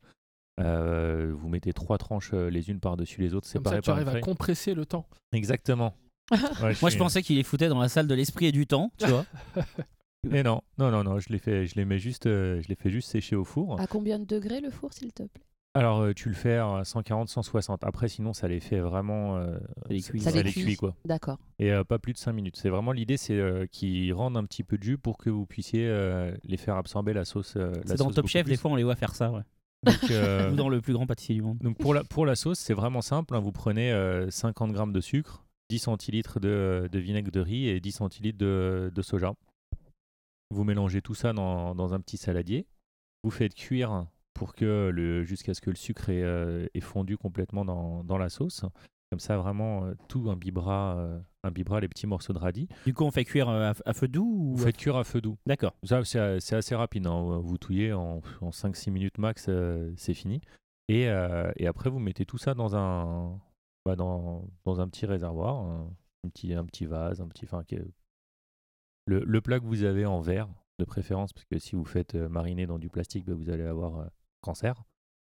euh, vous mettez trois tranches les unes par-dessus les autres, Comme ça, séparées tu par une arrives à compresser le temps. Exactement. Ouais, Moi, je suis- pensais qu'il les foutait dans la salle de l'esprit et du temps, tu vois. Mais non, non, non, non, je les fais, je les mets juste, euh, je les fais juste sécher au four. À combien de degrés le four, s'il te plaît? Alors, euh, tu le fais à 140, 160. Après, sinon, ça les fait vraiment. euh, Ça les cuit. Ça, Ça les les cuit. cuit, quoi. D'accord. Et euh, pas plus de 5 minutes. C'est vraiment l'idée, c'est euh, qu'ils rendent un petit peu de jus pour que vous puissiez euh, les faire absorber la sauce. euh, C'est dans Top Chef, plus. des fois, on les voit faire ça, ouais. Donc, euh, Ou dans le plus grand pâtissier du monde. donc pour, la, pour la sauce, c'est vraiment simple. hein. Vous prenez euh, 50 grammes de sucre, 10 centilitres de, de vinaigre de riz et 10 centilitres de, de soja. Vous mélangez tout ça dans, dans un petit saladier. Vous faites cuire pour que le, jusqu'à ce que le sucre est, euh, est fondu complètement dans, dans la sauce. Comme ça, vraiment, euh, tout imbibera, euh, imbibera les petits morceaux de radis. Du coup, on fait cuire euh, à, à feu doux ou Vous faites cuire à feu doux. D'accord. Ça, c'est assez rapide. hein. Vous touillez en, en 5-6 minutes max, euh, c'est fini. Et, et après, vous mettez tout ça dans un, bah, dans, dans un petit réservoir, un, un petit, un petit vase, un petit. Enfin, le, le plat que vous avez en verre, de préférence, parce que si vous faites euh, mariner dans du plastique, bah, vous allez avoir euh, cancer.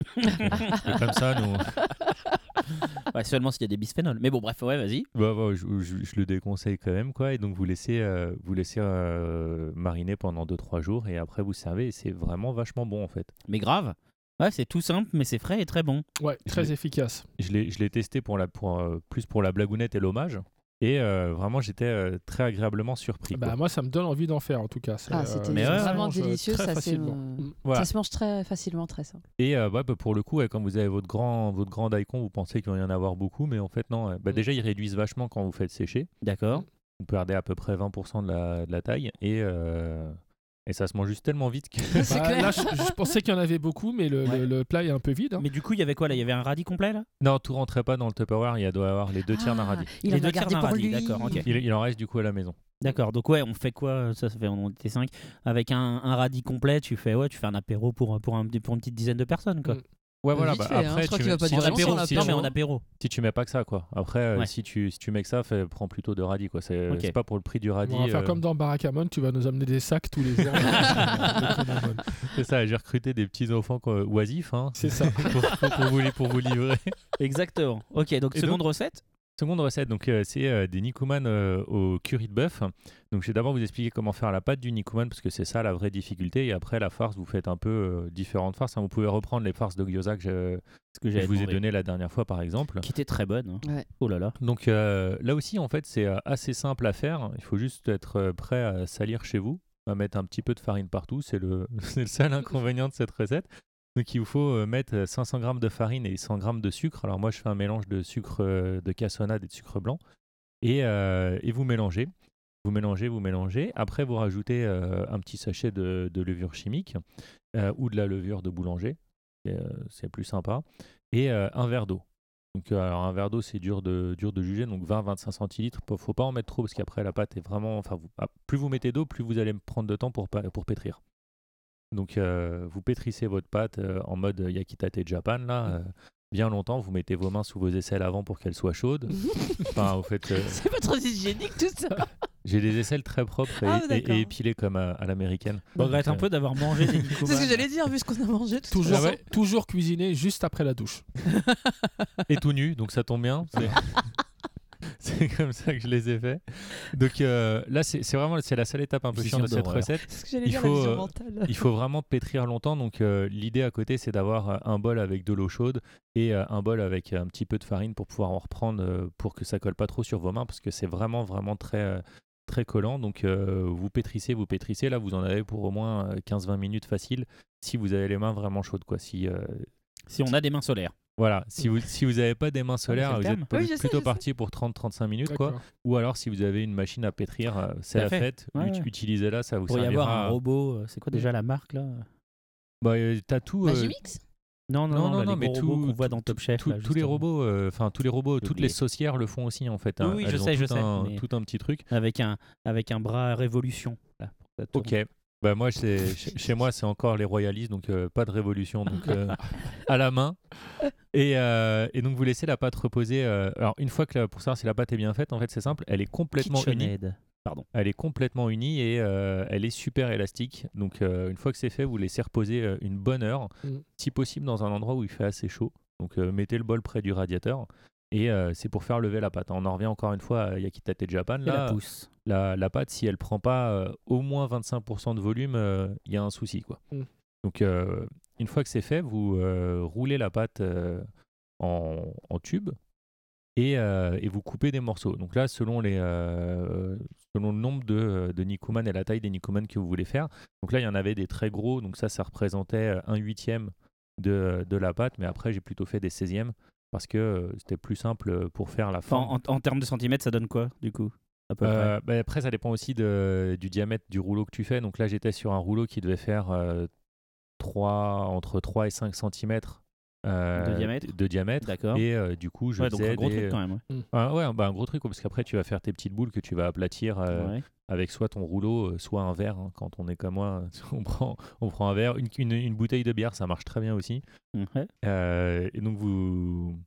Et comme ça, nous, Ouais, seulement s'il y a des bisphénols. Mais bon, bref, ouais, vas-y. Bah, bah, je, je- je le déconseille quand même quoi et donc vous laissez euh, vous laissez euh, mariner pendant 2-3 jours et après vous servez et c'est vraiment vachement bon en fait. Mais grave. Ouais, c'est tout simple, mais c'est frais et très bon. Ouais, très l'ai- efficace. Je l'ai je l'ai testé pour la pour, euh, plus pour la blagounette et l'hommage et euh, vraiment j'étais euh, très agréablement surpris. Bah, moi, ça me donne envie d'en faire en tout cas. C'est, Ah, euh, c'était Mais ouais, vraiment délicieux. très Ça, c'est, facilement. Voilà. ça se mange très facilement, très simple. Et euh, ouais, bah, pour le coup ouais, quand vous avez votre grand votre grand daikon vous pensez qu'il va y en avoir beaucoup mais en fait non. bah, Mm. déjà ils réduisent vachement quand vous faites sécher. D'accord. Vous perdez à peu près 20% de la, de la taille et euh, et ça se mange juste tellement vite que Bah, là, je, je pensais qu'il y en avait beaucoup, mais le, Ouais. le- le plat est un peu vide. hein. Mais du coup, il y avait quoi là? Il y avait un radis complet là? Non, tout rentrait pas dans le Tupperware, il y a- doit y avoir les deux tiers d'un Ah, radis. Il Les en deux a tiers gardé d'un pour radis, lui. d'accord, ok. Il, il en reste du coup à la maison. D'accord. Donc ouais, on fait quoi? Ça, ça fait on était 5 avec un, un radis complet. Tu fais ouais, tu fais un apéro pour pour un pour une petite dizaine de personnes quoi. Mm. Ouais, voilà. Bah, fait, hein, après, je crois tu qu'il va mets- pas si, durer apéro, si, non, mais en apéro. si tu mets pas que ça, quoi. Après, euh, Ouais. si, tu, si tu mets que ça, fais, prends plutôt de radis, quoi. C'est Ok. c'est pas pour le prix du radis. On va faire euh, comme dans Barakamon, tu vas nous amener des sacs tous les Konamon. C'est ça, j'ai recruté des petits enfants quoi, oisifs hein, C'est ça. pour, pour- pour vous, pour vous livrer. Exactement. Ok. Donc Et seconde donc- recette. Seconde recette, donc euh, c'est euh, des nikuman euh, au curry de bœuf. Donc je vais d'abord vous expliquer comment faire la pâte du nikuman parce que c'est ça la vraie difficulté. Et après la farce, vous faites un peu euh, différentes farces. hein. Vous pouvez reprendre les farces de gyoza que je, Ce que que je j'avais vous ai donné la dernière fois par exemple. Qui était très bonne. hein. Ouais. Oh là là. Donc euh, là aussi, en fait, c'est euh, assez simple à faire. Il faut juste être euh, prêt à salir chez vous, à mettre un petit peu de farine partout. C'est le, c'est le seul inconvénient de cette recette. Donc il vous faut euh, mettre 500 g de farine et 100 g de sucre. Alors moi, je fais un mélange de sucre euh, de cassonade et de sucre blanc. Et, euh, vous mélangez. Vous mélangez, vous mélangez. Après, vous rajoutez euh, un petit sachet de, levure chimique euh, ou de la levure de boulanger. Euh, c'est plus sympa. Et euh, un verre d'eau. Donc, euh, alors un verre d'eau, c'est dur de, juger. Donc, 20-25 centilitres. Faut- pas en mettre trop parce qu'après, la pâte est vraiment. Enfin, ah, plus vous mettez d'eau, plus vous allez prendre de temps pour pétrir. Donc, euh, vous pétrissez votre pâte euh, en mode Yakitate Japan, là. euh, bien longtemps, vous mettez vos mains sous vos aisselles avant pour qu'elles soient chaudes. Enfin, vous faites. euh, C'est pas trop hygiénique tout ça. J'ai des aisselles très propres et, Ah, et- d'accord. et épilées comme à, à l'américaine. Je regrette un Euh, peu d'avoir mangé des C'est ce que j'allais dire vu ce qu'on a mangé tout toujours, à l'heure. toujours cuisiné juste après la douche. et tout nu, donc ça tombe bien. C'est- comme ça que je les ai faits. Donc euh, là, c'est vraiment c'est la seule étape un peu Vision chiante de cette recette. C'est ce que j'allais Il dire, faut, la vision euh. Il faut vraiment pétrir longtemps. Donc euh, l'idée à côté, c'est d'avoir un bol avec de l'eau chaude et euh, un bol avec un petit peu de farine pour pouvoir en reprendre euh, pour que ça colle pas trop sur vos mains parce que c'est vraiment vraiment très très collant. Donc euh, vous pétrissez, vous pétrissez. Là, vous en avez pour au moins euh, 15-20 minutes facile si vous avez les mains vraiment chaudes. Quoi. Si euh, Si on a des mains solaires. Voilà, si vous si vous n'avez pas des mains solaires, c'est le vous êtes Oui, plutôt sais. parti pour 30-35 minutes quoi. Ou alors si vous avez une machine à pétrir, euh, c'est la fait. fête. Ouais, Ut- ouais. Utilisez-la, ça vous Pour y servira. avoir un robot. euh, C'est quoi déjà la marque là? Bah, euh, t'as tout. euh, Magimix? Non, non, Non, non, non, là, non, les mais tout- robots qu'on voit dans Top Chef. tout- là, tous les robots, euh, enfin tous les robots, toutes les saucières le font aussi en fait. hein. Oui, oui, Elles je sais, je sais, un- mais- Tout un petit truc. Avec un, avec un bras révolution. là, pour que ça tourne. Ok. Bah moi, chez chez moi, c'est encore les royalistes, donc euh, pas de révolution, donc euh, à la main. Et, euh, et donc vous laissez la pâte reposer. alors une fois que la- pour savoir si la pâte est bien faite, en fait c'est simple, elle est complètement unie. Pardon. Elle est complètement unie et elle est super élastique. Donc une fois que c'est fait, vous laissez reposer une bonne heure, Mm. si possible dans un endroit où il fait assez chaud. Donc mettez le bol près du radiateur et euh, c'est pour faire lever la pâte. On en revient encore une fois à Yakitate Japan. Et la Là, pousse. la, la pâte, si elle prend pas euh, au moins 25% de volume, euh, il y a un souci. Quoi. Mm. Donc, euh, une fois que c'est fait, vous euh, roulez la pâte euh, en, en tube et, euh, et vous coupez des morceaux. Donc là, selon, les, euh, selon le nombre de, de nikuman et la taille des nikuman que vous voulez faire. Donc là, il y en avait des très gros. Donc ça, ça représentait un huitième de, de la pâte. Mais après, j'ai plutôt fait des 16e parce que euh, c'était plus simple pour faire la forme. en, en termes de centimètres, ça donne quoi, du coup à peu près? Euh, bah, après, ça dépend aussi de- du diamètre du rouleau que tu fais. Donc là, j'étais sur un rouleau qui devait faire euh, 3, entre 3 et 5 cm euh, De diamètre de diamètre. D'accord. Et euh, du coup, je Ouais, donc faisais un gros des- truc quand même. ouais. Ah ouais, bah, un gros truc, parce qu'après, tu vas faire tes petites boules que tu vas aplatir euh, Ouais. avec soit ton rouleau, soit un verre. hein. Quand on est comme moi, on prend, on prend un verre, une, une- une bouteille de bière, ça marche très bien aussi. Ouais. Euh, et donc, vous,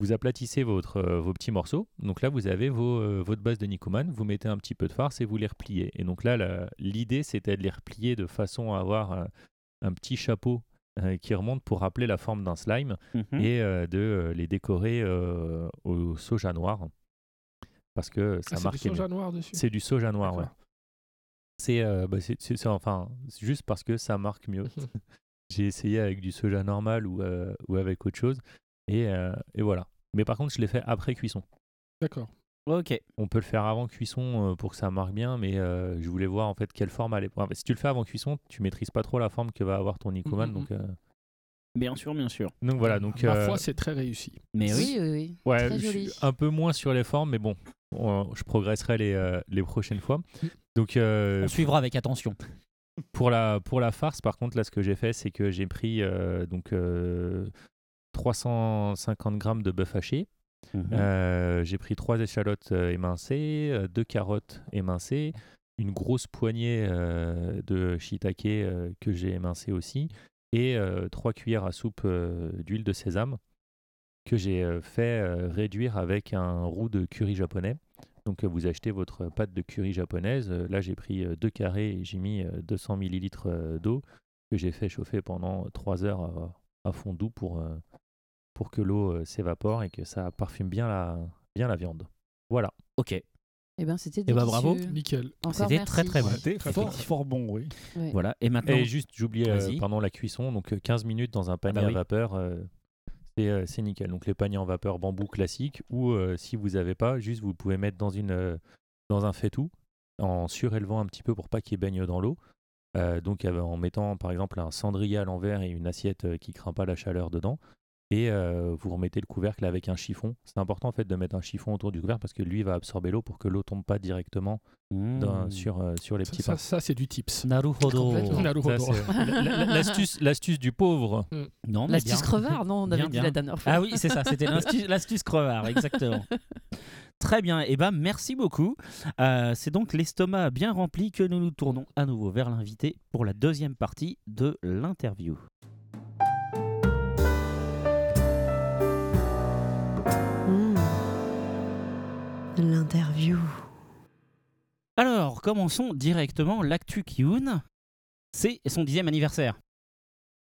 vous aplatissez votre, euh, vos petits morceaux. Donc là, vous avez vos, euh, votre base de Nikoman, vous mettez un petit peu de farce et vous les repliez. Et donc là, la- l'idée, c'était de les replier de façon à avoir euh, un petit chapeau qui remonte pour rappeler la forme d'un slime Mhm. et euh, de euh, les décorer euh, au soja noir parce que ça Ah, c'est du soja noir dessus. C'est du soja noir, ouais. C'est euh, bah, c'est- enfin juste parce que ça marque mieux. J'ai essayé avec du soja normal ou, euh, ou avec autre chose et, euh, et voilà. Mais par contre, je l'ai fait après cuisson. D'accord. Ok. On peut le faire avant cuisson euh, pour que ça marque bien, mais euh, je voulais voir en fait quelle forme allait. enfin, si tu le fais avant cuisson, tu maîtrises pas trop la forme que va avoir ton Nikoman. Mhm. donc, euh, Bien sûr, bien sûr. donc voilà. Donc, euh, foi, c'est très réussi. Mais oui. Oui, oui. Ouais, Très je suis joli. un peu moins sur les formes, mais bon, on- je progresserai les, euh, les prochaines fois. Donc, euh, On suivra avec attention. pour, la, pour la farce, par contre, là, ce que j'ai fait, c'est que j'ai pris euh, donc, euh, 350 grammes de bœuf haché. Mhm. Euh, j'ai pris trois échalotes euh, émincées, euh, deux carottes émincées, une grosse poignée de shiitake que j'ai émincé aussi, et trois cuillères à soupe d'huile de sésame que j'ai fait réduire avec un roux de curry japonais. Donc vous achetez votre pâte de curry japonaise. Là j'ai pris deux carrés et j'ai mis euh, 200 millilitres euh, d'eau que j'ai fait chauffer pendant trois heures à, fond doux pour, pour que l'eau euh, s'évapore et que ça parfume bien la, bien la viande. Voilà. Ok. Eh ben, c'était Eh ben, bravo. Nickel. C'était très très bon. C'était fort, fort bon, oui. Ouais. Voilà. Et maintenant. Et juste, j'oubliais euh, pardon, la cuisson. Donc euh, 15 minutes dans un panier bah à vapeur, euh, c'est euh, c'est nickel. Donc les paniers en vapeur bambou classique ou euh, si vous n'avez pas, juste vous pouvez mettre dans, une, euh, dans un faitout en surélevant un petit peu pour pas qu'il baigne dans l'eau. Euh, donc euh, en mettant par exemple un cendrier à l'envers et une assiette euh, qui craint pas la chaleur dedans. Et euh, vous remettez le couvercle avec un chiffon. C'est important en fait de mettre un chiffon autour du couvercle parce que lui va absorber l'eau pour que l'eau tombe pas directement dans- Mmh. sur, euh, sur les Ça, petits ça, pains. ça, c'est du tips. Naruhodo. L'astuce l'astuce du pauvre. Non, mais bien. L'astuce crevard, non, on avait Bien, dit bien. la dernière fois. Ah oui, c'est ça, c'était l'astuce crevard, exactement. Très bien, et ben merci beaucoup. Euh, c'est donc l'estomac bien rempli que nous nous tournons à nouveau vers l'invité pour la deuxième partie de l'interview. L'interview. Alors, commençons directement l'actu Kiun. C'est son dixième anniversaire.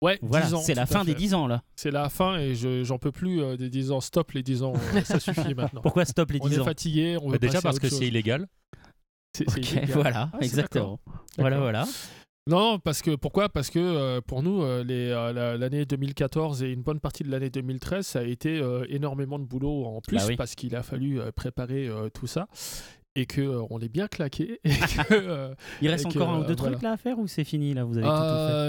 Ouais, Voilà, 10 ans, c'est la fin des. 10 ans là. C'est la fin et je- j'en peux plus euh, des 10 ans. Stop les 10 ans, euh, ça suffit maintenant. Pourquoi stop les On 10 est ans fatigué, on veut Bah, déjà passer à parce que c'est illégal. C'est- voilà, Ah, exactement. Voilà, voilà. Non, parce que pourquoi? Parce que euh, pour nous, euh, euh, la- l'année 2014 et une bonne partie de l'année 2013, ça a été euh, énormément de boulot en plus Bah oui. parce qu'il a fallu préparer tout ça et que on est bien claqué. Et que, Il reste Et que, encore un ou deux trucs là à faire ou c'est fini là Vous avez tout, tout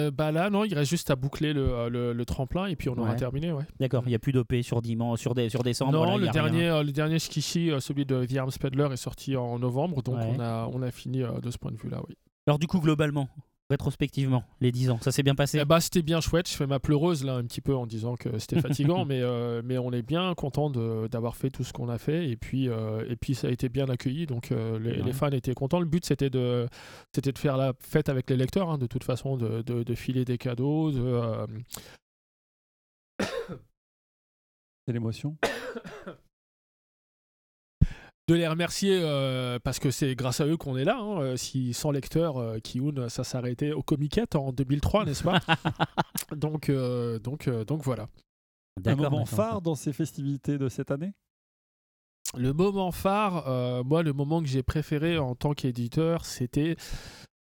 fait? Bah là, non, il reste juste à boucler le, le- le tremplin et puis on aura terminé. Ouais. D'accord, il n'y a plus d'OP sur dimanche, sur, des, sur décembre. non, voilà, le dernier, le dernier Skishi, celui de Viam Spedler, est sorti en novembre, donc Ouais. on, a, on a fini de ce point de vue-là. Oui. Alors du coup, globalement, rétrospectivement, les 10 ans, ça s'est bien passé? Eh bah, c'était bien chouette. Je fais ma pleureuse là un petit peu en disant que c'était fatigant, mais, euh, mais on est bien content de- d'avoir fait tout ce qu'on a fait. Et puis, euh, et puis ça a été bien accueilli. Donc euh, les, Ouais. les fans étaient contents. Le but c'était de, c'était de faire la fête avec les lecteurs, hein, de toute façon, de, de- de filer des cadeaux. De, euh, C'est l'émotion. de les remercier euh, parce que c'est grâce à eux qu'on est là. hein. Euh, Si sans lecteurs, euh, Kiyun, ça s'arrêtait au Comiquette en 2003, n'est-ce pas Donc, euh, donc, euh, donc voilà. Un moment phare dans ces festivités de cette année? Le moment phare, euh, moi, le moment que j'ai préféré en tant qu'éditeur, c'était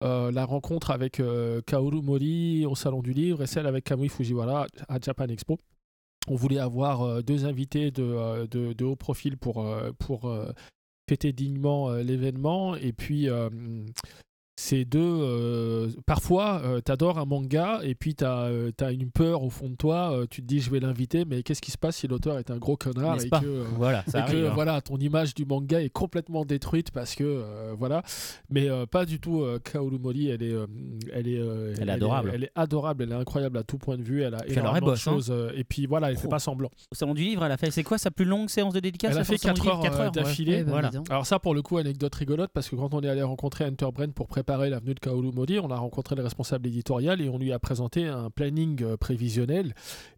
euh, la rencontre avec euh, Kaoru Mori au Salon du Livre et celle avec Kamui Fujiwara à Japan Expo. On voulait avoir euh, deux invités de, euh, de, haut profil pour, euh, pour fêter dignement l'événement. Et puis, c'est de. euh, parfois, euh, t'adores un manga et puis t'as euh, t'as une peur au fond de toi. euh, tu te dis, je vais l'inviter, mais qu'est-ce qui se passe si l'auteur est un gros connard N'est-ce et pas que. euh, Voilà, ça et arrive. que hein. voilà, ton image du manga est complètement détruite parce que euh, voilà, mais euh, pas du tout. Euh, Kaoru Mori, elle est, euh, elle est, euh, Elle est adorable. Elle est, adorable, elle est incroyable à tout point de vue. Elle a elle énormément de bosse, hein. choses. et puis voilà, elle fait Oh. pas semblant. Au salon du livre, elle a fait. C'est quoi sa plus longue séance de dédicace? Elle a fait pour le salon 4 du livre heures, ouais. d'affilée. Ben, Voilà. Alors ça, pour le coup, anecdote rigolote, parce que quand on est allé rencontrer Enterbrain pour préparer la venue de Kaoru Mori, on a rencontré le responsable éditorial et on lui a présenté un planning euh, prévisionnel.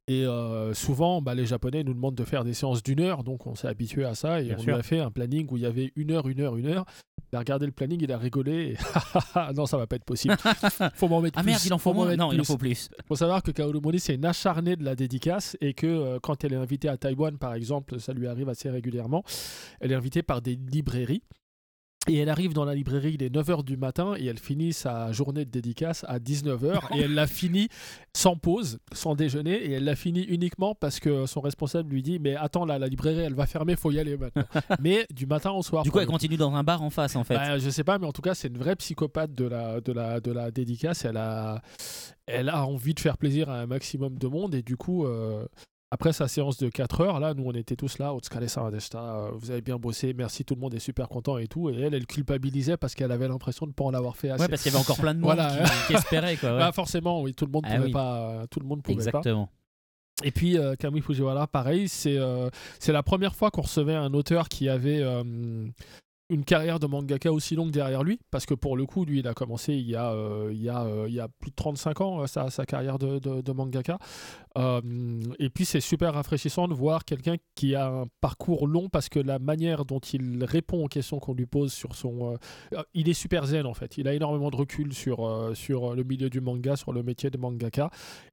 Et euh, souvent, bah, les Japonais nous demandent de faire des séances d'une heure, donc on s'est habitué à ça. Et Bien on sûr. lui a fait un planning où il y avait une heure, une heure, une heure. Il a regardé le planning, il a rigolé. Et non, ça va pas être possible. Faut m'en mettre Ah plus. merde, il en faut m'en moins mettre Non, il en faut plus. faut savoir que Kaoru Mori, c'est une acharnée de la dédicace et que euh, quand elle est invitée à Taïwan, par exemple, ça lui arrive assez régulièrement, elle est invitée par des librairies. Et elle arrive dans la librairie, il est 9h du matin et elle finit sa journée de dédicace à 19h et elle l'a fini sans pause, sans déjeuner et elle l'a fini uniquement parce que son responsable lui dit mais attends là la librairie elle va fermer, faut y aller maintenant. mais du matin au soir. Du coup, elle le continue dans un bar en face, en fait. bah, je sais pas, mais en tout cas, c'est une vraie psychopathe de la, de la, de la dédicace. Elle a, elle a envie de faire plaisir à un maximum de monde et du coup, euh, après sa séance de 4 heures, là, nous on était tous là, euh, vous avez bien bossé, merci, tout le monde est super content et tout. Et elle, elle culpabilisait parce qu'elle avait l'impression de ne pas en l'avoir fait assez. Ouais, parce qu'il y avait encore plein de monde Voilà. qui, qui espérait, quoi. ouais. Bah, forcément, oui, tout le monde Ah pouvait oui. pas, tout le monde pouvait pas. Exactement. Et puis euh, Kamui Fujiwara, pareil, c'est euh, la première fois qu'on recevait un auteur qui avait euh, une carrière de mangaka aussi longue derrière lui, parce que pour le coup, lui, il a commencé il y a, euh, euh, plus de 35 ans, euh, sa, carrière de, mangaka. Et puis c'est super rafraîchissant de voir quelqu'un qui a un parcours long, parce que la manière dont il répond aux questions qu'on lui pose sur son... il est super zen en fait, il a énormément de recul sur, le milieu du manga, sur le métier de mangaka.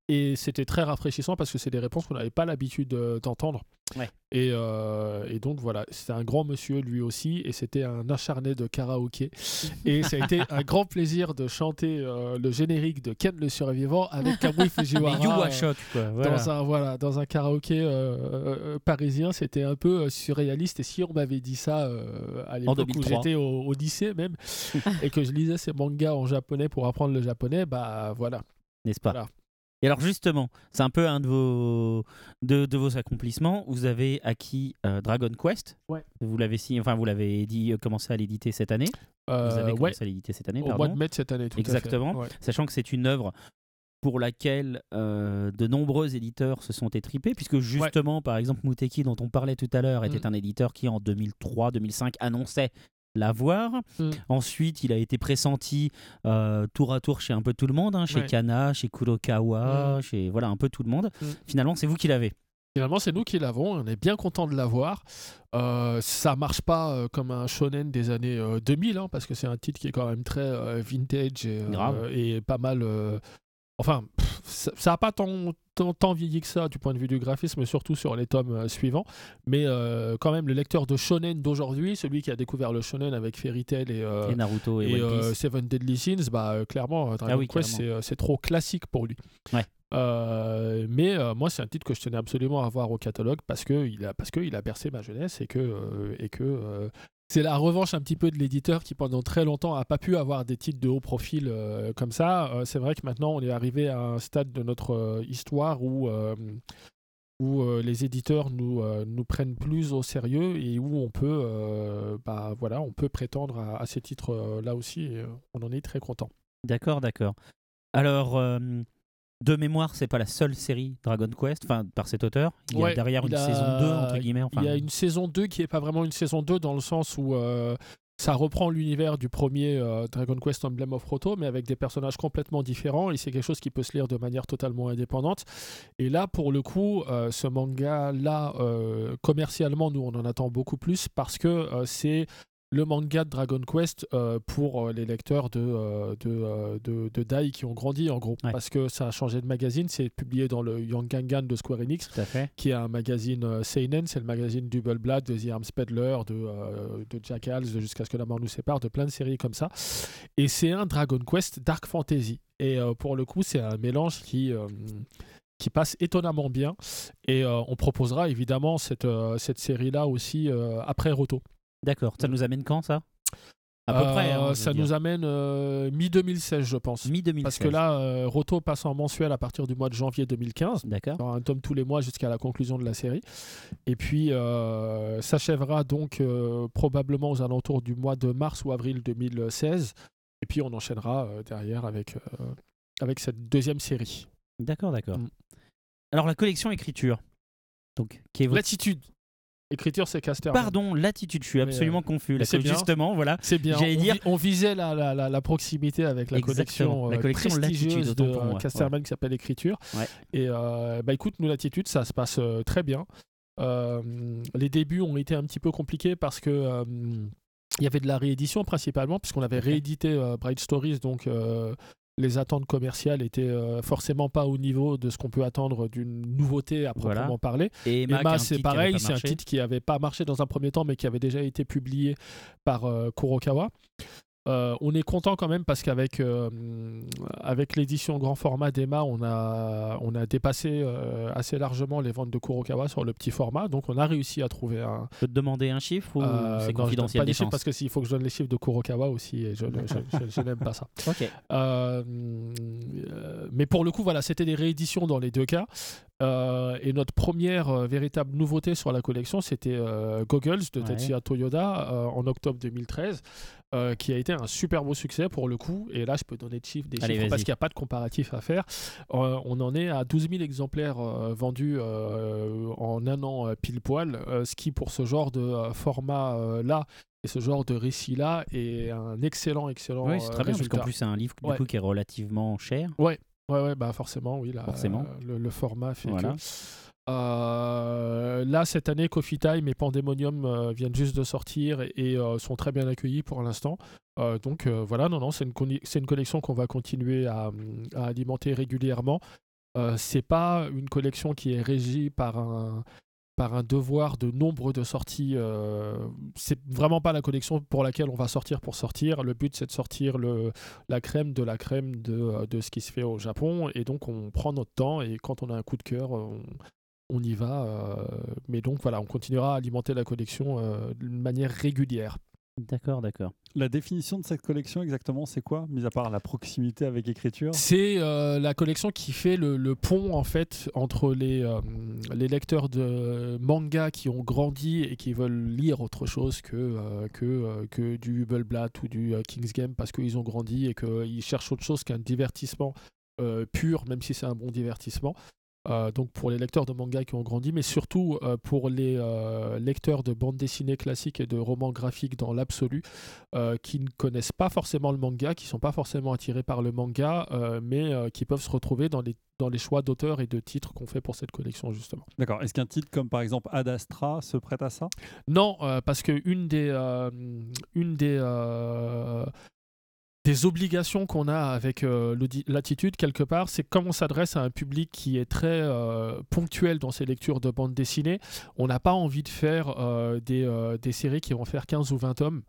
Et c'était très rafraîchissant parce que c'est des réponses qu'on n'avait pas l'habitude d'entendre. Ouais. Et, euh, et donc voilà, c'était un grand monsieur lui aussi, et c'était un acharné de karaoké. et ça a été un grand plaisir de chanter euh, le générique de Ken le survivant avec Kamui Fujiwara. You euh, shock, quoi. Voilà. dans un voilà dans un karaoké euh, parisien c'était un peu surréaliste et si on m'avait dit ça à l'époque où 2003. j'étais au, au lycée même et que je lisais ces mangas en japonais pour apprendre le japonais bah voilà N'est-ce pas? Voilà. Et alors justement, c'est un peu un de vos, de, de vos accomplissements. Vous avez acquis euh, Dragon Quest. Ouais. Vous l'avez signé, enfin vous l'avez dit euh, commencé à l'éditer cette année. Euh, vous avez ouais commencé à l'éditer cette année, au pardon. mois de mai de cette année tout à fait. Exactement. Ouais. Sachant que c'est une œuvre pour laquelle euh, de nombreux éditeurs se sont étripés, puisque justement, par exemple, Muteki, dont on parlait tout à l'heure, était Mm. un éditeur qui, en 2003-2005, annonçait l'avoir. Mm. Ensuite, il a été pressenti euh, tour à tour chez un peu tout le monde, hein, chez Ouais. Kana, chez Kurokawa, chez voilà un peu tout le monde. Mm. Finalement, c'est vous qui l'avez. Finalement, c'est nous qui l'avons. On est bien content de l'avoir. Euh, ça marche pas euh, comme un shonen des années euh, 2000, hein, parce que c'est un titre qui est quand même très euh, vintage euh, et pas mal. Enfin, pff, ça ça a pas tant, tant, tant vieilli que ça du point de vue du graphisme, surtout sur les tomes euh, suivants. Mais euh, quand même, le lecteur de shonen d'aujourd'hui, celui qui a découvert le shonen avec Fairy Tail et, euh, et Naruto et, et One Piece. Seven Deadly Sins, bah, clairement, Dragon Ah oui, Quest, c'est trop classique pour lui. Ouais. Euh, mais euh, moi, c'est un titre que je tenais absolument à avoir au catalogue parce que il a, parce a bercé ma jeunesse et que, euh, et que c'est la revanche un petit peu de l'éditeur qui pendant très longtemps a pas pu avoir des titres de haut profil comme ça. C'est vrai que maintenant, on est arrivé à un stade de notre histoire où où les éditeurs nous, nous prennent plus au sérieux et où on peut, bah, voilà, on peut prétendre à, ces titres euh, là aussi. Et, on en est très content. D'accord, d'accord. Alors, de mémoire, c'est pas la seule série Dragon Quest, enfin par cet auteur. Il y a derrière une a- saison 2 entre guillemets. Enfin, Il y a une saison 2 qui est pas vraiment une saison 2 dans le sens où euh, ça reprend l'univers du premier euh, Dragon Quest Emblem of Roto, mais avec des personnages complètement différents et c'est quelque chose qui peut se lire de manière totalement indépendante. Et là, pour le coup, euh, ce manga-là, euh, commercialement, nous, on en attend beaucoup plus parce que c'est le manga de Dragon Quest euh, pour euh, les lecteurs de, euh, de, de, de Dai qui ont grandi en gros. Ouais. Parce que ça a changé de magazine, c'est publié dans le Young Gangan de Square Enix tout à fait. qui est un magazine Seinen, c'est le magazine Double Blood, de The Arms Peddler, de, de Jackals, de Jusqu'à ce que la mort nous sépare, de plein de séries comme ça. Et c'est un Dragon Quest Dark Fantasy. Et pour le coup, c'est un mélange qui, qui passe étonnamment bien. Et euh, on proposera évidemment cette, euh, cette série-là aussi euh, après Roto. D'accord. Ça nous amène quand ça? À peu près. Euh, hein, je ça nous dire. amène mi-2016, je pense. mi-2016. Parce que là, euh, Roto passe en mensuel à partir du mois de janvier 2015. D'accord. Un tome tous les mois jusqu'à la conclusion de la série. Et puis, euh, s'achèvera donc euh, probablement aux alentours du mois de mars ou avril 2016. Et puis, on enchaînera euh, derrière avec, euh, avec cette deuxième série. D'accord, d'accord. Mm. Alors la collection écriture. Donc, qui est votre... L'attitude. Écriture, c'est Casterman. Pardon, l'attitude, je suis absolument euh, confus. c'est. Justement, voilà. C'est bien. J'allais on, dire- on visait la, la, la, la proximité avec la Exactement. collection, La euh, collection prestigieuse de autant pour moi. Casterman qui s'appelle Écriture. Ouais. Et euh, bah écoute, nous l'attitude, ça se passe très bien. Euh, les débuts ont été un petit peu compliqués parce que euh, il y avait de la réédition principalement, puisqu'on avait réédité Bright Stories, donc les attentes commerciales étaient euh, forcément pas au niveau de ce qu'on peut attendre d'une nouveauté à Voilà. proprement parler. Et Emma, c'est pareil, c'est un titre qui n'avait pas marché dans un premier temps, mais qui avait déjà été publié par euh, Kurokawa. Euh, on est content quand même parce qu'avec euh, avec l'édition grand format d'Emma, on a, on a dépassé euh, assez largement les ventes de Kurokawa sur le petit format. Donc on a réussi à trouver un. Je peux te demander un chiffre ou c'est non, je confidentiel pas les chiffres parce que s'il faut que je donne les chiffres de Kurokawa aussi, et je, n'aime pas ça. Ok. Euh, mais pour le coup, voilà, c'était des rééditions dans les deux cas. Euh, et notre première euh, véritable nouveauté sur la collection, c'était euh, Goggles de Ouais. Tetsuya Toyoda en octobre 2013, euh, qui a été un super beau succès pour le coup. Et là, je peux donner de chiffres, des Allez, chiffres parce qu'il n'y a pas de comparatif à faire. On en est à 12 000 exemplaires vendus en un an pile poil, ce qui pour ce genre de format là et ce genre de récit là est un excellent, excellent Oui, c'est très bien parce qu'en plus c'est un livre du Ouais. coup qui est relativement cher. Ouais, ouais, bah forcément, oui. Là, Forcément. euh, le, le format fait Voilà. que. Euh, là, cette année, Coffee Time et Pandemonium euh, viennent juste de sortir et, et, euh, sont très bien accueillis pour l'instant. Donc voilà, non, non, c'est une, une collection qu'on va continuer à, à alimenter régulièrement. C'est pas une collection qui est régie par un par un devoir de nombre de sorties. Euh, c'est vraiment pas la collection pour laquelle on va sortir pour sortir. Le but c'est de sortir la crème de la crème de, euh, de ce qui se fait au Japon. Et donc, on prend notre temps et quand on a un coup de cœur, on, on y va. euh, mais donc, voilà, on continuera à alimenter la collection euh, d'une manière régulière. D'accord, d'accord. La définition de cette collection exactement, c'est quoi Mis à part la proximité avec écriture C'est euh, la collection qui fait le, le pont en fait entre les, euh, les lecteurs de manga qui ont grandi et qui veulent lire autre chose que, euh, que, euh, que du Hubbleblatt ou du euh, King's Game parce qu'ils ont grandi et qu'ils cherchent autre chose qu'un divertissement euh, pur, même si c'est un bon divertissement. Euh, donc pour les lecteurs de manga qui ont grandi, mais surtout euh, pour les euh, lecteurs de bandes dessinées classiques et de romans graphiques dans l'absolu, qui ne connaissent pas forcément le manga, qui sont pas forcément attirés par le manga, mais qui peuvent se retrouver dans les, dans les choix d'auteurs et de titres qu'on fait pour cette collection justement. D'accord. Est-ce qu'un titre comme par exemple Ad Astra se prête à ça? Non, parce que une des, une des, des obligations qu'on a avec euh, l'attitude, quelque part, c'est comme on s'adresse à un public qui est très euh, ponctuel dans ses lectures de bande dessinée, on n'a pas envie de faire des, euh, des séries qui vont faire 15 ou 20 tomes.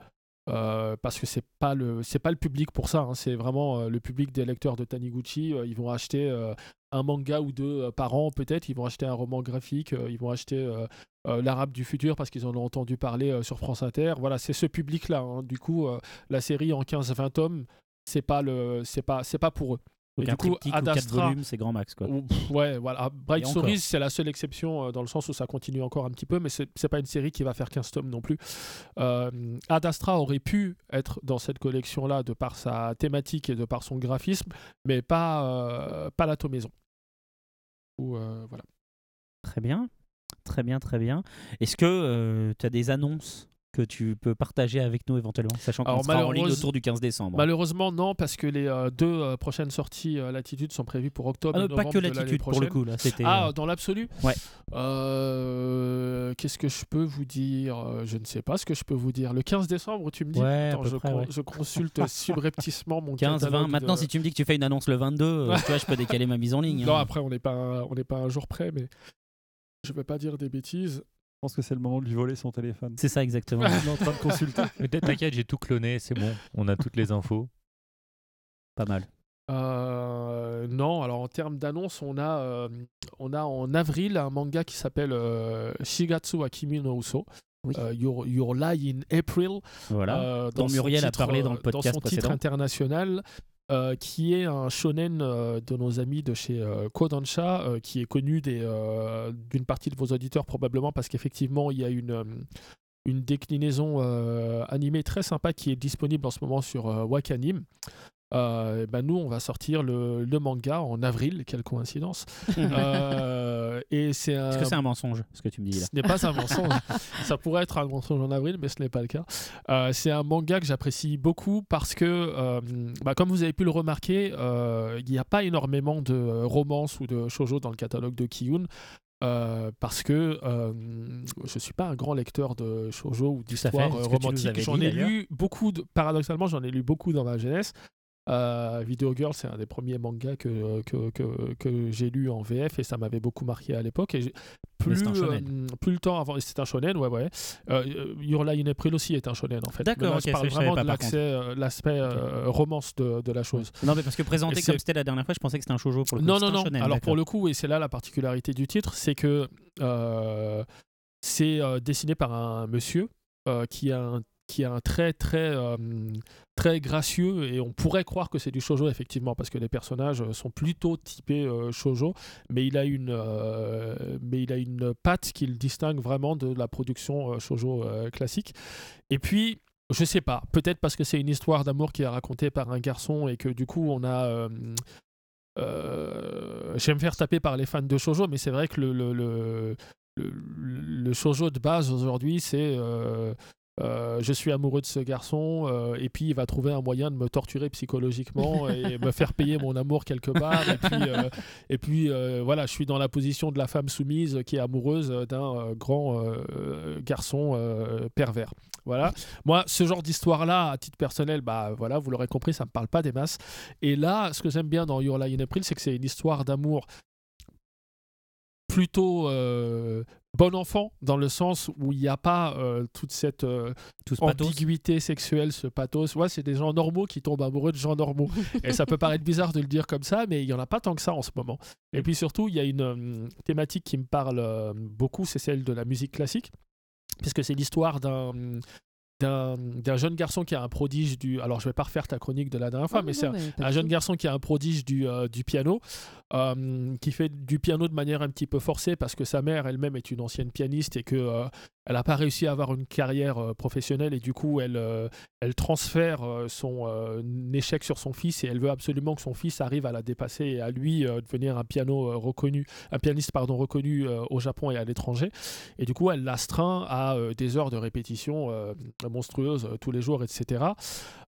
Euh, parce que c'est pas le c'est pas le public pour ça hein. c'est vraiment euh, le public des lecteurs de Taniguchi Euh, ils vont acheter un manga ou deux par an peut-être ils vont acheter un roman graphique ils vont acheter l'arabe du futur parce qu'ils en ont entendu parler sur France Inter. Voilà, c'est ce public-là. hein. Du coup, la série en 15-20 tomes, c'est pas le, c'est pas, c'est pas pour eux. Donc Et un du coup, triptyque ou Ad quatre Astra- volumes, c'est grand max quoi. Ou- pff, ouais, voilà. Bright Et encore. Stories, c'est la seule exception euh, dans le sens où ça continue encore un petit peu, mais c'est pas une série qui va faire 15 tomes non plus. Euh, Ad Astra aurait pu être dans cette collection-là de par sa thématique et de par son graphisme, mais pas, euh, pas la tomaison. Ou, euh, voilà. Très bien. Très bien, très bien. Est-ce que tu as des annonces que tu peux partager avec nous éventuellement, sachant qu'on sera en ligne autour du 15 décembre Malheureusement, non, parce que les euh, deux euh, prochaines sorties euh, Latitude sont prévues pour octobre Ah, et non, pas que de l'année l'attitude pour le coup là, Ah, dans l'absolu Ouais. Qu'est-ce que je peux vous dire Je ne sais pas ce que je peux vous dire. Le 15 décembre, tu me dis Ouais, Attends, je, près, con- ouais. je consulte subrepticement mon 15 20 catalogue maintenant de- si tu me dis que tu fais une annonce le 22, euh, tu vois, je peux décaler ma mise en ligne. Non, hein. après, on n'est pas, un- on pas un jour près, mais je vais pas dire des bêtises. Pense que c'est le moment de lui voler son téléphone. C'est ça exactement. Il est en train de consulter. T'inquiète, j'ai tout cloné, c'est bon. On a toutes les infos. pas mal. Euh, non, alors en termes d'annonce, on a, euh, on a en avril un manga qui s'appelle euh, Shigatsu Akimi no Uso. Oui. euh, Your, Your Lie in April. Voilà. euh, dont Muriel a parlé dans le podcast son titre international. Euh, qui est un shonen euh, de nos amis de chez Kodansha, euh, qui est connu d'une partie de vos auditeurs probablement parce qu'effectivement il y a une, une déclinaison animée très sympa qui est disponible en ce moment sur Wakanim. Euh, ben nous, on va sortir le, le manga en avril, quelle coïncidence. Euh, et c'est un, Est-ce que c'est un mensonge, ce que tu me dis là ce n'est pas un mensonge. Ça pourrait être un mensonge en avril, mais ce n'est pas le cas. Euh, c'est un manga que j'apprécie beaucoup parce que, bah, comme vous avez pu le remarquer, il n'y a pas énormément de romances ou de shoujo dans le catalogue de Kiyun. euh, parce que euh, je suis pas un grand lecteur de shoujo ou d'histoires romantiques. J'en ai lu beaucoup, de, paradoxalement, j'en ai lu beaucoup dans ma jeunesse. Euh, Video Girl, c'est un des premiers mangas que, que, que, que j'ai lu en VF et ça m'avait beaucoup marqué à l'époque. Et plus, euh, plus le temps avant, c'est un shonen, ouais, ouais. Euh, Your Lie in April aussi est un shonen en fait. D'accord, Mais là, ok, je parle je vraiment de l'accès, euh, l'aspect euh, romance de, de la chose. Non, mais parce que présenté comme c'était la dernière fois, je pensais que c'était un shoujo pour le coup. Non, non, non. shonen, Alors pour le coup, et c'est là la particularité du titre, c'est que c'est dessiné par un monsieur qui a un qui a un trait très euh, très gracieux et on pourrait croire que c'est du shojo effectivement parce que les personnages euh, sont plutôt typés euh, shojo mais il a une euh, mais il a une patte qui le distingue vraiment de la production shojo classique. Et puis je sais pas, peut-être parce que c'est une histoire d'amour qui est racontée par un garçon et que du coup on a euh, euh, je vais me faire taper par les fans de shoujo, mais c'est vrai que le, le, le, le, le shoujo de base aujourd'hui, c'est euh, je suis amoureux de ce garçon euh, et puis il va trouver un moyen de me torturer psychologiquement et me faire payer mon amour quelque part. Et puis, euh, et puis voilà, je suis dans la position de la femme soumise qui est amoureuse d'un grand garçon pervers. Voilà. Moi, ce genre d'histoire-là, à titre personnel, bah voilà, vous l'aurez compris, ça me parle pas des masses. Et là, ce que j'aime bien dans Your Lie in April, c'est que c'est une histoire d'amour plutôt euh, bon enfant, dans le sens où il n'y a pas euh, toute cette euh, Tout ce pathos. ambiguïté sexuelle, ce pathos. Ouais, c'est des gens normaux qui tombent amoureux de gens normaux. Et ça peut paraître bizarre de le dire comme ça, mais il n'y en a pas tant que ça en ce moment. Et puis surtout, il y a une euh, thématique qui me parle beaucoup, c'est celle de la musique classique, puisque c'est l'histoire d'un d'un jeune garçon qui a un prodige du... Alors, je vais pas refaire ta chronique de la dernière fois, Ah, mais c'est un- jeune garçon qui a un prodige du, euh, du piano, euh, qui fait du piano de manière un petit peu forcée parce que sa mère elle-même est une ancienne pianiste et que euh, elle n'a pas réussi à avoir une carrière professionnelle et du coup elle, elle transfère son échec sur son fils et elle veut absolument que son fils arrive à la dépasser et à lui devenir un piano reconnu, un pianiste pardon reconnu au Japon et à l'étranger. Et du coup elle l'astreint à des heures de répétition monstrueuses euh, tous les jours, etc.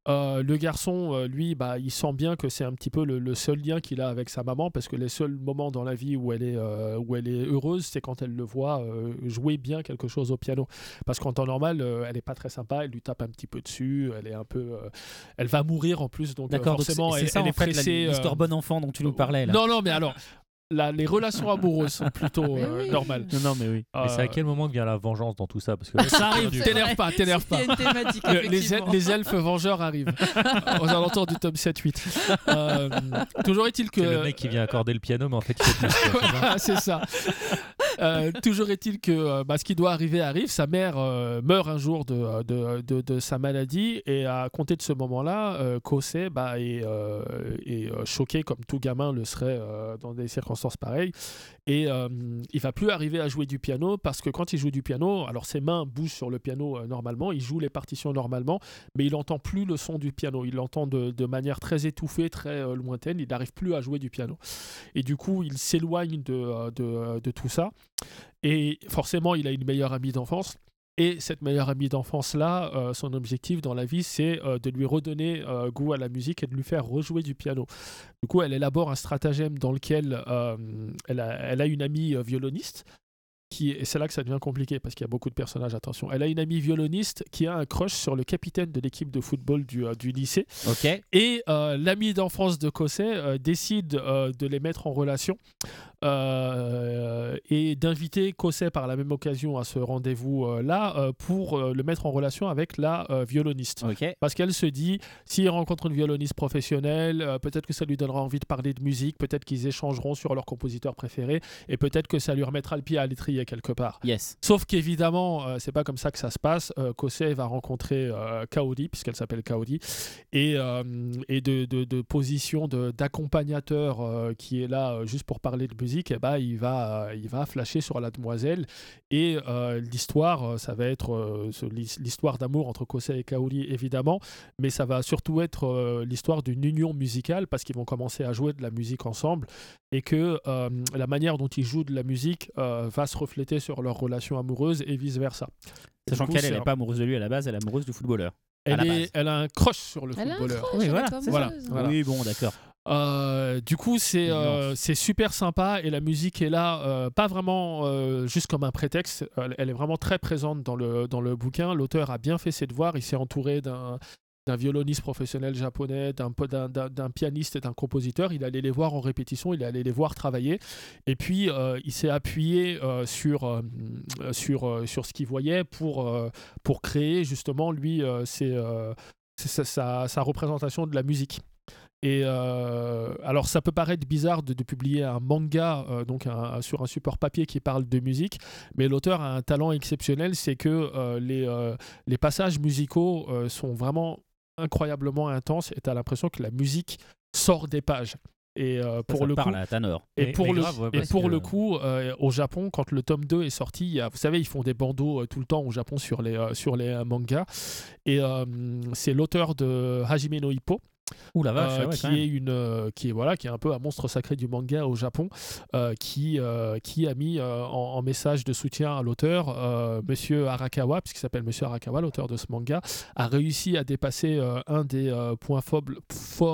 Euh, le garçon, euh, lui, bah, il sent bien que c'est un petit peu le, le seul lien qu'il a avec sa maman, parce que les seuls moments dans la vie où elle est, où elle est heureuse, c'est quand elle le voit jouer bien quelque chose au piano. Parce qu'en temps normal, elle est pas très sympa, elle lui tape un petit peu dessus, elle est un peu, elle va mourir en plus, donc D'accord, donc c'est forcément, c'est elle, ça elle en est fait pressée. l'histoire bon enfant dont tu nous parlais là. Non, non, mais alors, la- les relations amoureuses sont plutôt euh, oui. normales. non, non, mais oui. Mais c'est à Euh, quel moment vient la vengeance dans tout ça Parce que là, ça arrive, t'énerve pas, t'énerve Il y pas. a une thématique. Le- les, el- les elfes vengeurs arrivent aux alentours du tome 7-8. Euh, toujours est-il que. C'est le mec qui vient accorder le piano, mais en fait, il fait plus. c'est ça. Euh, toujours est-il que euh, bah, ce qui doit arriver arrive. Sa mère euh, meurt un jour de, sa maladie et à compter de ce moment-là, euh, Kosei bah, est, choqué comme tout gamin le serait dans des circonstances pareilles. Et euh, il va plus arriver à jouer du piano parce que quand il joue du piano, alors ses mains bougent sur le piano euh, normalement, il joue les partitions normalement, mais il n'entend plus le son du piano. Il l'entend de, manière très étouffée, très euh, lointaine. Il n'arrive plus à jouer du piano. Et du coup, il s'éloigne de, euh, de tout ça. Et forcément, il a une meilleure amie d'enfance. Et cette meilleure amie d'enfance-là, euh, son objectif dans la vie, c'est euh, de lui redonner euh, goût à la musique et de lui faire rejouer du piano. Du coup, elle élabore un stratagème dans lequel elle, a, une amie violoniste. Qui, et c'est là que ça devient compliqué parce qu'il y a beaucoup de personnages, attention. Elle a une amie violoniste qui a un crush sur le capitaine de l'équipe de football du, euh, du lycée. Ok. Et euh, l'ami d'enfance de Kosei euh, décide euh, de les mettre en relation et d'inviter Kosei par la même occasion à ce rendez-vous-là euh, pour le mettre en relation avec la violoniste. Parce qu'elle se dit, s'il rencontre une violoniste professionnelle, peut-être que ça lui donnera envie de parler de musique, peut-être qu'ils échangeront sur leur compositeur préféré, et peut-être que ça lui remettra le pied à l'étrier s'expatrier quelque part. Yes. Sauf qu'évidemment, euh, c'est pas comme ça que ça se passe. Euh, va rencontrer euh, Kaori, puisqu'elle s'appelle et, euh, et de, de, de position d'accompagnateur euh, qui est là euh, juste pour parler de musique, et ben, il, va, euh, il va flasher sur la demoiselle. Et euh, l'histoire, euh, ça va être euh, l'histoire d'amour entre Kosei et Kaori, évidemment, mais ça va surtout être euh, l'histoire d'une union musicale, parce qu'ils vont commencer à jouer de la musique ensemble, et que euh, la manière dont ils jouent de la musique euh, va se refléter sur leur relation amoureuse et vice-versa. Sachant qu'elle, elle n'est pas amoureuse de lui à la base, elle est amoureuse du footballeur. elle, est- a un crush sur le Elle a un footballeur. crush, Oui, voilà. Oui, bon, d'accord. Euh, du coup, c'est euh, c'est super sympa et la musique est là, euh, pas vraiment euh, juste comme un prétexte. Elle, elle est vraiment très présente dans le, dans le bouquin. L'auteur a bien fait ses devoirs. Il s'est entouré d'un d'un violoniste professionnel japonais, d'un pianiste et d'un compositeur. Il allait les voir en répétition, il allait les voir travailler. Et puis, euh, il s'est appuyé euh, sur, euh, sur, sur ce qu'il voyait pour, pour créer justement, lui, ses, sa, sa- représentation de la musique. Et alors, ça peut paraître bizarre de, de publier un manga donc sur un support papier qui parle de musique, mais l'auteur a un talent exceptionnel, c'est que les, les passages musicaux sont vraiment incroyablement intenses et tu as l'impression que la musique sort des pages. Et euh, pour ça le coup, parle à Tanor. et Mais- pour, mais le, grave, ouais, et parce pour que- le coup, euh, au Japon, quand le tome 2 est sorti, il y a- vous savez, ils font des bandeaux euh, tout le temps au Japon sur les, euh, sur les euh, mangas. Et euh, c'est l'auteur de Hajime no Hippo, Ouh la vache, euh, ouais, qui, est une, euh, qui, est, voilà, qui est un peu un monstre sacré du manga au Japon, euh, qui, qui a mis en, en message de soutien à l'auteur, Monsieur Arakawa, puisqu'il s'appelle Monsieur Arakawa, l'auteur de ce manga, a réussi à dépasser un des points faibles,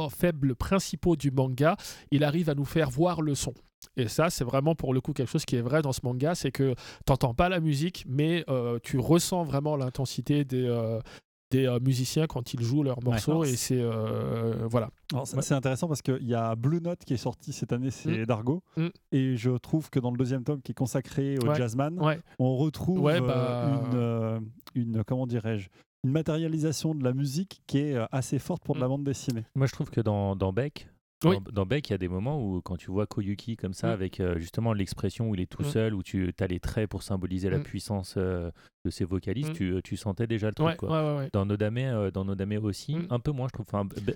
faibles principaux du manga. Il arrive à nous faire voir le son. Et ça, c'est vraiment pour le coup quelque chose qui est vrai dans ce manga, c'est que t'entends pas la musique, mais euh, tu ressens vraiment l'intensité des, euh, des euh, musiciens quand ils jouent leurs morceaux. Et c'est euh, voilà. C'est intéressant parce qu'il y a Blue Note qui est sorti cette année, c'est Mm. Dargo. Mm. Et je trouve que dans le deuxième tome qui est consacré au Ouais. jazzman, Ouais. on retrouve Ouais, euh, bah- une, euh, une, comment dirais-je, une matérialisation de la musique qui est assez forte pour de la Mm. bande dessinée. Moi, je trouve que dans, dans Beck, Oui. dans, dans Beck, il y a des moments où, quand tu vois Koyuki comme ça, Mm. avec euh, justement l'expression où il est tout Mm. seul, où tu as les traits pour symboliser la Mm. puissance euh, de ses vocalistes, Mm. tu, tu sentais déjà le truc. Ouais, quoi. ouais, ouais, ouais. Dans Nodame, euh, dans Nodame aussi, un peu moins, je trouve.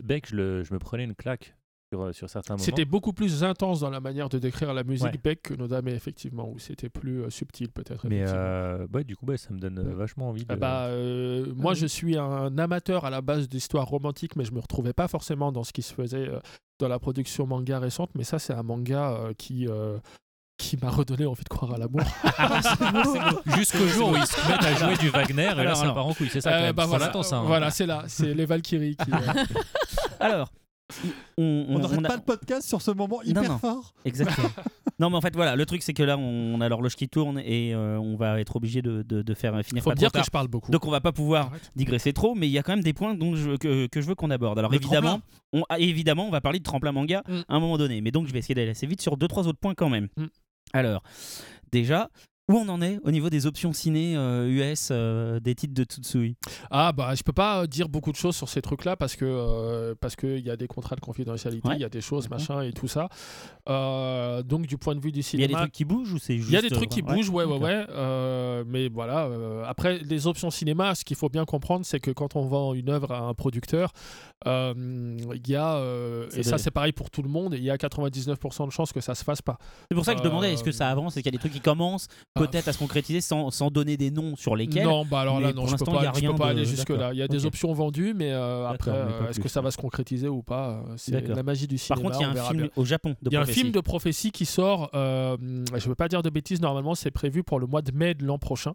Beck, je, le- je me prenais une claque sur, euh, sur certains moments. C'était beaucoup plus intense dans la manière de décrire la musique Ouais. Beck que Nodame, effectivement, où c'était plus euh, subtil, peut-être. Mais euh, ouais, du coup, ouais, ça me donne euh, vachement envie de. Ah bah, euh, moi, oui. je suis un amateur à la base d'histoires romantiques, mais je me retrouvais pas forcément dans ce qui se faisait euh, dans la production manga récente. Mais ça, c'est un manga euh, qui, euh, qui m'a redonné envie de croire à l'amour. Jusqu'au jour où ils se mettent à jouer du Wagner, et là, ça part en couille. C'est ça, Euh, quand même. bah voilà, hein. voilà c'est là, c'est les Valkyries qui. euh, Alors, on, On n'arrête a- pas le podcast sur ce moment hyper non. fort. Exactement. non, mais en fait, voilà, le truc, c'est que là, on a l'horloge qui tourne et euh, on va être obligé de, de- de faire finir Faut pas dire trop tard. que je parle beaucoup. Donc, on va pas pouvoir Arrête. digresser trop, mais il y a quand même des points dont je, que, que je veux qu'on aborde. Alors, Le évidemment, on, ah, évidemment, on va parler de tremplin manga Mm. à un moment donné, mais donc je vais essayer d'aller assez vite sur deux, trois autres points quand même. Mm. Alors, déjà, où on en est au niveau des options ciné euh, US euh, des titres de Tsutsui? Ah bah je peux pas euh, dire beaucoup de choses sur ces trucs-là parce que euh, parce que il y a des contrats de confidentialité, il Ouais. y a des choses machin et tout ça. Euh, donc du point de vue du Il y a cinéma, des trucs qui bougent ou c'est juste Il y a des euh, trucs qui bougent, ouais, ouais, ouais. euh, mais voilà. euh, après, les options cinéma, ce qu'il faut bien comprendre, c'est que quand on vend une œuvre à un producteur, euh, il y a, euh, et ça c'est pareil pour tout le monde, il y a 99% de chances que ça se fasse pas. C'est pour ça que je demandais est-ce que Euh, ça avance Est-ce qu'il y a des trucs qui commencent? Peut-être à se concrétiser sans, sans donner des noms sur lesquels Non, bah alors là, non, pour je peux pas, je peux pas de- aller jusque là. d'accord. Il y a des options vendues, mais euh, après, euh, est-ce que ça va se concrétiser ou pas euh, C'est la magie du Par cinéma. contre, il y a un film bien. au Japon de Il y a un film de prophétie qui sort, euh, je ne veux pas dire de bêtises, normalement c'est prévu pour le mois de mai de l'an prochain.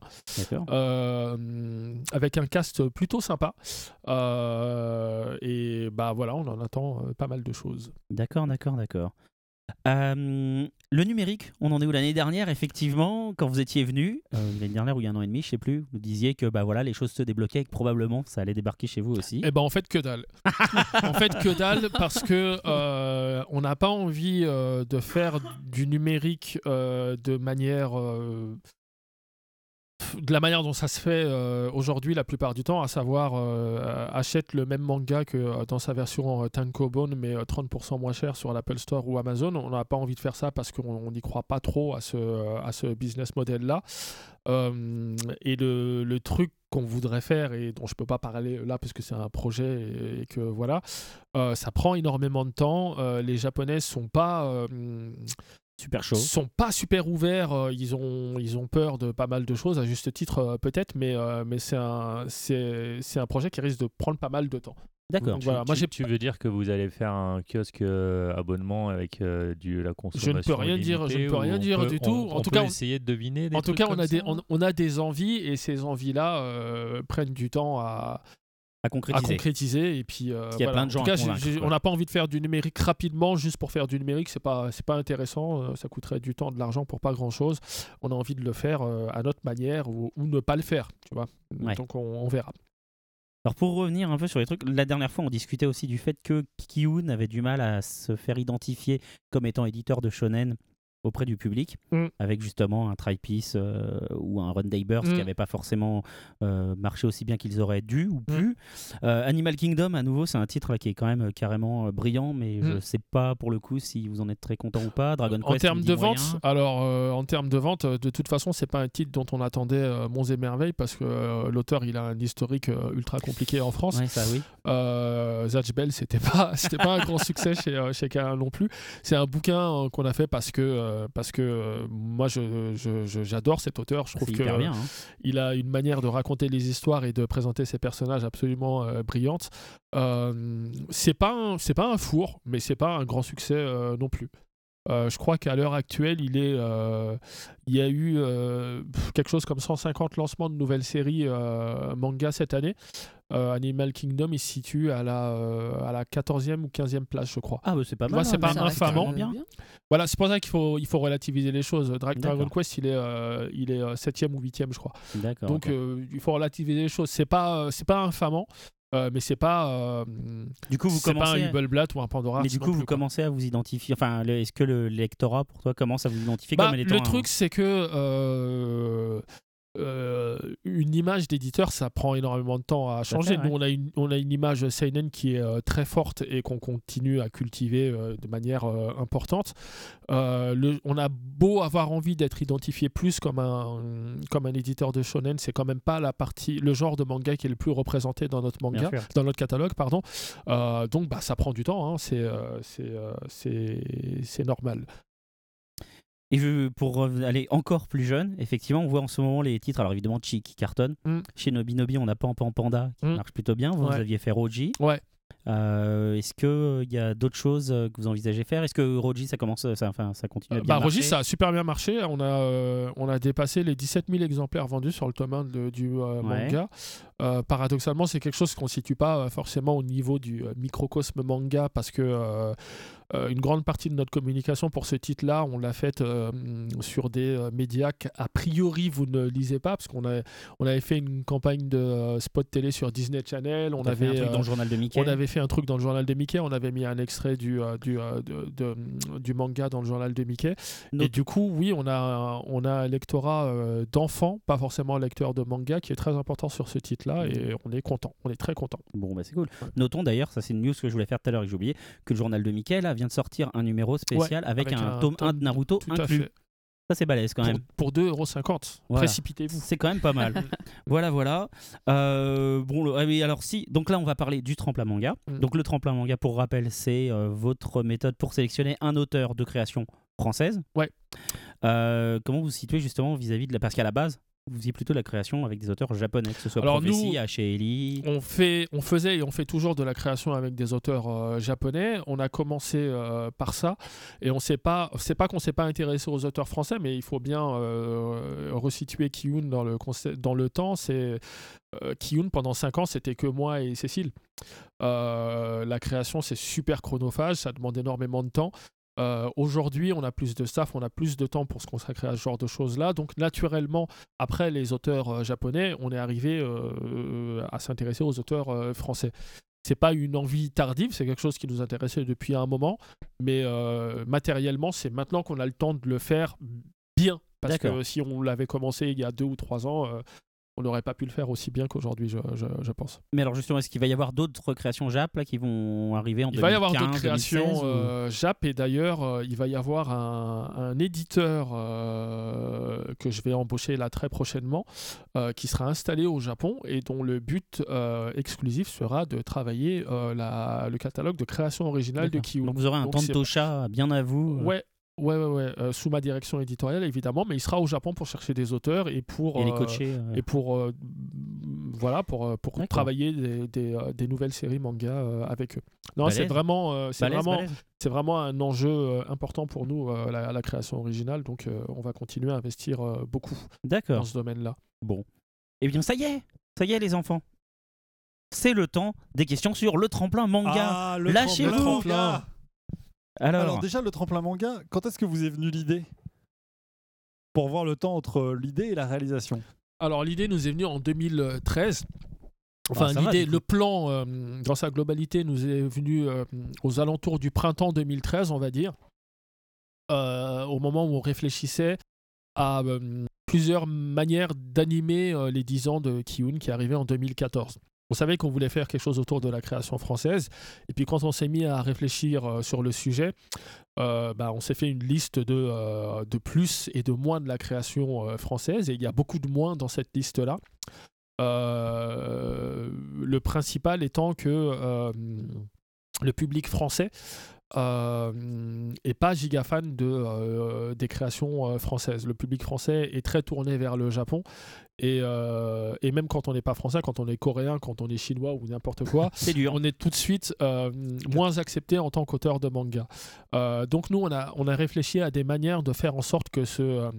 Euh, avec un cast plutôt sympa. Et bah voilà, on en attend pas mal de choses. D'accord, d'accord, d'accord. Euh, le numérique, on en est où l'année dernière Effectivement, quand vous étiez venu, euh, l'année dernière ou il y a un an et demi, je sais plus, vous disiez que bah voilà, les choses se débloquaient et que probablement ça allait débarquer chez vous aussi. Et ben en fait que dalle. en fait que dalle parce que euh, on n'a pas envie de faire du numérique de manière de la manière dont ça se fait euh, aujourd'hui la plupart du temps, à savoir euh, achète le même manga que euh, dans sa version euh, Tankobon mais euh, 30% moins cher sur l'Apple Store ou Amazon. On n'a pas envie de faire ça parce qu'on n'y croit pas trop à ce, à ce business model-là. Et le, le truc qu'on voudrait faire et dont je peux pas parler là parce que c'est un projet et, que voilà, ça prend énormément de temps. Les Japonais sont pas Super chaud. sont pas super ouverts. euh, ils ont ils ont peur de pas mal de choses à juste titre euh, peut-être, mais euh, mais c'est un c'est c'est un projet qui risque de prendre pas mal de temps. D'accord. Voilà, Tu- moi, tu, j'ai- tu veux dire que vous allez faire un kiosque euh, abonnement avec euh, du la consommation rien dire, je ne peux rien dire peut- du on- tout. En on tout peut cas, on- essayer de deviner. Des en tout cas, on a des on, on a des envies et ces envies là prennent du temps à À à concrétiser. concrétiser et puis euh, qu'il y a voilà. plein de gens en tout cas on n'a pas envie de faire du numérique rapidement juste pour faire du numérique c'est pas c'est pas intéressant euh, ça coûterait du temps de l'argent pour pas grand chose on a envie de le faire euh, à notre manière ou, ou ne pas le faire tu vois Ouais. donc on, on verra Alors pour revenir un peu sur les trucs, la dernière fois on discutait aussi du fait que Kiyun avait du mal à se faire identifier comme étant éditeur de shonen auprès du public, Mm. avec justement un Tripice euh, ou un Run Day Burst Mm. qui n'avait pas forcément euh, marché aussi bien qu'ils auraient dû ou Mm. pu. Euh, Animal Kingdom, à nouveau, c'est un titre là, qui est quand même carrément brillant, mais je Mm. sais pas pour le coup si vous en êtes très content ou pas. Dragon en Quest, termes de vente alors en termes de vente de toute façon c'est pas un titre dont on attendait monts et merveilles parce que l'auteur il a un historique ultra compliqué en France Ouais, ça oui. Zatch Bell, c'était pas, c'était pas un grand succès chez, chez Karen non plus. C'est un bouquin qu'on a fait parce que, euh, parce que euh, moi, je, je- je- j'adore cet auteur. Je trouve bien. hein. il a une manière de raconter les histoires et de présenter ses personnages absolument euh, brillante. C'est pas, un- pas un four, mais c'est pas un grand succès non plus. Euh, je crois qu'à l'heure actuelle, il, est, euh, il y a eu euh, quelque chose comme 150 lancements de nouvelles séries manga cette année. Animal Kingdom, il se situe à la, à la 14e ou 15e place, je crois. Ah, bah, c'est pas mal. c'est hein, pas infamant. Voilà, c'est pour ça qu'il faut, il faut relativiser les choses. Dra- Dragon. Quest, il est, il est euh, 7e ou 8e, je crois. D'accord. Donc il faut relativiser les choses. C'est pas, c'est pas infamant, euh, mais c'est pas, euh, du coup, vous c'est pas un commencez. Ou un Pandora. Mais du coup, plus, vous quoi. commencez à vous identifier. Enfin, est-ce que le lectorat, pour toi, commence à vous identifier Bah, comme étant le un- truc, c'est que euh, une image d'éditeur, ça prend énormément de temps à changer. Nous, ouais. on a une, on a une image seinen qui est euh, très forte et qu'on continue à cultiver euh, de manière importante. Le- on a beau avoir envie d'être identifié plus comme un, comme un éditeur de shonen, c'est quand même pas la partie, le genre de manga qui est le plus représenté dans notre manga, dans notre catalogue, pardon. Donc, bah, ça prend du temps. hein. C'est, c'est normal. Et je- pour aller encore plus jeune, effectivement, on voit en ce moment les titres. Alors évidemment, Chi qui cartonne. Mm. Chez Nobi Nobi, on a Pan Pan Panda qui Mm. marche plutôt bien. Vous, aviez fait Roji. Ouais. Euh, Est-ce qu'il y a d'autres choses euh, que vous envisagez faire? Est-ce que Roji, ça commence, ça, enfin, ça continue à bien Bah, marcher? Rogis, ça a super bien marché. On a, euh, on a dépassé les 17 000 exemplaires vendus sur le tome 1 de- du euh, Ouais. manga. Euh, paradoxalement, c'est quelque chose qui ne situe pas euh, forcément au niveau du euh, microcosme manga parce que euh, euh, une grande partie de notre communication pour ce titre-là, on l'a faite euh, sur des euh, médias qu'a priori vous ne lisez pas parce qu'on a, on avait fait une campagne de euh, spot télé sur Disney Channel. On fait avait un truc euh, dans le journal de Mickey. on avait fait un truc dans le journal de Mickey, on avait mis un extrait du, euh, du, euh, de- de- du manga dans le journal de Mickey. Et du coup, oui, on a, on a un lectorat euh, d'enfants, pas forcément un lecteur de manga, qui est très important sur ce titre-là, et on est content, on est très content. Bon, bah c'est cool. Notons d'ailleurs, ça c'est une news que je voulais faire tout à l'heure et que j'ai oublié, que le journal de Mickey là, vient de sortir un numéro spécial avec, avec un, un tome 1 tome- de Naruto Tout à inclus. fait. Ça c'est balèze quand Pour, même. pour 2,50€. Voilà. Précipitez-vous. C'est quand même pas mal. voilà, voilà. Euh, bon, le- ah oui, alors si, donc là on va parler du tremplin manga. Mm. Donc le tremplin manga, pour rappel, c'est euh, votre méthode pour sélectionner un auteur de création française. Ouais. Euh, comment vous vous situez justement vis-à-vis de la... Parce qu'à la base, vous faisiez plutôt la création avec des auteurs japonais, que ce soit Alors, Prophecy, nous-. On, fait, on faisait et on fait toujours de la création avec des auteurs euh, japonais. On a commencé euh, par ça et on sait pas, c'est pas qu'on s'est pas intéressé aux auteurs français, mais il faut bien euh, resituer Kiyun dans le concept- dans le temps. C'est Kiyun pendant 5 ans, c'était que moi et Cécile. La création, c'est super chronophage, ça demande énormément de temps. Euh, Aujourd'hui, on a plus de staff, on a plus de temps pour se consacrer à ce genre de choses-là. Donc, naturellement, après les auteurs euh, japonais, on est arrivé euh, à s'intéresser aux auteurs français. C'est pas une envie tardive, c'est quelque chose qui nous intéressait depuis un moment, mais matériellement, c'est maintenant qu'on a le temps de le faire bien Parce que si on l'avait commencé il y a deux ou trois ans, on n'aurait pas pu le faire aussi bien qu'aujourd'hui, je, je- je pense. Mais alors justement, est-ce qu'il va y avoir d'autres créations Jap là, qui vont arriver en Il va y avoir 2015, d'autres créations 2016, ou- euh, Jap et d'ailleurs euh, il va y avoir un, un éditeur euh, que je vais embaucher là très prochainement euh, qui sera installé au Japon et dont le but exclusif sera de travailler la- le catalogue de création originale de. Kiyun. Donc vous aurez un Donc, Tantosha bien à vous. Ouais. Ouais, ouais, ouais, euh, sous ma direction éditoriale évidemment, mais il sera au Japon pour chercher des auteurs et pour Et les euh, coacher. euh, et pour euh, voilà pour, pour travailler des, des, des nouvelles séries manga euh, avec eux. Non, c'est vraiment euh, c'est vraiment c'est vraiment un enjeu important pour nous euh, la, la création originale donc euh, on va continuer à investir euh, beaucoup dans ce domaine-là. Bon. Eh bien, ça y est, ça y est, les enfants. C'est le temps des questions sur le tremplin manga. Ah, le Lâchez-vous. Alors, Alors déjà, le tremplin manga, quand est-ce que vous est venu l'idée Pour voir le temps entre l'idée et la réalisation? Alors l'idée nous est venue en 2013. Enfin, Ah, l'idée, le plan euh, dans sa globalité nous est venu euh, aux alentours du printemps 2013, on va dire, Euh, au moment où on réfléchissait à euh, plusieurs manières d'animer euh, les 10 ans de Kiyun qui arrivaient en 2014. On savait qu'on voulait faire quelque chose autour de la création française, et puis quand on s'est mis à réfléchir euh, sur le sujet, euh, bah, on s'est fait une liste de, euh, de plus et de moins de la création française, et il y a beaucoup de moins dans cette liste-là. Le principal étant que le public français euh, est pas giga fan de, euh, des créations euh, françaises. Le public français est très tourné vers le Japon. Et, euh, et même quand on n'est pas français, quand on est coréen, quand on est chinois ou n'importe quoi, dur. on est tout de suite moins accepté en tant qu'auteur de manga. Donc nous, on a, on a réfléchi à des manières de faire en sorte que ce,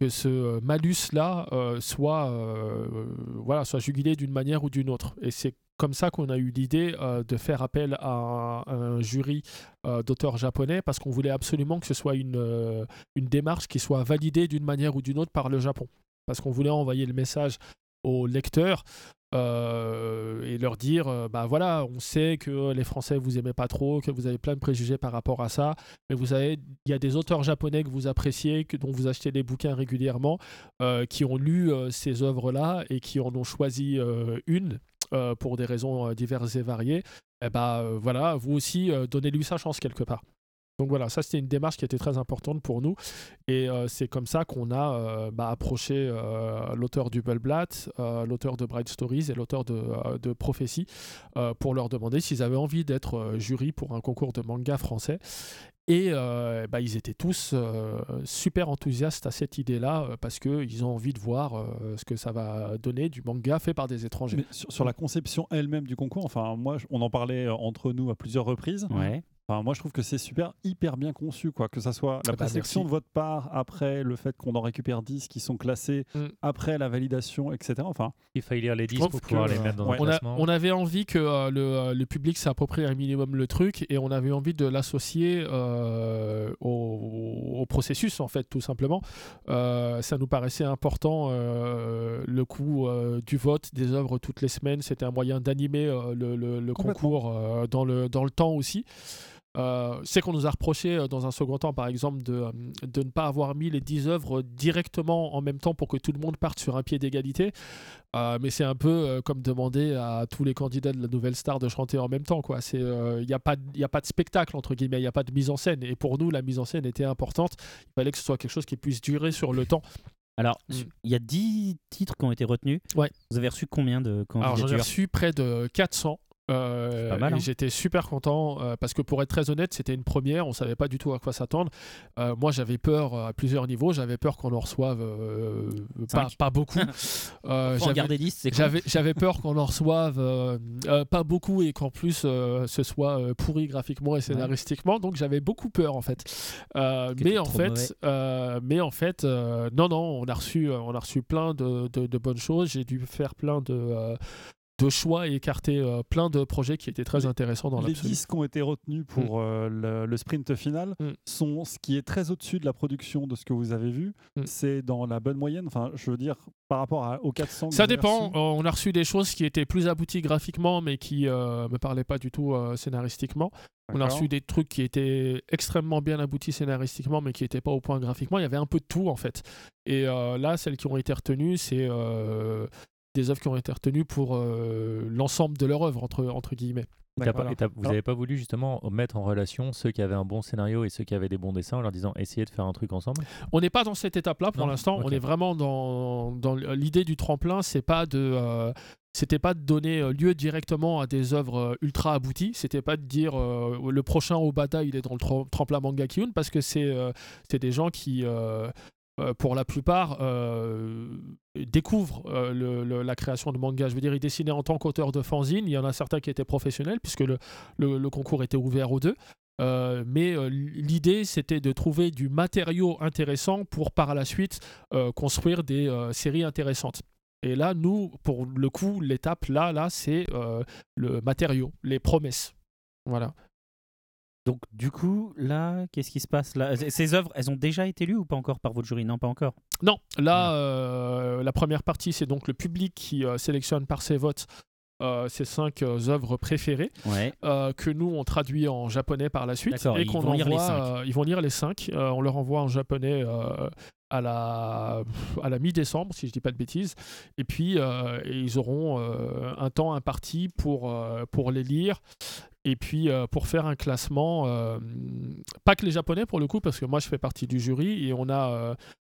que ce malus-là euh, soit, euh, voilà, soit jugulé d'une manière ou d'une autre. Et c'est comme ça qu'on a eu l'idée euh, de faire appel à un, jury euh, d'auteurs japonais parce qu'on voulait absolument que ce soit une, euh, une démarche qui soit validée d'une manière ou d'une autre par le Japon. Parce qu'on voulait envoyer le message aux lecteurs et leur dire bah voilà on sait que les Français vous aimez pas trop que vous avez plein de préjugés par rapport à ça mais vous savez il y a des auteurs japonais que vous appréciez que dont vous achetez des bouquins régulièrement qui ont lu ces œuvres là et qui en ont choisi une pour des raisons euh, diverses et variées et bah euh, voilà vous aussi euh, donnez-lui sa chance quelque part donc voilà, ça c'était une démarche qui était très importante pour nous. Et euh, c'est comme ça qu'on a euh, bah, approché euh, l'auteur du Blatt, euh, l'auteur de Bright Stories et l'auteur de, euh, de Prophétie euh, pour leur demander s'ils avaient envie d'être euh, jury pour un concours de manga français. Et euh, bah, ils étaient tous euh, super enthousiastes à cette idée-là euh, parce qu'ils ont envie de voir euh, ce que ça va donner du manga fait par des étrangers. Mais sur, sur la conception elle-même du concours, enfin moi, on en parlait entre nous à plusieurs reprises. Ouais. Enfin, moi, je trouve que c'est super, hyper bien conçu, quoi. Que ça soit la Ah bah, de votre part, après le fait qu'on en récupère 10 qui sont classés, Mm. après la validation, etc. Enfin, Il fallait lire les 10 trouve pour pouvoir que, les mettre dans ouais. un On, a- on avait envie que euh, le, euh, le public s'approprie un minimum le truc et on avait envie de l'associer euh, au, au processus en fait tout simplement. Euh, ça nous paraissait important euh, le coût euh, du vote des œuvres toutes les semaines. C'était un moyen d'animer euh, le, le- le concours euh, dans, le, dans le temps aussi. Euh, c'est qu'on nous a reproché euh, dans un second temps, par exemple, de, euh, de ne pas avoir mis les 10 œuvres directement en même temps pour que tout le monde parte sur un pied d'égalité. Mais c'est un peu comme demander à tous les candidats de la nouvelle star de chanter en même temps. Il n'y a, pas de- y a pas de spectacle, entre guillemets, il n'y a pas de mise en scène. Et pour nous, la mise en scène était importante. Il fallait que ce soit quelque chose qui puisse durer sur le temps. Alors, Mm. il y a 10 titres qui ont été retenus. Ouais. Vous avez reçu combien de Alors j'en ai candidatures? reçu près de 400. Euh, pas mal, et hein. j'étais super content euh, parce que pour être très honnête, c'était une première, on savait pas du tout à quoi s'attendre. Euh, moi, j'avais peur euh, à plusieurs niveaux. J'avais peur qu'on en reçoive pas, pas beaucoup. J'avais- garder 10, c'est con. J'avais, j'avais peur qu'on en reçoive pas beaucoup et qu'en plus ce soit pourri graphiquement et scénaristiquement. Donc j'avais beaucoup peur en fait. Mais, en fait mais en fait, non, non, on a reçu, on a reçu plein de, de- de bonnes choses. J'ai dû faire plein de, de choix et écarter euh, plein de projets qui étaient très Les- intéressants dans les l'absolu. 10 qui ont été retenus pour euh, le, le sprint final Mm. sont ce qui est très au-dessus de la production de ce que vous avez vu. Mm. C'est dans la bonne moyenne. Enfin, je veux dire, par rapport à, aux 400 que Ça dépend. On a reçu des choses qui étaient plus abouties graphiquement, mais qui euh, me parlaient pas du tout scénaristiquement. On a reçu des trucs qui étaient extrêmement bien aboutis scénaristiquement, mais qui n'étaient pas au point graphiquement. Il y avait un peu de tout, en fait. Et là, celles qui ont été retenues, c'est des œuvres qui ont été retenues pour euh, l'ensemble de leur œuvre, entre, entre guillemets. Voilà. vous n'avez pas voulu justement mettre en relation ceux qui avaient un bon scénario et ceux qui avaient des bons dessins en leur disant essayez de faire un truc ensemble? On n'est pas dans cette étape-là pour l'instant. On est vraiment dans, dans l'idée du tremplin. C'est pas de, euh, c'était pas de donner euh, lieu directement à des œuvres ultra abouties. C'était pas de dire euh, le prochain Obata il est dans le tremplin manga Kyun parce que c'est euh, des gens qui euh, pour la plupart, euh, découvrent euh, la création de manga. Je veux dire, ils dessinaient en tant qu'auteur de fanzine. Il y en a certains qui étaient professionnels, puisque le, concours était ouvert aux deux. Euh, mais euh, l'idée, c'était de trouver du matériau intéressant pour par la suite euh, construire des euh, séries intéressantes. Et là, nous, pour le coup, l'étape là, là, c'est euh, le matériau, les promesses. Voilà. Donc, du coup, là, qu'est-ce qui se passe là? Ces- Ces œuvres, elles ont déjà été lues ou pas encore par votre jury? Non, pas encore. Non, là, euh, la première partie, c'est donc le public qui euh, sélectionne par ses votes euh, ses cinq euh, œuvres préférées, Ouais. que nous, on traduit en japonais par la suite. Et ils qu'on vont lire les envoie, cinq. ils vont lire les cinq. On leur envoie en japonais à la, à la mi-décembre, si je dis pas de bêtises. Et puis, euh, ils auront euh, un temps imparti pour, euh, pour les lire. Et puis euh, pour faire un classement, euh, pas que les japonais pour le coup, parce que moi je fais partie du jury et on a euh,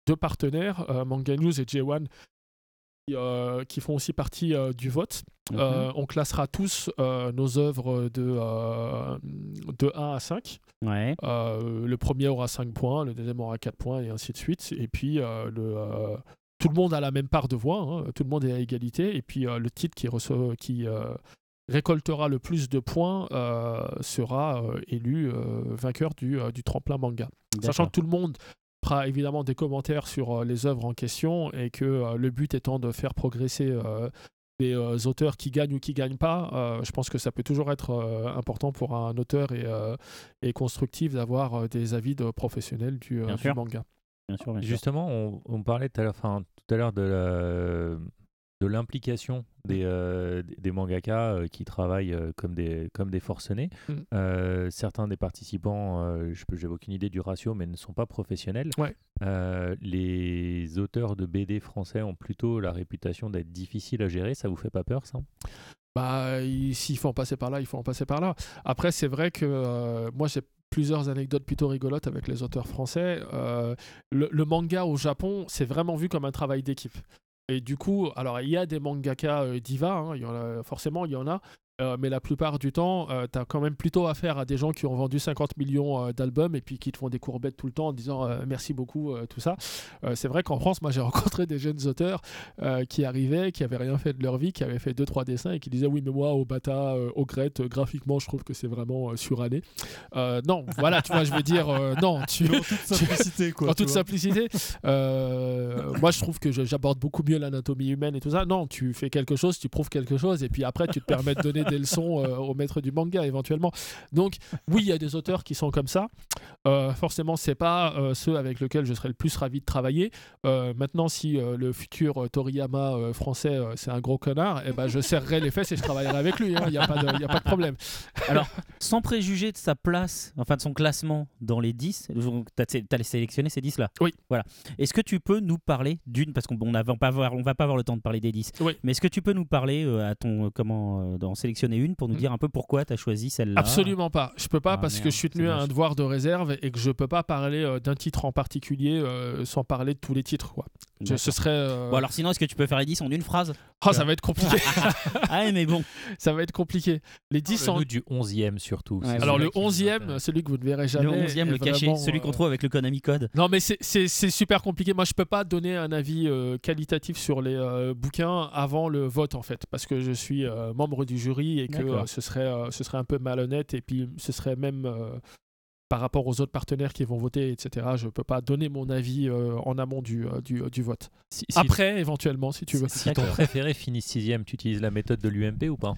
deux partenaires, Manga News et J1, qui, qui font aussi partie du vote. Mhm. On classera tous nos œuvres de, de 1 à 5. Ouais. Euh, le premier aura 5 points, le deuxième aura 4 points, et ainsi de suite. Et puis, le, tout le monde a la même part de voix, hein, tout le monde est à égalité. Et puis, le titre qui, reçoit, qui récoltera le plus de points euh, sera euh, élu euh, vainqueur du, euh, du tremplin manga. Sachant que tout le monde fera évidemment des commentaires sur euh, les œuvres en question et que euh, le but étant de faire progresser euh, les euh, auteurs qui gagnent ou qui gagnent pas, euh, je pense que ça peut toujours être euh, important pour un auteur et, euh, et constructif d'avoir euh, des avis de professionnels du, euh, Bien du sûr. manga. Bien sûr, bien sûr. Justement, on, on parlait tout à l'heure de la- de l'implication des, euh, des- mangaka euh, qui travaillent euh, comme des, comme des forcenés. Mm. Euh, certains des participants, je n'ai aucune idée du ratio, mais ne sont pas professionnels. Ouais. Les auteurs de BD français ont plutôt la réputation d'être difficiles à gérer. Ça vous fait pas peur, ça? Bah, il- s'il faut en passer par là, il faut en passer par là. Après, c'est vrai que moi, j'ai plusieurs anecdotes plutôt rigolotes avec les auteurs français. Euh, le, le manga au Japon, c'est vraiment vu comme un travail d'équipe. Et du coup, alors il y a des mangaka euh, divas, hein, forcément il y en a, euh, mais la plupart du temps, tu as quand même plutôt affaire à des gens qui ont vendu 50 millions euh, d'albums et puis qui te font des courbettes tout le temps en disant euh, merci beaucoup, euh, tout ça. Euh, c'est vrai qu'en France, moi j'ai rencontré des jeunes auteurs euh, qui arrivaient, qui avaient rien fait de leur vie, qui avaient fait deux trois dessins et qui disaient oui mais moi au Bata, euh, au Grette, euh, graphiquement je trouve que c'est vraiment euh, suranné. Euh, non, voilà, tu vois, je veux dire euh, non, tu En toute simplicité, quoi. en toute simplicité. euh, moi, je trouve que j'aborde beaucoup mieux l'anatomie humaine et tout ça. Non, tu fais quelque chose, tu prouves quelque chose, et puis après, tu te permets de donner des leçons euh, au maître du manga éventuellement. Donc, oui, il y a des auteurs qui sont comme ça. Euh, forcément, c'est pas euh, ceux avec lesquels je serais le plus ravi de travailler. Euh, maintenant, si le futur Toriyama français, c'est un gros connard, eh ben, je serrerai les fesses et je travaillerai avec lui. Il n'y a, pas de- y a pas de problème. Sans préjuger de sa place, enfin de son classement dans les 10, tu as, sélectionné ces 10 là. Oui. Voilà. Est-ce que tu peux nous parler d'une, parce qu'on ne va pas avoir, on va pas avoir le temps de parler des 10, Oui. mais est-ce que tu peux nous parler euh, à ton, euh, comment, euh, d'en sélectionner une pour nous Mm. dire un peu pourquoi tu as choisi celle-là Absolument pas. Je peux pas Ah, parce que je suis tenu à un devoir de réserve et que je peux pas parler euh, d'un titre en particulier euh, sans parler de tous les titres. Quoi. Je- ce serait. euh, Bon alors sinon, est-ce que tu peux faire les 10 en une phrase? Ah, ça va être compliqué. Ah mais bon. ça va être compliqué. Les 10 en. Du 11e surtout. Ouais, Alors le celui qui nous 11e, intéresse. celui que vous ne verrez jamais. le 11e, est le caché, celui qu'on euh, trouve avec le Konami Code. Non, mais c'est- super compliqué. Moi, je peux pas donner un avis euh, qualitatif sur les euh, bouquins avant le vote, en fait, parce que je suis euh, membre du jury et que euh, ce, serait, euh, ce serait un peu malhonnête et puis ce serait même. Euh, par rapport aux autres partenaires qui vont voter, etc. Je peux pas donner mon avis euh, en amont du, euh, du, du vote. Si, si- Après, éventuellement, si tu veux. si ton préféré finit sixième, tu utilises la méthode de l'UMP ou pas?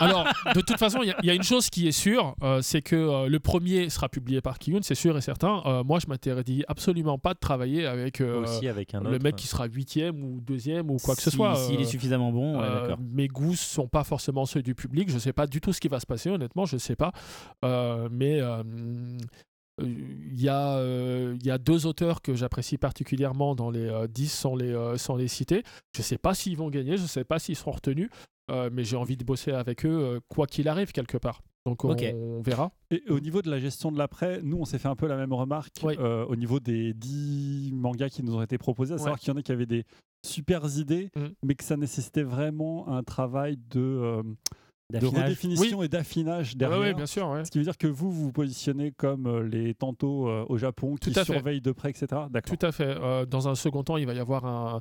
Alors, de toute façon, il y a- il y, a une chose qui est sûre, euh, c'est que euh, le premier sera publié par Kiyun, c'est sûr et certain. Euh, moi, je m'interdis absolument pas de travailler avec euh, Aussi avec un autre. le mec qui sera huitième ou deuxième ou quoi que ce soit. S'il euh, est suffisamment bon, ouais, euh, mes goûts sont pas forcément ceux du public. Je sais pas du tout ce qui va se passer, honnêtement, je sais pas. Euh, mais euh, il y, a, euh, il y a deux auteurs que j'apprécie particulièrement dans les euh, 10 sans les, euh, sans les citer. Je sais pas s'ils vont gagner, je sais pas s'ils seront retenus, euh, mais j'ai envie de bosser avec eux, euh, quoi qu'il arrive, quelque part. Donc on, verra. Et au niveau de la gestion de l'après, nous, on s'est fait un peu la même remarque Oui. euh, au niveau des 10 mangas qui nous ont été proposés, à savoir Ouais. qu'il y en a qui avaient des super idées, Mhm. mais que ça nécessitait vraiment un travail de, euh, de redéfinition et d'affinage Ouais, derrière. ouais, bien sûr. ouais. Ce qui veut dire que vous, vous vous positionnez comme euh, les tantos euh, au Japon qui Tout à fait. surveillent de près, etc. Tout à fait. Euh, dans un second temps, il va y avoir un.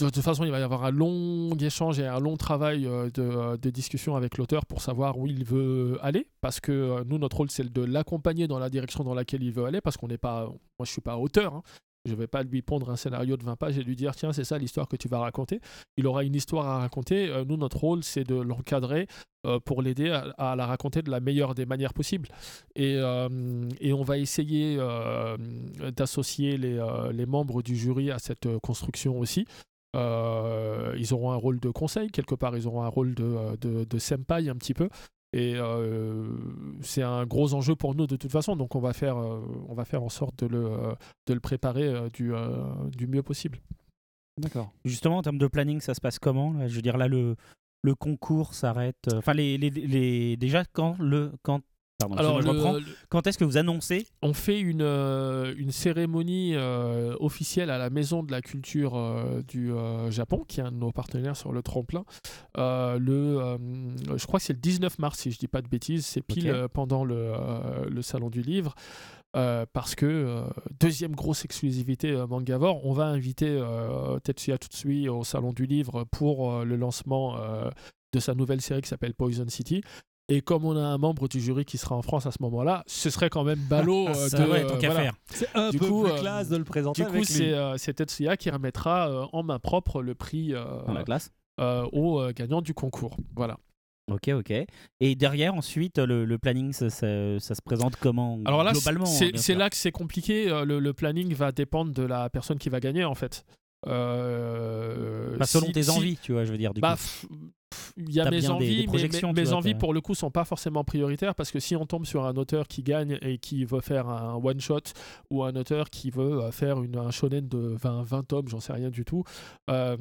De toute façon, il va y avoir un long échange et un long travail euh, de, de discussion avec l'auteur pour savoir où il veut aller. Parce que nous, notre rôle, c'est de l'accompagner dans la direction dans laquelle il veut aller. Parce qu'on n'est pas. Moi, je suis pas auteur. hein. Je vais pas lui pondre un scénario de 20 pages et lui dire tiens, c'est ça l'histoire que tu vas raconter. Il aura une histoire à raconter. Euh, nous, notre rôle, c'est de l'encadrer euh, pour l'aider à, la raconter de la meilleure des manières possibles. Et, euh, on va essayer d'associer les, membres du jury à cette construction aussi. Ils auront un rôle de conseil, quelque part, ils auront un rôle de, de, de un petit peu. Et euh, c'est un gros enjeu pour nous de toute façon, donc on va faire, euh, on va faire en sorte de le, euh, de le préparer euh, du, euh, du mieux possible. D'accord. Justement, en termes de planning, ça se passe comment là? Je veux dire, là, le, le concours s'arrête. Enfin, les, les, les- déjà, quand le. Quand, pardon, Alors, je le- reprends. le- Quand est-ce que vous annoncez on fait une, euh, une cérémonie euh, officielle à la Maison de la Culture euh, du Japon, qui est un de nos partenaires sur le tremplin. Le, je crois que c'est le 19 mars, si je dis pas de bêtises. C'est pile pendant le, le Salon du Livre. Parce que, deuxième grosse exclusivité Mangavore, on va inviter Tetsuya Tsutsui au Salon du Livre pour le lancement de sa nouvelle série qui s'appelle Poison City. Et comme on a un membre du jury qui sera en France à ce moment-là, ce serait quand même ballot euh, Ça, de. ouais, euh, voilà. faire. C'est un Du peu coup, plus euh, classe de le présenter Du coup, c'est euh, c'est Tetsuya qui remettra euh, en main propre le prix euh, dans la classe euh, au euh, gagnant du concours. Voilà. Ok, ok. Et derrière, ensuite, le, le planning, ça, ça- ça se présente comment Alors là, globalement c'est sûr. là que c'est compliqué. euh, Le, le planning va dépendre de la personne qui va gagner, en fait. Euh, selon si- tes si- envies, tu vois, je veux dire. Du Bah, coup. Il y a mes des- envies, des mais- projections, mais mes vois, envies pour le coup sont pas forcément prioritaires parce que si on tombe sur un auteur qui gagne et qui veut faire un one shot ou un auteur qui veut euh, faire une, un shonen de 20, 20 tomes, j'en sais rien du tout, euh,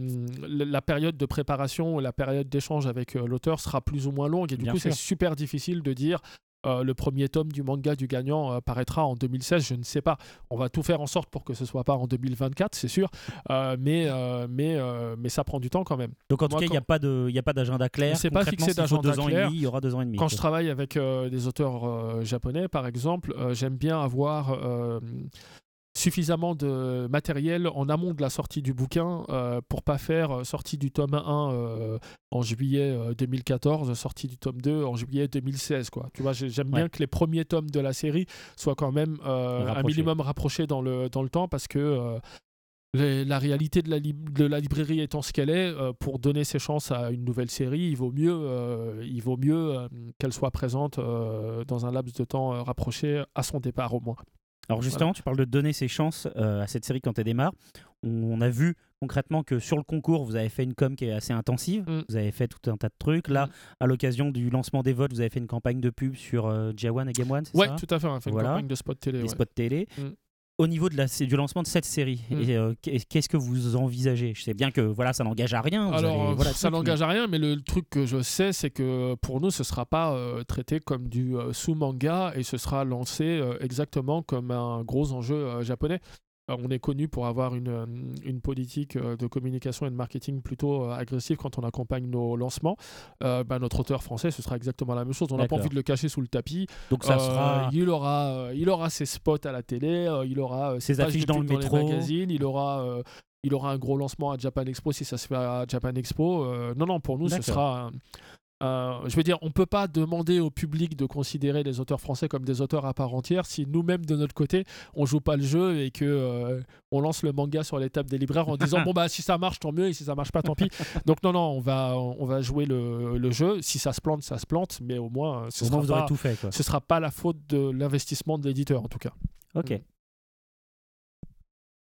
la période de préparation, la période d'échange avec euh, l'auteur sera plus ou moins longue et du Bien coup c'est super difficile de dire euh, le premier tome du manga du gagnant euh, paraîtra en 2016, je ne sais pas. On va tout faire en sorte pour que ce soit pas en 2024, c'est sûr, Euh, mais, euh, mais, mais ça prend du temps quand même. Donc, en tout cas, il n'y a quand- pas a d'agenda clair. C'est pas fixé d'agenda clair. demi, il y aura deux ans et demi. Quand quoi. je travaille avec des auteurs japonais, par exemple, j'aime bien avoir suffisamment de matériel en amont de la sortie du bouquin euh, pour pas faire euh, sortie du tome 1 euh, en juillet euh, 2014, sortie du tome 2 en juillet 2016. Quoi. Tu vois, j'ai- j'aime bien que les premiers tomes de la série soient quand même un minimum rapprochés dans le, dans le temps parce que les- la réalité de la, de la librairie étant ce qu'elle est, euh, pour donner ses chances à une nouvelle série, il vaut mieux, euh, il vaut mieux euh, qu'elle soit présente dans un laps de temps rapproché à son départ au moins. Alors justement, tu parles de donner ses chances euh, à cette série quand elle démarre. On, a vu concrètement que sur le concours, vous avez fait une com qui est assez intensive. Mm. Vous avez fait tout un tas de trucs. Là, Mm. à l'occasion du lancement des votes, vous avez fait une campagne de pub sur euh, J1 et Game One, c'est Ouais, ça? tout à fait, on a fait Voilà. une campagne de spot télé. Des ouais. spots télé. Mm. Au niveau de la, c'est du lancement de cette série, Mm. et, euh, qu'est- qu'est-ce que vous envisagez? Je sais bien que voilà, ça n'engage à rien. Alors, euh, voilà, ça n'engage à rien, mais le truc que je sais, c'est que pour nous, ce sera pas euh, traité comme du euh, sous-manga et ce sera lancé exactement comme un gros enjeu japonais. On est connu pour avoir une, euh, une politique euh, de communication et de marketing plutôt euh, agressive quand on accompagne nos lancements. Euh, bah, notre auteur français, ce sera exactement la même chose. On n'a pas envie de le cacher sous le tapis. Donc ça Euh, sera. il, aura, il aura ses spots à la télé, il aura Ses pages affiches dans le les métro. magazines, il aura, il aura un gros lancement à Japan Expo si ça se fait à Japan Expo. Euh, non, non, pour nous, ce sera un, euh, je veux dire, on peut pas demander au public de considérer les auteurs français comme des auteurs à part entière si nous-mêmes de notre côté on joue pas le jeu et que euh, on lance le manga sur les tables des libraires en disant bon bah si ça marche tant mieux et si ça marche pas tant pis. Donc non non, on va on va jouer le, le jeu. Si ça se plante, ça se plante, mais au moins euh, ce Au sera aurez tout fait. Quoi. ce sera pas la faute de l'investissement de l'éditeur en tout cas. Ok.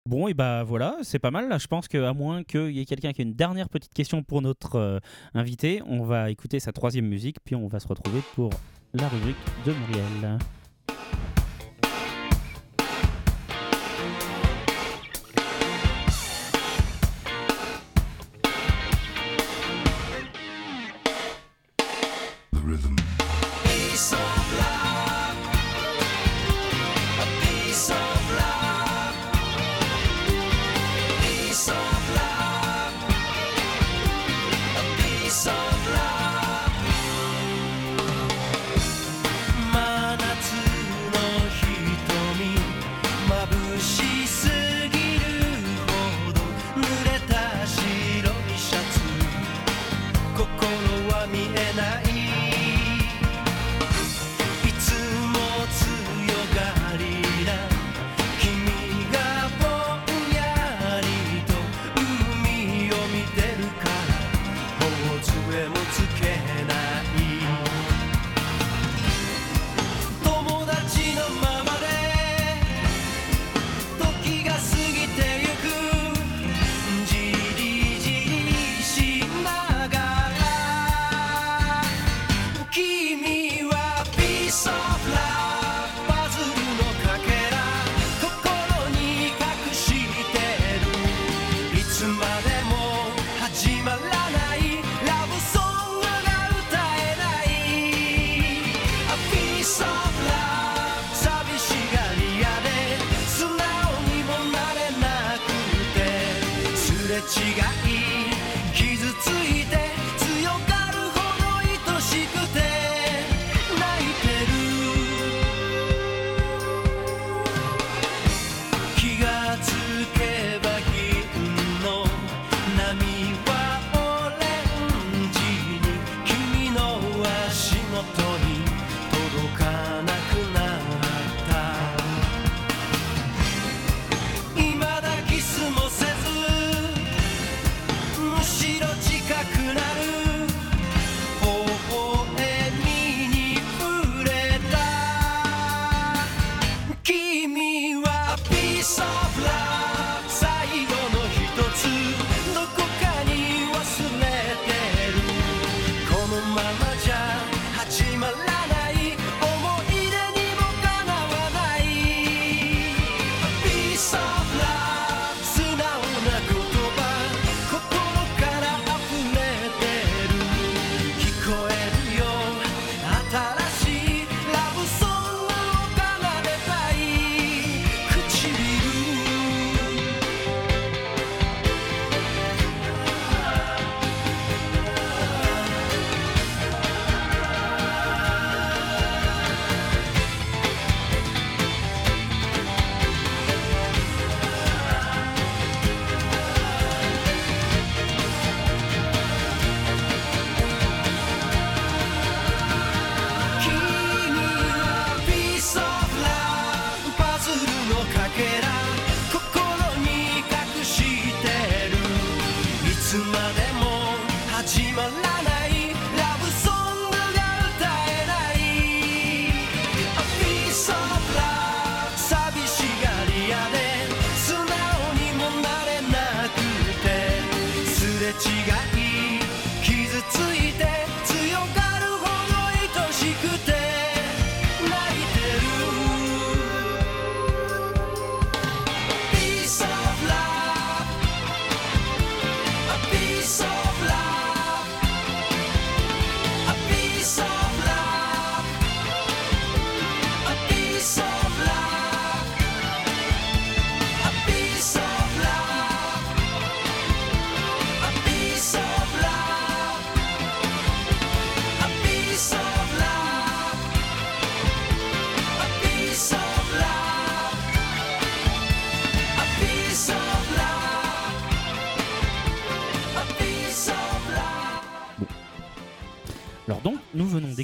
Bon, et bah voilà, c'est pas mal. Là, je pense qu'à moins qu'il y ait quelqu'un qui ait une dernière petite question pour notre euh, invité, on va écouter sa troisième musique, puis on va se retrouver pour la rubrique de Muriel.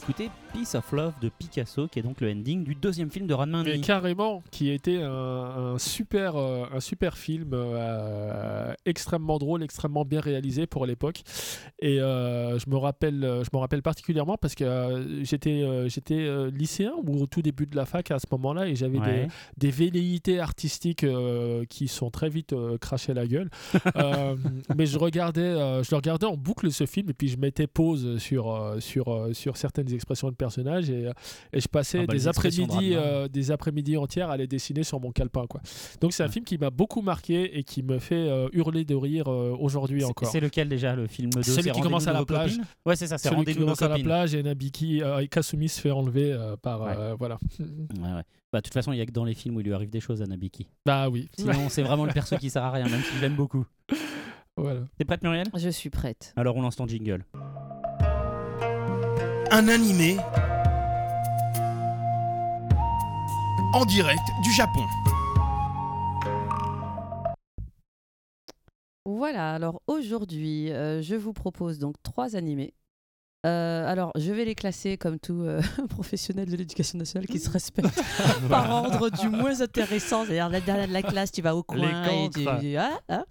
Nous of Love de Picasso, qui est donc le ending du deuxième film de Ranman Mais carrément, qui était un, un super, euh, un super film euh, extrêmement drôle, extrêmement bien réalisé pour l'époque. Et euh, je me rappelle, je me rappelle particulièrement parce que euh, j'étais, j'étais lycéen ou au tout début de la fac à ce moment-là et j'avais Ouais. des, des velléités artistiques qui sont très vite crachées la gueule. Mais je regardais, je le regardais en boucle ce film et puis je mettais pause sur, sur, sur certaines expressions de personnages et, euh, et je passais Ah bah, des de après-midi, euh, des après-midi entières à les dessiner sur mon calepin. Quoi. Donc c'est un Ouais. film qui m'a beaucoup marqué et qui me fait euh, hurler de rire euh, aujourd'hui encore. C'est lequel déjà le film 2 Celui qui commence à la plage. copines? Ouais, c'est ça, c'est Celui qui commence à la plage et Nabiki, euh, et Kasumi se fait enlever euh, par. Ouais. euh, voilà. Ouais, ouais. Bah, de toute façon, il y a que dans les films où il lui arrive des choses à Nabiki. Bah oui. Sinon, c'est vraiment le perso qui sert à rien, même si je l'aime beaucoup. Voilà. T'es prête, Muriel? Je suis prête. Alors, on lance ton jingle. Un animé en direct du Japon. Voilà, alors aujourd'hui, euh, je vous propose donc trois animés. Euh, alors, je vais les classer comme tout euh, professionnel de l'éducation nationale qui se respecte par ordre du moins intéressant. C'est-à-dire, la dernière de la classe, tu vas au coin et tu, cancres. tu- ah, ah,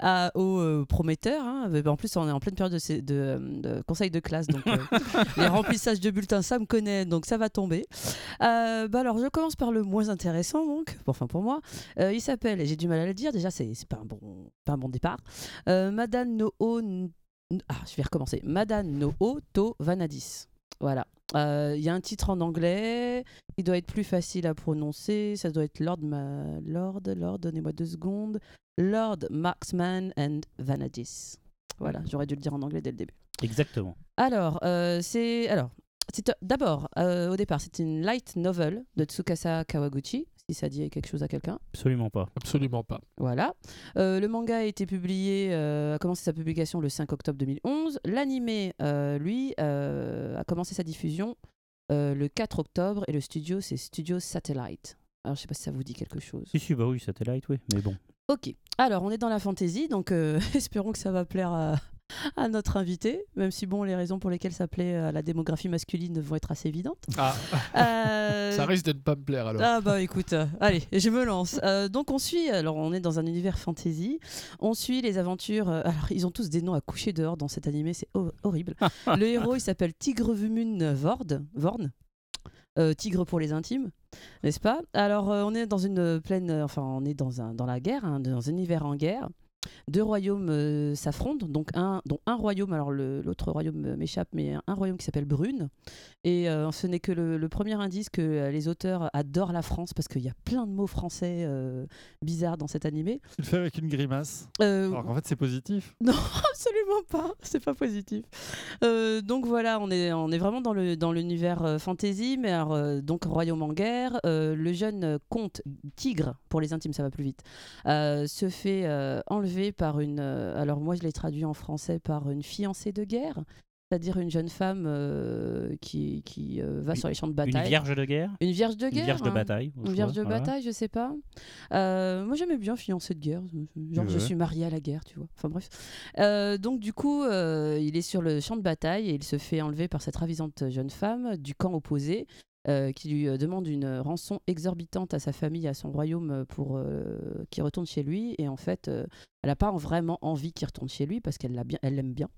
ah, au euh, prometteur. hein. En plus, on est en pleine période de, sé- de, de conseil de classe, donc les remplissages de bulletins, ça me connaît, donc ça va tomber. Bah alors, je commence par le moins intéressant, donc, enfin pour moi. Il s'appelle, et j'ai du mal à le dire, déjà, c'est pas, un bon, pas un bon départ. Madame no O. N- Ah, je vais recommencer. Madame no O to Vanadis. Voilà. Euh, Il y a un titre en anglais. Il doit être plus facile à prononcer. Ça doit être Lord. Ma... Lord, Lord, donnez-moi deux secondes. Lord Marksman and Vanadis. Voilà, j'aurais dû le dire en anglais dès le début. Exactement. Alors, euh, c'est alors d'abord euh, au départ c'est une light novel de Tsukasa Kawaguchi, si ça dit quelque chose à quelqu'un. Absolument pas. Absolument pas. Voilà. Euh, le manga a été publié, euh, a commencé sa publication le 5 octobre 2011. L'animé, euh, lui, euh, a commencé sa diffusion euh, le 4 octobre et le studio c'est Studio Satellite. Alors je sais pas si ça vous dit quelque chose. Si, si, bah oui, Satellite, oui. Mais bon. Ok. Alors, on est dans la fantasy, donc euh, espérons que ça va plaire à, à notre invité, même si bon, les raisons pour lesquelles ça plaît à la démographie masculine vont être assez évidentes. Ah, Euh, ça risque de ne pas me plaire alors. ah bah écoute, euh, allez, je me lance. Euh, donc on suit, alors on est dans un univers fantasy, on suit les aventures, euh, alors ils ont tous des noms à coucher dehors dans cet animé, c'est ho- horrible. Le héros il s'appelle Tigrevumun Vord, Vorn, Euh, tigre pour les intimes, n'est-ce pas? Alors euh, on est dans une plaine, euh, enfin on est dans, un, dans la guerre, hein, dans un univers en guerre. Deux royaumes euh, s'affrontent, donc un, dont un royaume, alors l'autre royaume euh, m'échappe, mais un, un royaume qui s'appelle Brune. Et euh, ce n'est que le, le premier indice que euh, les auteurs adorent la France, parce qu'il y a plein de mots français bizarres dans cet animé. Tu le fais avec une grimace. Alors qu'en fait, c'est positif. Absolument pas, c'est pas positif. Donc voilà, on est, on est vraiment dans dans l'univers euh, fantasy, mais alors, donc royaume en guerre. le jeune comte tigre, pour les intimes ça va plus vite, se fait euh, par une. euh, alors moi je l'ai traduit en français par une fiancée de guerre. C'est-à-dire une jeune femme euh, qui, qui euh, va Une- sur les champs de Une bataille. vierge de guerre? Une vierge de guerre. Une vierge de bataille. Une vierge de voilà. bataille, je sais pas. Euh, moi, j'aimais bien fiancée de guerre. Genre, je suis mariée à la guerre, tu vois. Enfin, bref. Euh, donc, du coup, euh, il est sur le champ de bataille et il se fait enlever par cette ravisante jeune femme du camp opposé. Euh, qui lui euh, demande une rançon exorbitante à sa famille, à son royaume, euh, pour euh, qu'il retourne chez lui. Et en fait, euh, elle n'a pas vraiment envie qu'il retourne chez lui parce qu'elle l'a bien, elle l'aime bien.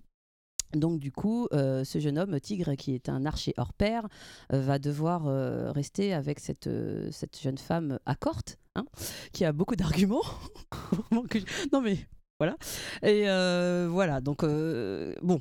Donc du coup, euh, ce jeune homme, Tigre, qui est un archer hors pair, euh, va devoir euh, rester avec cette, euh, cette jeune femme à corte, hein, qui a beaucoup d'arguments. Non mais voilà. Et euh, voilà, donc euh, bon,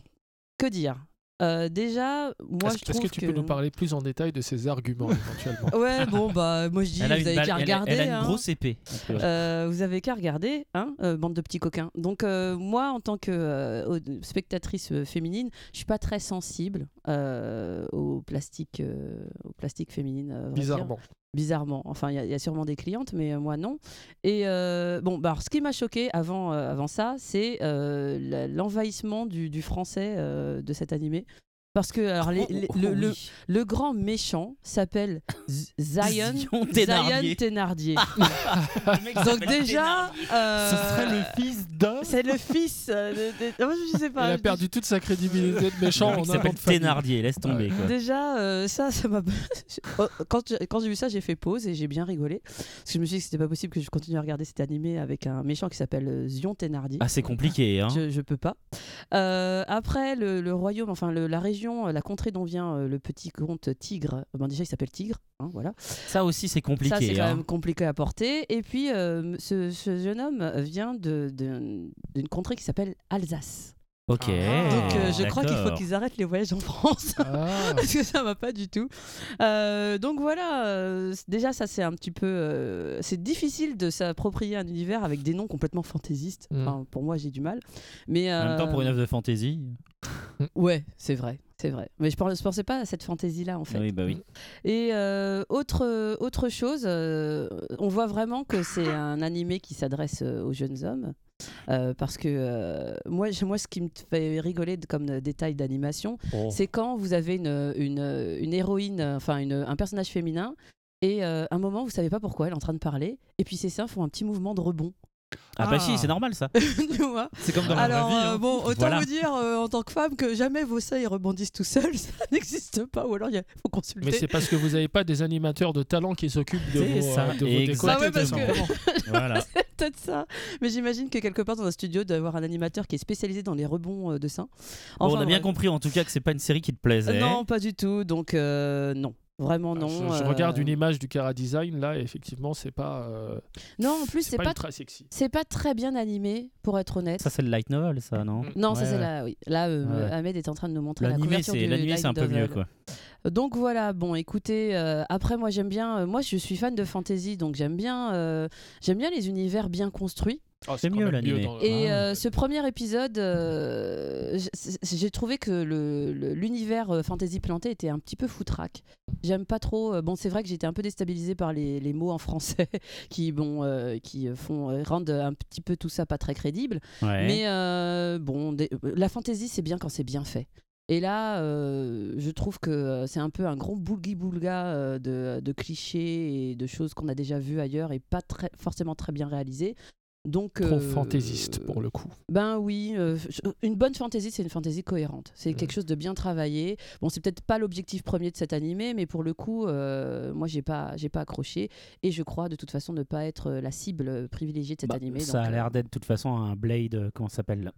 que dire? Euh, Déjà, moi Est-ce je est-ce trouve que tu peux nous parler plus en détail de ces arguments éventuellement Ouais, bon bah moi je dis, vous avez balle- qu'à elle a- regarder. Elle a une hein. grosse épée. Euh, vous avez qu'à regarder, hein, euh, bande de petits coquins. Donc euh, moi, en tant que euh, spectatrice euh, féminine, je suis pas très sensible euh, au plastique, euh, au plastique féminine. euh. Bizarrement. Bizarrement. Enfin, il y, a- sûrement des clientes, mais euh, moi non. Et euh, bon, bah, alors, ce qui m'a choqué avant, euh, avant ça, c'est l'envahissement du, du français de cet animé. Parce que alors, les- Oh, les- oh, le, le- oui. le grand méchant s'appelle Z- Zion, Zion Thénardier. Zion Donc déjà, euh, Ce serait le fils d'un. c'est le fils euh, de, de- oh, je sais pas. Il a perdu toute sa crédibilité de méchant en un nom s'appelle de famille. Thénardier, laisse tomber quoi. Déjà, euh, ça, ça m'a. Oh, quand je- quand j'ai vu ça, j'ai fait pause et j'ai bien rigolé. Parce que je me suis dit que c'était pas possible que je continue à regarder cet animé avec un méchant qui s'appelle euh, Zion Thénardier. Ah, c'est compliqué, hein. Je, je peux pas. Euh, après, le, le royaume, enfin le- la région, euh, la contrée dont vient euh, le petit comte Tigre, bon, déjà il s'appelle Tigre, hein, voilà. Ça aussi, c'est compliqué. Ça, c'est quand hein. même compliqué à porter. Et puis, euh, ce, ce jeune homme vient de- de- d'une contrée qui s'appelle Alsace. Ok. Donc, euh, je crois qu'il faut qu'ils arrêtent les voyages en France. Ah. Parce que ça va pas du tout. Euh, donc voilà, euh, déjà ça c'est un petit peu, euh, c'est difficile de s'approprier un univers avec des noms complètement fantaisistes. Mm. Enfin, pour moi j'ai du mal. Mais En même temps, pour une œuvre de fantasy. ouais, c'est vrai, c'est vrai. Mais je pensais, je pensais pas à cette fantaisie là en fait. Oui, bah oui. Et euh, autre, autre chose, euh, on voit vraiment que c'est un animé qui s'adresse aux jeunes hommes. Euh, parce que euh, moi, moi, ce qui me fait rigoler de- comme euh, détail d'animation, Oh. c'est quand vous avez une, une, une héroïne, enfin une- un personnage féminin, et un moment, vous savez pas pourquoi elle est en train de parler, et puis ses seins font un petit mouvement de rebond. Ah, bah Ah. si, c'est normal ça. tu vois C'est comme dans Alors, la vie. euh, hein. bon, autant Voilà. vous dire euh, en tant que femme que jamais vos seins ils rebondissent tout seuls, ça n'existe pas, ou alors il y a- faut consulter. Mais c'est parce que vous n'avez pas des animateurs de talent qui s'occupent de C'est vos, ça, euh, de vos exactement. décolletés, Ah ouais, parce que-. Voilà. peut-être ça. Mais j'imagine que quelque part dans un studio, d'avoir un animateur qui est spécialisé dans les rebonds euh, de seins. Bon, on Enfin, a bien bref. compris en tout cas que c'est pas une série qui te plaisait. Non, pas du tout. Donc, euh, non. Vraiment non. Je, je euh, regarde une image du Cara Design là, et effectivement, c'est pas, euh, Non, en plus, c'est pas, pas, très sexy. c'est pas très bien animé, pour être honnête. Ça, c'est le light novel, ça, non non, ça c'est ouais. là, oui. Là, euh, Ouais. Ahmed est en train de nous montrer la L'animé, couverture du l'animé, c'est un peu mieux, quoi. Donc voilà, bon, écoutez, euh, après moi j'aime bien, euh, moi je suis fan de fantasy, donc j'aime bien, euh, j'aime bien les univers bien construits. Ah, C'est mieux, l'animé. le- Et Ah, euh, ce premier épisode, euh, j'ai trouvé que le- le- l'univers euh, fantasy planté était un petit peu foutraque. J'aime pas trop. bon, c'est vrai que j'étais un peu déstabilisée par les, les mots en français qui, bon, euh, qui font rendent un petit peu tout ça pas très crédible. Ouais. Mais euh, bon, des- la fantasy c'est bien quand c'est bien fait. Et là, euh, je trouve que c'est un peu un gros boulgui-boulga euh, de, de clichés et de choses qu'on a déjà vues ailleurs et pas très, forcément très bien réalisées. Donc, Trop euh, fantaisiste pour le coup. ben oui, euh, une bonne fantaisie, c'est une fantaisie cohérente. C'est quelque chose de bien travaillé. Bon, c'est peut-être pas l'objectif premier de cet animé, mais pour le coup, euh, moi, j'ai pas, j'ai pas accroché. Et je crois de toute façon ne pas être la cible privilégiée de cet Bah, animé. ça donc, a l'air d'être de toute façon un Blade, euh, comment ça s'appelle?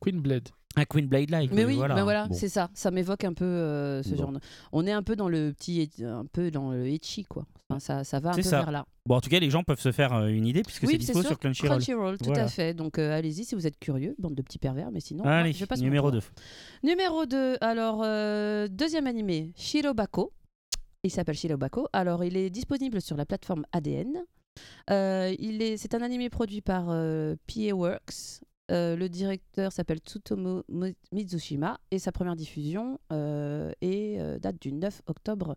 Queen Blade. Un Queen Blade-like. Mais oui, voilà. ben voilà, Bon. c'est ça. Ça m'évoque un peu euh, ce Bon. genre. De... On est un peu dans le petit, un peu dans le etchi quoi. Enfin, ça, ça va un peu ça. vers là. Bon, en tout cas, les gens peuvent se faire euh, une idée puisque c'est dispo sur Crunchyroll. Crunchyroll, tout Voilà. à fait. Donc euh, allez-y si vous êtes curieux, bande de petits pervers, mais sinon, moi, Allez, je passe mon numéro tour. 2. Numéro 2, alors euh, deuxième animé, Shirobako. Il s'appelle Shirobako. Alors il est disponible sur la plateforme ADN. Il est, c'est un animé produit par PA Works. Le directeur s'appelle Tsutomu Mizushima et sa première diffusion est, date du 9 octobre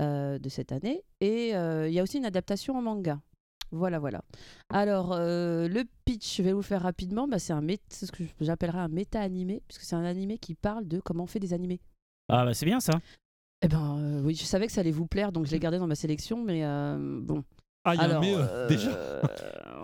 de cette année. Et euh, il y a aussi une adaptation en manga. Voilà, voilà. Alors, euh, le pitch, je vais vous le faire rapidement. Bah, c'est un c'est ce que j'appellerais un méta-animé, puisque c'est un animé qui parle de comment on fait des animés. Ah, bah c'est bien ça. Eh ben, euh, oui, je savais que ça allait vous plaire, donc je l'ai gardé dans ma sélection, mais euh, bon. Ah, il y a Alors, euh, euh, déjà.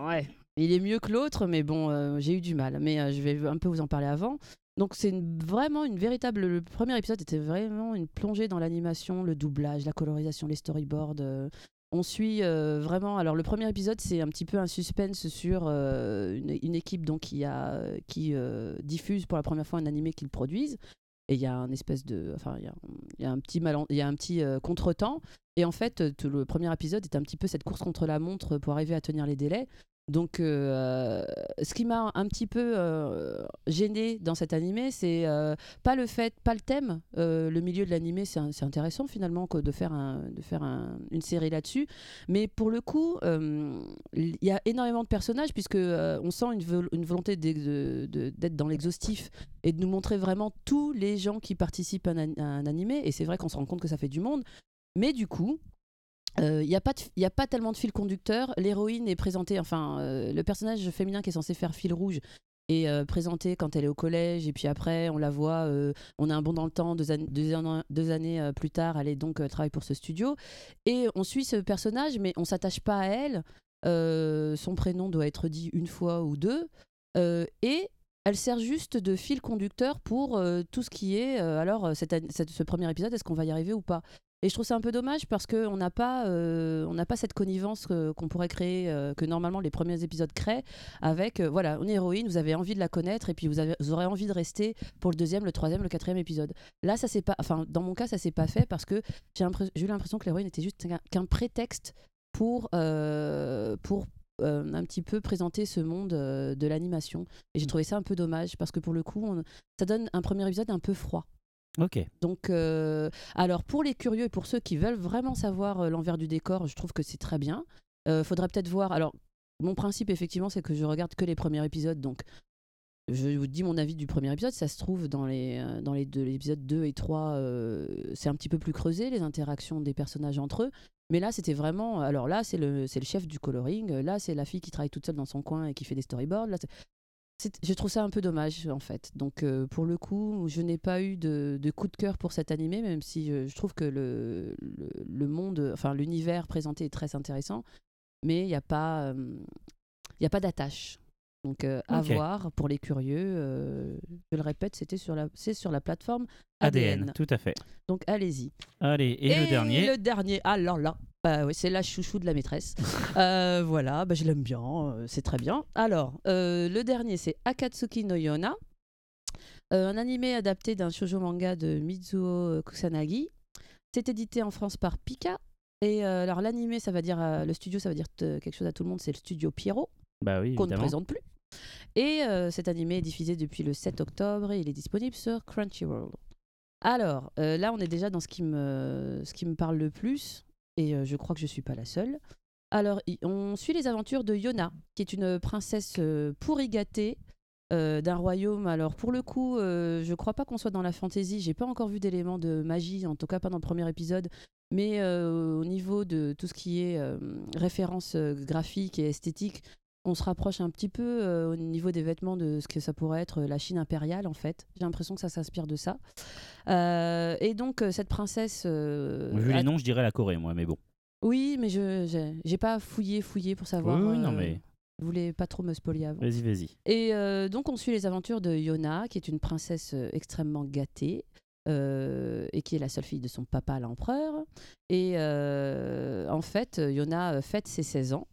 ouais, il est mieux que l'autre, mais bon, euh, j'ai eu du mal. Mais euh, je vais un peu vous en parler avant. Donc c'est vraiment une véritable. Le premier épisode était vraiment une plongée dans l'animation, le doublage, la colorisation, les storyboards. euh, on suit euh, vraiment. Alors le premier épisode, c'est un petit peu un suspense sur euh, une, équipe donc qui a qui diffuse pour la première fois un animé qu'ils produisent. Et il y a un espèce de, enfin il y y a un petit malen- il y a un petit contretemps. Et en fait, le premier épisode est un petit peu cette course contre la montre pour arriver à tenir les délais. Donc, euh, ce qui m'a un petit peu euh, gêné dans cet animé, c'est euh, pas le fait, pas le thème. Euh, le milieu de l'animé, c'est intéressant finalement de faire, de faire un- une série là-dessus. Mais pour le coup, il y a énormément de personnages puisque on sent une, vol- une volonté d'être dans l'exhaustif et de nous montrer vraiment tous les gens qui participent à un, à un animé. Et c'est vrai qu'on se rend compte que ça fait du monde. Mais du coup, il n'y a, pas tellement de fil conducteur. L'héroïne est présentée, enfin, euh, le personnage féminin qui est censé faire fil rouge est euh, présentée quand elle est au collège et puis après on la voit, euh, on a un bond dans le temps, deux, an- deux an- deux années euh, plus tard, elle est donc euh, travaille pour ce studio et on suit ce personnage mais on s'attache pas à elle. Euh, son prénom doit être dit une fois ou deux Euh, et elle sert juste de fil conducteur pour euh, tout ce qui est euh, alors euh, ce premier épisode, est-ce qu'on va y arriver ou pas? Et je trouve ça un peu dommage parce qu'on n'a pas, euh, on n'a pas cette connivence qu'on pourrait créer, euh, que normalement les premiers épisodes créent, avec, euh, voilà, une héroïne, vous avez envie de la connaître et puis vous, avez, vous aurez envie de rester pour le deuxième, le troisième, le quatrième épisode. Là, ça c'est pas, enfin, dans mon cas, ça s'est pas fait parce que j'ai eu l'impression que l'héroïne était juste qu'un- prétexte pour, pour euh, un petit peu présenter ce monde euh, de l'animation. Et j'ai trouvé ça un peu dommage parce que pour le coup, on- ça donne un premier épisode un peu froid. Ok. Donc, euh, alors pour les curieux et pour ceux qui veulent vraiment savoir euh, l'envers du décor, je trouve que c'est très bien. Euh, faudrait peut-être voir. Alors, mon principe, effectivement, c'est que je regarde que les premiers épisodes. Donc, je vous dis mon avis du premier épisode. Ça se trouve dans les, euh, dans les deux, épisodes 2 et 3, euh, c'est un petit peu plus creusé, les interactions des personnages entre eux. Mais là, c'était vraiment. Alors là, c'est le, le chef du coloring. Là, c'est la fille qui travaille toute seule dans son coin et qui fait des storyboards. Là, je trouve ça un peu dommage en fait. Donc euh, pour le coup, je n'ai pas eu de, de coup de cœur pour cet animé, même si je trouve que le, le, le monde, enfin l'univers présenté est très intéressant, mais il n'y a pas, euh, il y a pas d'attache. Donc euh, à voir pour les curieux. euh, je le répète, c'était sur la, c'est sur la plateforme ADN, ADN. tout à fait. Donc allez-y. Allez, et, le dernier Le dernier, alors là, bah oui, c'est la chouchou de la maîtresse. Euh, voilà, bah, je l'aime bien, euh, c'est très bien. Alors, euh, le dernier, c'est Akatsuki no Yona, un animé adapté d'un shoujo manga de Mizuo Kusanagi. C'est édité en France par Pika. Et alors, l'animé, ça va dire, le studio, ça va dire quelque chose à tout le monde, c'est le studio Pierrot Bah oui, qu'on ne présente plus. Et cet animé est diffusé depuis le 7 octobre et il est disponible sur Crunchyroll. Alors, là, on est déjà dans ce qui me, ce qui me parle le plus, et je crois que je ne suis pas la seule. Alors, on suit les aventures de Yona, qui est une princesse pourri gâtée euh, d'un royaume. Alors, pour le coup, euh, je crois pas qu'on soit dans la fantasy. J'ai pas encore vu d'éléments de magie, en tout cas pas dans le premier épisode. Mais au niveau de tout ce qui est référence graphique et esthétique, on se rapproche un petit peu euh, au niveau des vêtements de ce que ça pourrait être la Chine impériale en fait. J'ai l'impression que ça s'inspire de ça. Euh, et donc euh, cette princesse... euh, Vu a- les noms, je dirais la Corée, moi, mais bon. Oui, mais je j'ai- j'ai pas fouillé, fouillé pour savoir. Oui, oui, non, euh, mais- Je voulais pas trop me spolier avant. Vas-y, vas-y. Et euh, donc on suit les aventures de Yona, qui est une princesse euh, extrêmement gâtée. euh, et qui est la seule fille de son papa, l'empereur. Et euh, en fait, Yona euh, fête ses 16 ans.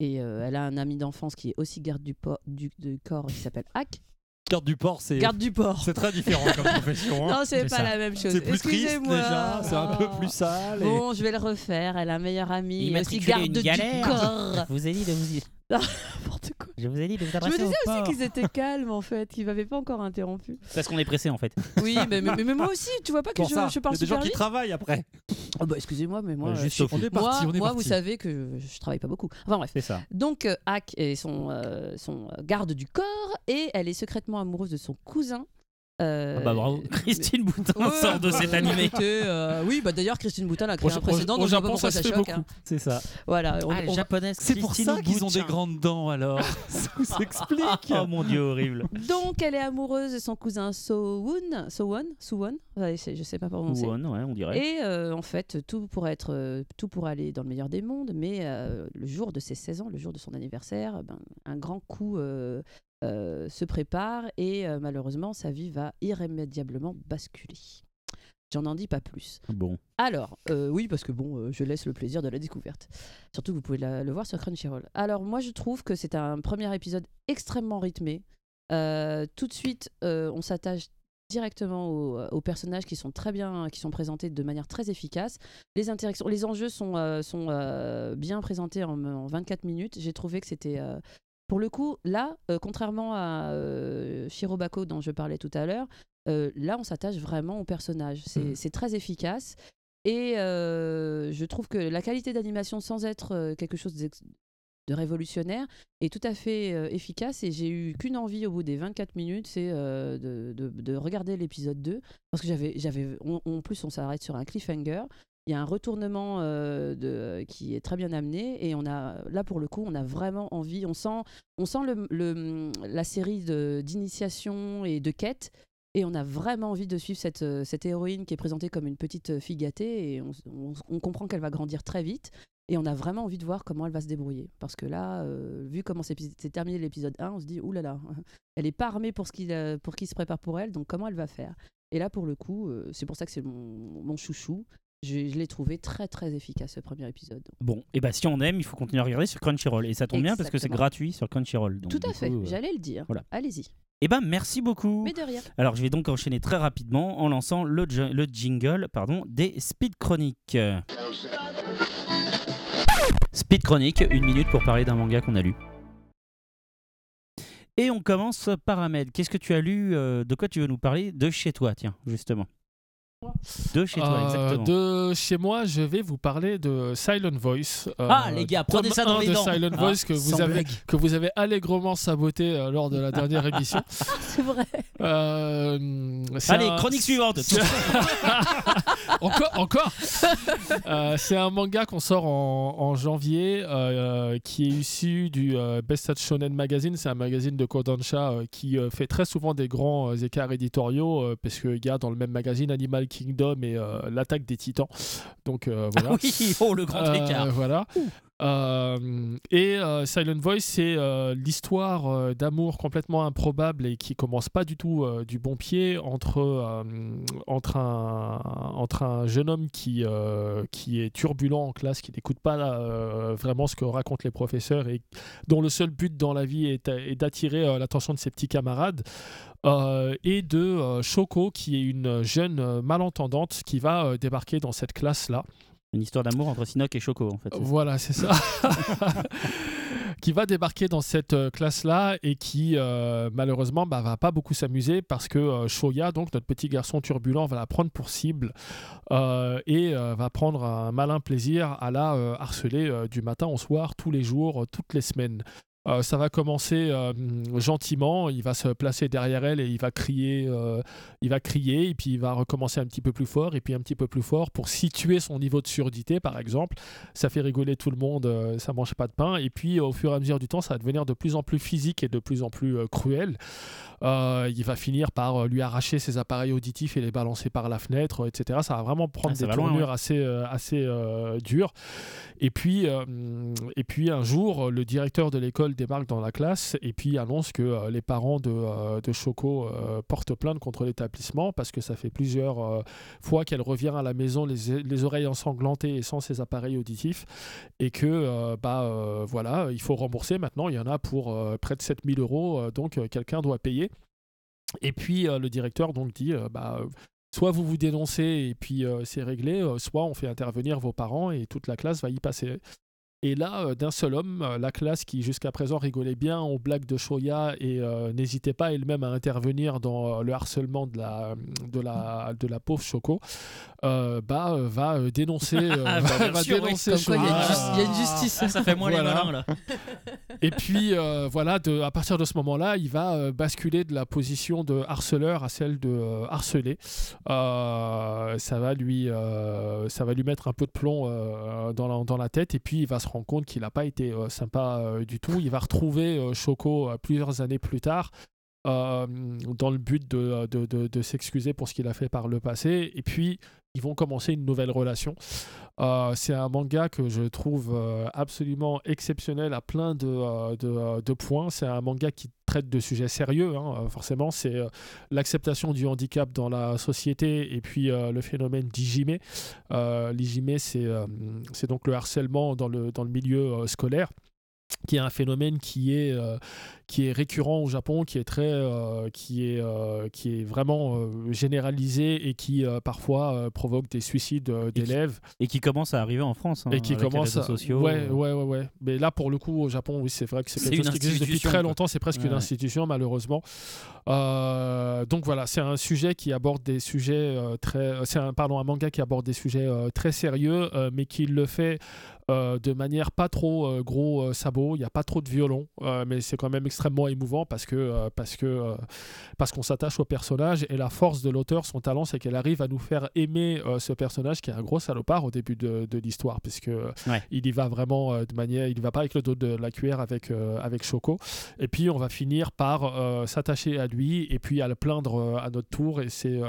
Et euh, elle a un ami d'enfance qui est aussi garde du, po- du, du corps qui s'appelle Hack. Garde du port, c'est. Garde du port. C'est très différent comme profession. hein. Non, c'est pas ça. la même chose. C'est plus triste Excusez-moi. déjà, c'est un peu plus sale. et- Bon, je vais le refaire. Elle a un meilleur ami, aussi Immatriculé garde du corps. Je vous ai dit de vous y-. Je vous ai dit de vous Je me adresser disais au aussi port. qu'ils étaient calmes en fait, qu'ils m'avaient pas encore interrompu. Parce qu'on est pressé en fait. Oui, mais, mais, mais moi aussi, tu vois pas que Pour je, ça, je il parle y a des gens qui vite travaillent après. Oh bah excusez-moi, mais moi, juste je- au fond. On est moi, parti, on est moi, parti. vous savez que je, je travaille pas beaucoup. Enfin bref. C'est ça. Donc euh, Hack est son, euh, son garde du corps et elle est secrètement amoureuse de son cousin. Euh, Ah bah bravo. Christine Boutin Ouais, sort de cet animé. euh, oui, bah d'ailleurs Christine Boutin a créé Au- un précédent, au Japon, ça ça se fait choque. beaucoup. hein. C'est ça. Voilà, on- Ah, les on- japonaises. C'est pour ça qu'ils ont des grandes dents alors. ça vous explique. Oh mon dieu, horrible. Donc elle est amoureuse de son cousin Sowon, Sowon, Sowon, ouais, je sais pas prononcer. Ou on, ouais, on dirait. Et euh, en fait, tout pourrait être, tout pourrait aller dans le meilleur des mondes, mais euh, le jour de ses 16 ans, le jour de son anniversaire, ben, un grand coup se prépare et euh, malheureusement, sa vie va irrémédiablement basculer. J'en en dis pas plus. Bon? Alors, euh, oui, parce que bon, euh, je laisse le plaisir de la découverte. Surtout que vous pouvez la- le voir sur Crunchyroll. Alors, moi, je trouve que c'est un premier épisode extrêmement rythmé. Euh, tout de suite, euh, on s'attache directement aux, aux personnages qui sont très bien, qui sont présentés de manière très efficace. Les interactions, les enjeux sont, euh, sont euh, bien présentés en, en 24 minutes. J'ai trouvé que c'était euh, pour le coup, là, euh, contrairement à euh, Shirobako dont je parlais tout à l'heure, euh, là, on s'attache vraiment au personnage. C'est c'est très efficace. Et euh, je trouve que la qualité d'animation, sans être quelque chose de révolutionnaire, est tout à fait efficace. Et j'ai eu qu'une envie au bout des 24 minutes, c'est de, de- de regarder l'épisode 2. Parce que j'avais, en plus, on s'arrête sur un cliffhanger. Il y a un retournement euh, qui est très bien amené et on a là pour le coup on a vraiment envie, on sent, on sent la série d'initiation et de quête et on a vraiment envie de suivre cette, euh, cette héroïne qui est présentée comme une petite fille gâtée et on, comprend qu'elle va grandir très vite et on a vraiment envie de voir comment elle va se débrouiller parce que là, euh, vu comment c'est terminé l'épisode 1, on se dit oulala, elle est pas armée pour ce qu'il euh, qui se prépare pour elle donc comment elle va faire? Et là, pour le coup, euh, c'est pour ça que c'est mon chouchou. Je, je l'ai trouvé très très efficace ce premier épisode. Bon, et bah si on aime, il faut continuer à regarder sur Crunchyroll. Et ça tombe bien parce que c'est gratuit sur Crunchyroll. donc Tout à fait, euh, j'allais le dire. voilà. Allez-y. Eh ben merci beaucoup. Mais de rien. Alors je vais donc enchaîner très rapidement en lançant le, le jingle pardon, des Speed Chroniques. Speed Chronique, une minute pour parler d'un manga qu'on a lu. Et on commence par Ahmed. Qu'est-ce que tu as lu euh, De quoi tu veux nous parler De chez toi, tiens, justement? De chez toi, Euh, exactement. de chez moi, je vais vous parler de Silent Voice. euh, Ah, les gars, prenez ça dans 1 les de dents. Silent Ah, Voice que vous, avez, blague. que vous avez allègrement saboté euh, lors de la dernière émission. C'est vrai. Euh, c'est Allez, un- chronique suivante. encore, encore. Euh, c'est un manga qu'on sort en, en janvier, euh, qui est issu du euh, Best of Shonen Magazine. C'est un magazine de Kodansha euh, qui euh, fait très souvent des grands euh, écarts éditoriaux, euh, parce qu'il y a dans le même magazine Animal Kingdom et euh, l'attaque des Titans. Donc euh, voilà. oui, oh le grand Euh, écart. Voilà. Euh, et euh, Silent Voice, c'est euh, l'histoire d'amour complètement improbable et qui commence pas du tout du bon pied entre, entre, un, entre un jeune homme qui, qui est turbulent en classe, qui n'écoute pas vraiment ce que racontent les professeurs et dont le seul but dans la vie est, d'attirer l'attention de ses petits camarades. et de Shoko, qui est une jeune malentendante qui va débarquer dans cette classe-là. Une histoire d'amour entre Sinoc et Choco, en fait. Voilà, c'est ça. qui va débarquer dans cette euh, classe-là et qui, euh, malheureusement, bah, va pas beaucoup s'amuser parce que euh, Shoya, donc notre petit garçon turbulent, va la prendre pour cible et va prendre un malin plaisir à la harceler du matin au soir, tous les jours, toutes les semaines. Euh, ça va commencer euh, gentiment, il va se placer derrière elle et il va crier, euh, il va crier et puis il va recommencer un petit peu plus fort et puis un petit peu plus fort pour situer son niveau de surdité par exemple. Ça fait rigoler tout le monde, ça mange pas de pain et puis au fur et à mesure du temps ça va devenir de plus en plus physique et de plus en plus cruel. Il va finir par lui arracher ses appareils auditifs et les balancer par la fenêtre, etc. Ça va vraiment prendre Ah, des loin, tournures ouais. assez, assez dures. Et puis, et puis un jour, le directeur de l'école débarque dans la classe et puis annonce que euh, les parents de, euh, de Choco euh, portent plainte contre l'établissement parce que ça fait plusieurs fois qu'elle revient à la maison les, les oreilles ensanglantées et sans ses appareils auditifs et que bah voilà il faut rembourser. Maintenant il y en a pour près de 7000 euros donc quelqu'un doit payer. Et puis le directeur donc dit bah soit vous vous dénoncez et puis c'est réglé soit on fait intervenir vos parents et toute la classe va y passer et là, euh, d'un seul homme, euh, la classe qui jusqu'à présent rigolait bien aux blagues de Shoya et euh, n'hésitait pas elle-même à intervenir dans le harcèlement de la, de la, de la pauvre Choco, euh, bah, va dénoncer, euh, Ah, va, bien va sûr, dénoncer il y a une Shoya. justi- il y a une justice. Ah, ça fait moins les malins, là. Et puis euh, voilà, de, à partir de ce moment-là, il va euh, basculer de la position de harceleur à celle de euh, harcelé. Euh, ça va lui, euh, ça va lui mettre un peu de plomb euh, dans, la, dans la tête. Et puis il va se rendre compte qu'il n'a pas été euh, sympa euh, du tout. Il va retrouver euh, Choco plusieurs années plus tard. dans le but de, de, de- de s'excuser pour ce qu'il a fait par le passé. Et puis, ils vont commencer une nouvelle relation. Euh, c'est un manga que je trouve euh, absolument exceptionnel à plein de, euh, de, points. C'est un manga qui traite de sujets sérieux, hein, forcément. C'est l'acceptation du handicap dans la société et puis le phénomène d'Ijime. L'Ijime, c'est donc le harcèlement dans le, dans le milieu scolaire qui est un phénomène qui est, qui est récurrent au Japon, qui est, très, euh, qui est, euh, qui est vraiment euh, généralisé et qui euh, parfois euh, provoque des suicides euh, d'élèves. Et qui commence à arriver en France. hein, Et qui avec les commence réseaux à... sociaux. Ouais, ouais, ouais, ouais. Mais là, pour le coup, au Japon, oui, c'est vrai que c'est quelque une chose qui existe depuis institution, très longtemps. C'est presque Ouais, une institution, malheureusement. Euh, donc voilà, c'est un sujet qui aborde des sujets euh, très. C'est un, pardon, un manga qui aborde des sujets euh, très sérieux, euh, mais qui le fait euh, de manière pas trop euh, gros euh, sabot. Il n'y a pas trop de violon, euh, mais c'est quand même extrêmement émouvant parce que euh, parce que euh, parce qu'on s'attache au personnage et la force de l'auteur, son talent, c'est qu'elle arrive à nous faire aimer euh, ce personnage qui est un gros salopard au début de, de l'histoire, puisque Ouais. il y va vraiment de manière, il y va pas avec le dos de la cuillère avec avec Choco. Et puis on va finir par s'attacher à lui et puis à le plaindre à notre tour. Et c'est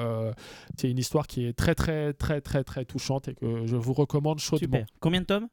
c'est une histoire qui est très très très très très touchante et que je vous recommande chaudement. Super. Combien de tomes?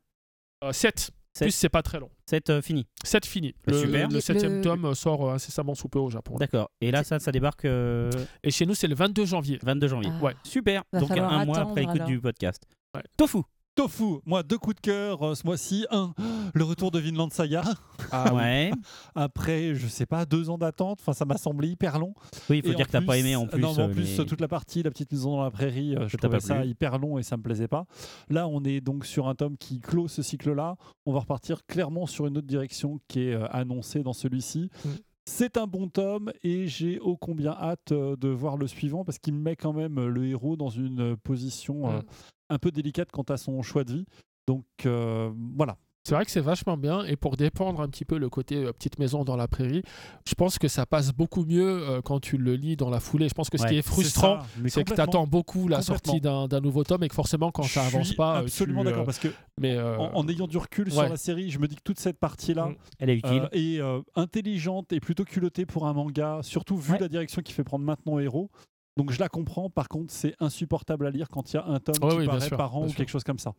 7. Plus c'est pas très long. 7 fini. 7 fini. Le, super. le septième Le- tome sort euh, incessamment sous peu au Japon. D'accord. Et là, ça, ça débarque euh, Et chez nous, c'est le 22 janvier. 22 janvier. Ah. Ouais. Super. Va Donc falloir un mois attendre, après l'écoute alors. du podcast. Ouais. Tofu. Tofu, moi deux coups de cœur euh, ce mois-ci. Un, le retour de Vinland Saga Ah ouais. après, je sais pas, deux ans d'attente. Enfin, ça m'a semblé hyper long. Oui, il faut Et dire que t'as pas aimé en plus. Non, mais en euh, plus, toute la partie, la petite maison dans la prairie, euh, je trouvais pas ça plu hyper long et ça me plaisait pas. Là, on est donc sur un tome qui clôt ce cycle-là. On va repartir clairement sur une autre direction qui est euh, annoncée dans celui-ci. Mm. C'est un bon tome et j'ai ô combien hâte euh, de voir le suivant parce qu'il met quand même euh, le héros dans une euh, position euh, Mm. Un peu délicate quant à son choix de vie. Donc euh, voilà. C'est vrai que c'est vachement bien. Et pour dépendre un petit peu le côté euh, petite maison dans la prairie, je pense que ça passe beaucoup mieux euh, quand tu le lis dans la foulée. Je pense que ce Ouais, qui est frustrant, c'est que tu attends beaucoup la sortie d'un nouveau tome et que forcément, quand ça avance pas, absolument tu, euh, d'accord parce que Mais euh, en, en ayant du recul ouais. sur la série, je me dis que toute cette partie-là Mm. Elle est utile. euh, euh, intelligente et plutôt culottée pour un manga, surtout vu Ouais. la direction qu'il fait prendre maintenant héros. Donc je la comprends. Par contre, c'est insupportable à lire quand il y a un tome qui oui, paraît sûr, par an ou sûr. quelque chose comme ça.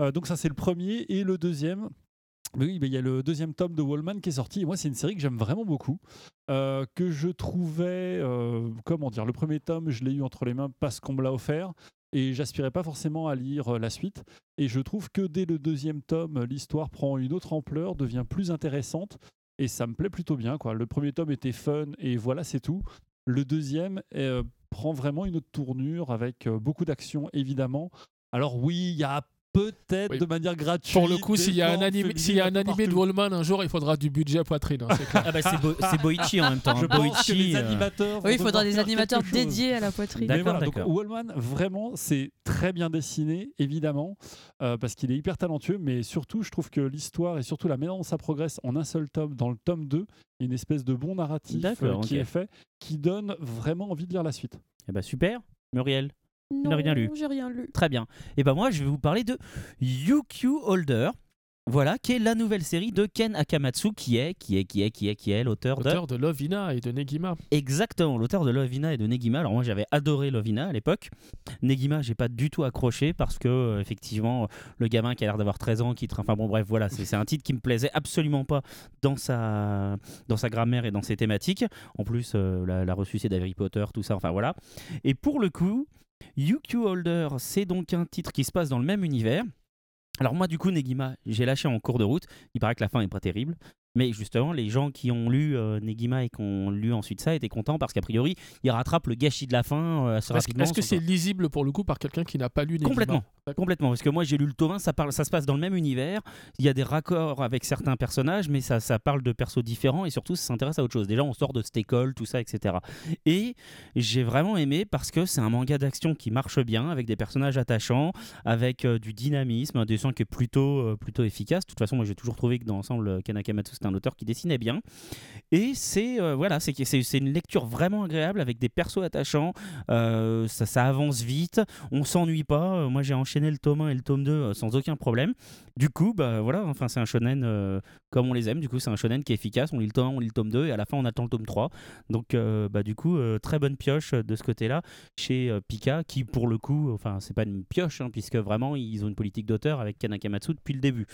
Euh, donc ça c'est le premier et le deuxième. mais Oui, mais il y a le deuxième tome de Wallman qui est sorti. Et moi, c'est une série que j'aime vraiment beaucoup, euh, que je trouvais, euh, comment dire, le premier tome, je l'ai eu entre les mains parce qu'on me l'a offert. Et j'aspirais pas forcément à lire la suite. Et je trouve que dès le deuxième tome, l'histoire prend une autre ampleur, devient plus intéressante. Et ça me plaît plutôt bien. Quoi. Le premier tome était fun et voilà, c'est tout. Le deuxième euh, prend vraiment une autre tournure avec euh, beaucoup d'action, évidemment. Alors oui, il y a peut-être Oui. de manière gratuite. pour le coup, s'il y a un animé, s'il y a un féminines un peu animé de. Wallman un jour, il faudra du budget à poitrine. hein, c'est. Ah bah c'est Bo- c'est Boichi en même temps. Je hein. pense que Boichi, les euh, animateurs. Oui, il faudra des animateurs dédiés à la poitrine. D'accord, voilà, d'accord. Wallman, vraiment, c'est très bien dessiné, évidemment, euh, parce qu'il est hyper talentueux, mais surtout, je trouve que l'histoire et surtout la manière dont ça progresse en un seul tome, dans le tome 2, il y a une espèce de bon narratif euh, qui est fait, qui donne vraiment envie de lire la suite. Eh bah super. Muriel. Non, n'as rien lu. J'ai rien lu. Très bien. Et ben moi, je vais vous parler de UQ Holder. Voilà, qui est la nouvelle série de Ken Akamatsu, qui est, qui est, qui est, qui est, qui est l'auteur de... Auteur de Lovina et de Negima. Exactement, l'auteur de Lovina et de Negima. Alors moi j'avais adoré Lovina à l'époque. Negima, j'ai pas du tout accroché parce que euh, effectivement le gamin qui a l'air d'avoir 13 ans, qui tra- enfin bon bref voilà, c'est c'est un titre qui me plaisait absolument pas dans sa dans sa grammaire et dans ses thématiques. En plus euh, la, la reçue c'est d'Harry Potter, tout ça, enfin voilà. Et pour le coup, UQ Holder, c'est donc un titre qui se passe dans le même univers. Alors moi du coup Negima, j'ai lâché en cours de route. Il paraît que la fin est pas terrible. Mais justement, les gens qui ont lu euh, Negima et qui ont lu ensuite ça étaient contents parce qu'a priori, ils rattrapent le gâchis de la fin euh, assez Est-ce rapidement. est-ce que c'est lisible pour le coup par quelqu'un qui n'a pas lu Negima Complètement. Complètement, parce que moi j'ai lu le tome 1, ça, parle, ça se passe dans le même univers, il y a des raccords avec certains personnages, mais ça, ça parle de persos différents et surtout ça s'intéresse à autre chose. Déjà on sort de cette école, tout ça, etc. Et j'ai vraiment aimé parce que c'est un manga d'action qui marche bien, avec des personnages attachants, avec euh, du dynamisme, un dessin qui est plutôt, plutôt efficace. De toute façon, moi j'ai toujours trouvé que dans l'ensemble, Kanakamatsu un auteur qui dessinait bien. Et c'est euh, voilà, c'est une lecture vraiment agréable avec des persos attachants, euh, ça, ça avance vite, on s'ennuie pas. Euh, moi, j'ai enchaîné le tome 1 et le tome 2 euh, sans aucun problème. Du coup, bah voilà, enfin, c'est un shonen comme on les aime. Du coup, c'est un shonen qui est efficace. On lit le tome 1, on lit le tome 2 et à la fin, on attend le tome 3. Donc, bah, du coup, très bonne pioche de ce côté-là chez Pika, qui pour le coup, enfin, c'est pas une pioche, hein, puisque vraiment, ils ont une politique d'auteur avec Kanakamatsu depuis le début.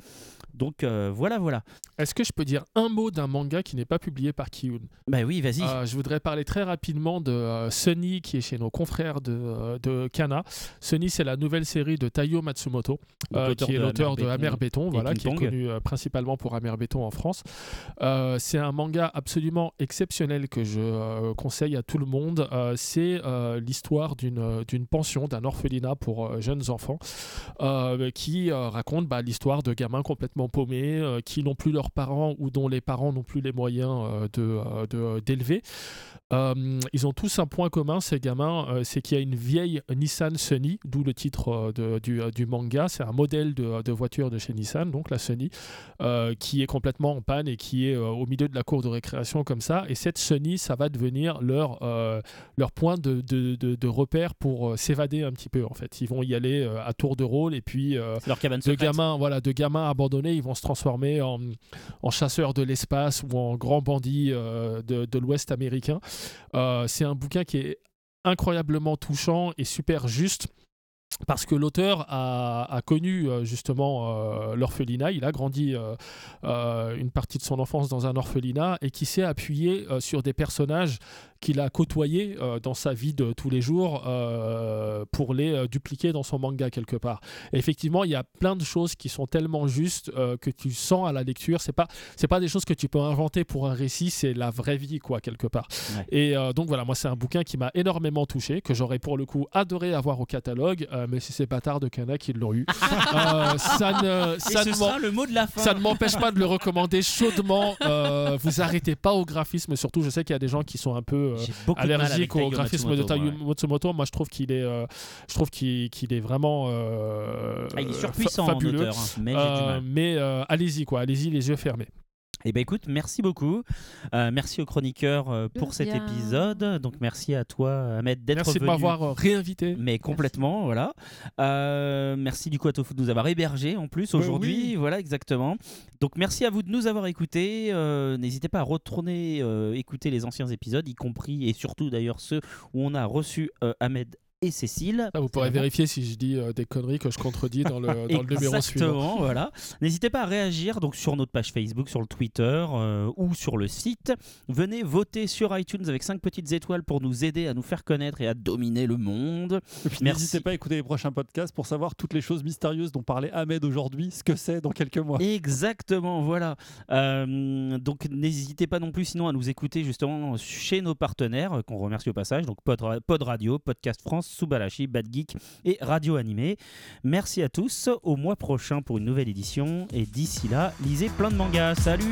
Donc, voilà, voilà. Est-ce que je peux dire un mot d'un manga qui n'est pas publié par Kiyun Bah oui, vas-y. Euh, je voudrais parler très rapidement de euh, Sunny qui est chez nos confrères de, euh, de Kana. Sunny, c'est la nouvelle série de Taiyo Matsumoto, euh, qui est l'auteur de Amer Béton, voilà, qui est connu principalement pour Amer Béton en France. C'est un manga absolument exceptionnel que je conseille à tout le monde. C'est l'histoire d'une d'une pension, d'un orphelinat pour jeunes enfants, qui raconte bah, l'histoire de gamins complètement paumés, qui n'ont plus leurs parents ou ou dont les parents n'ont plus les moyens euh, de, euh, de- d'élever. Euh, ils ont tous un point commun, ces gamins, euh, c'est qu'il y a une vieille Nissan Sunny, d'où le titre euh, de- du, euh, du manga. C'est un modèle de, de voiture de chez Nissan, donc la Sunny, euh, qui est complètement en panne et qui est euh, au milieu de la cour de récréation comme ça. Et cette Sunny, ça va devenir leur, euh, leur point de, de, repère pour euh, s'évader un petit peu, en fait. Ils vont y aller euh, à tour de rôle et puis... euh, C'est leur cabane de secrète. gamins, voilà, de gamins abandonnés, ils vont se transformer en, en chasseurs de l'espace ou en grands bandits euh, de, l'Ouest américain. Euh, c'est un bouquin qui est incroyablement touchant et super juste. Parce que l'auteur a, a connu euh, justement l'orphelinat, il a grandi une partie de son enfance dans un orphelinat et qui s'est appuyé sur des personnages qu'il a côtoyés euh, dans sa vie de tous les jours euh, pour les euh, dupliquer dans son manga quelque part. Et effectivement, il y a plein de choses qui sont tellement justes que tu sens à la lecture. C'est pas c'est pas des choses que tu peux inventer pour un récit, c'est la vraie vie quoi quelque part. Ouais. Et donc voilà, moi c'est un bouquin qui m'a énormément touché, que j'aurais pour le coup adoré avoir au catalogue, mais c'est ces bâtards de Cana qui l'ont eu. Ça ne ça ne sera le mot de la fin. ça ne m'empêche pas de le recommander chaudement. Vous arrêtez pas au graphisme, surtout je sais qu'il y a des gens qui sont un peu euh, avec allergiques au graphisme de ouais. Matsumoto. Moi je trouve qu'il est, euh, je trouve qu'il qu'il est vraiment euh, Ah, il est fa- surpuissant en fabuleux. auteur, hein, Euh, mais euh, allez-y quoi, allez-y les yeux fermés. Eh ben écoute, merci beaucoup. Euh, merci aux chroniqueurs euh, pour cet épisode. Donc merci à toi, Ahmed, d'être Merci de venu. m'avoir euh, réinvité. Mais complètement, voilà. Euh, merci du coup à Tofu de nous avoir hébergés en plus Bah aujourd'hui. oui. Voilà, exactement. Donc merci à vous de nous avoir écoutés. Euh, N'hésitez pas à retourner euh, écouter les anciens épisodes, y compris et surtout d'ailleurs ceux où on a reçu euh, Ahmed et Cécile. Ah, vous pourrez vérifier si je dis euh, des conneries que je contredis dans le, dans le numéro suivant. Exactement, voilà. N'hésitez pas à réagir donc sur notre page Facebook, sur le Twitter euh, ou sur le site. Venez voter sur iTunes avec 5 petites étoiles pour nous aider à nous faire connaître et à dominer le monde. Et puis Merci. n'hésitez pas à écouter les prochains podcasts pour savoir toutes les choses mystérieuses dont parlait Ahmed aujourd'hui, ce que c'est dans quelques mois. Exactement, voilà. Euh, donc n'hésitez pas non plus sinon à nous écouter justement chez nos partenaires qu'on remercie au passage, donc Pod Radio, Podcast France, Subarashi, Bad Geek et Radio Animé. Merci à tous, au mois prochain pour une nouvelle édition et d'ici là, lisez plein de mangas. Salut.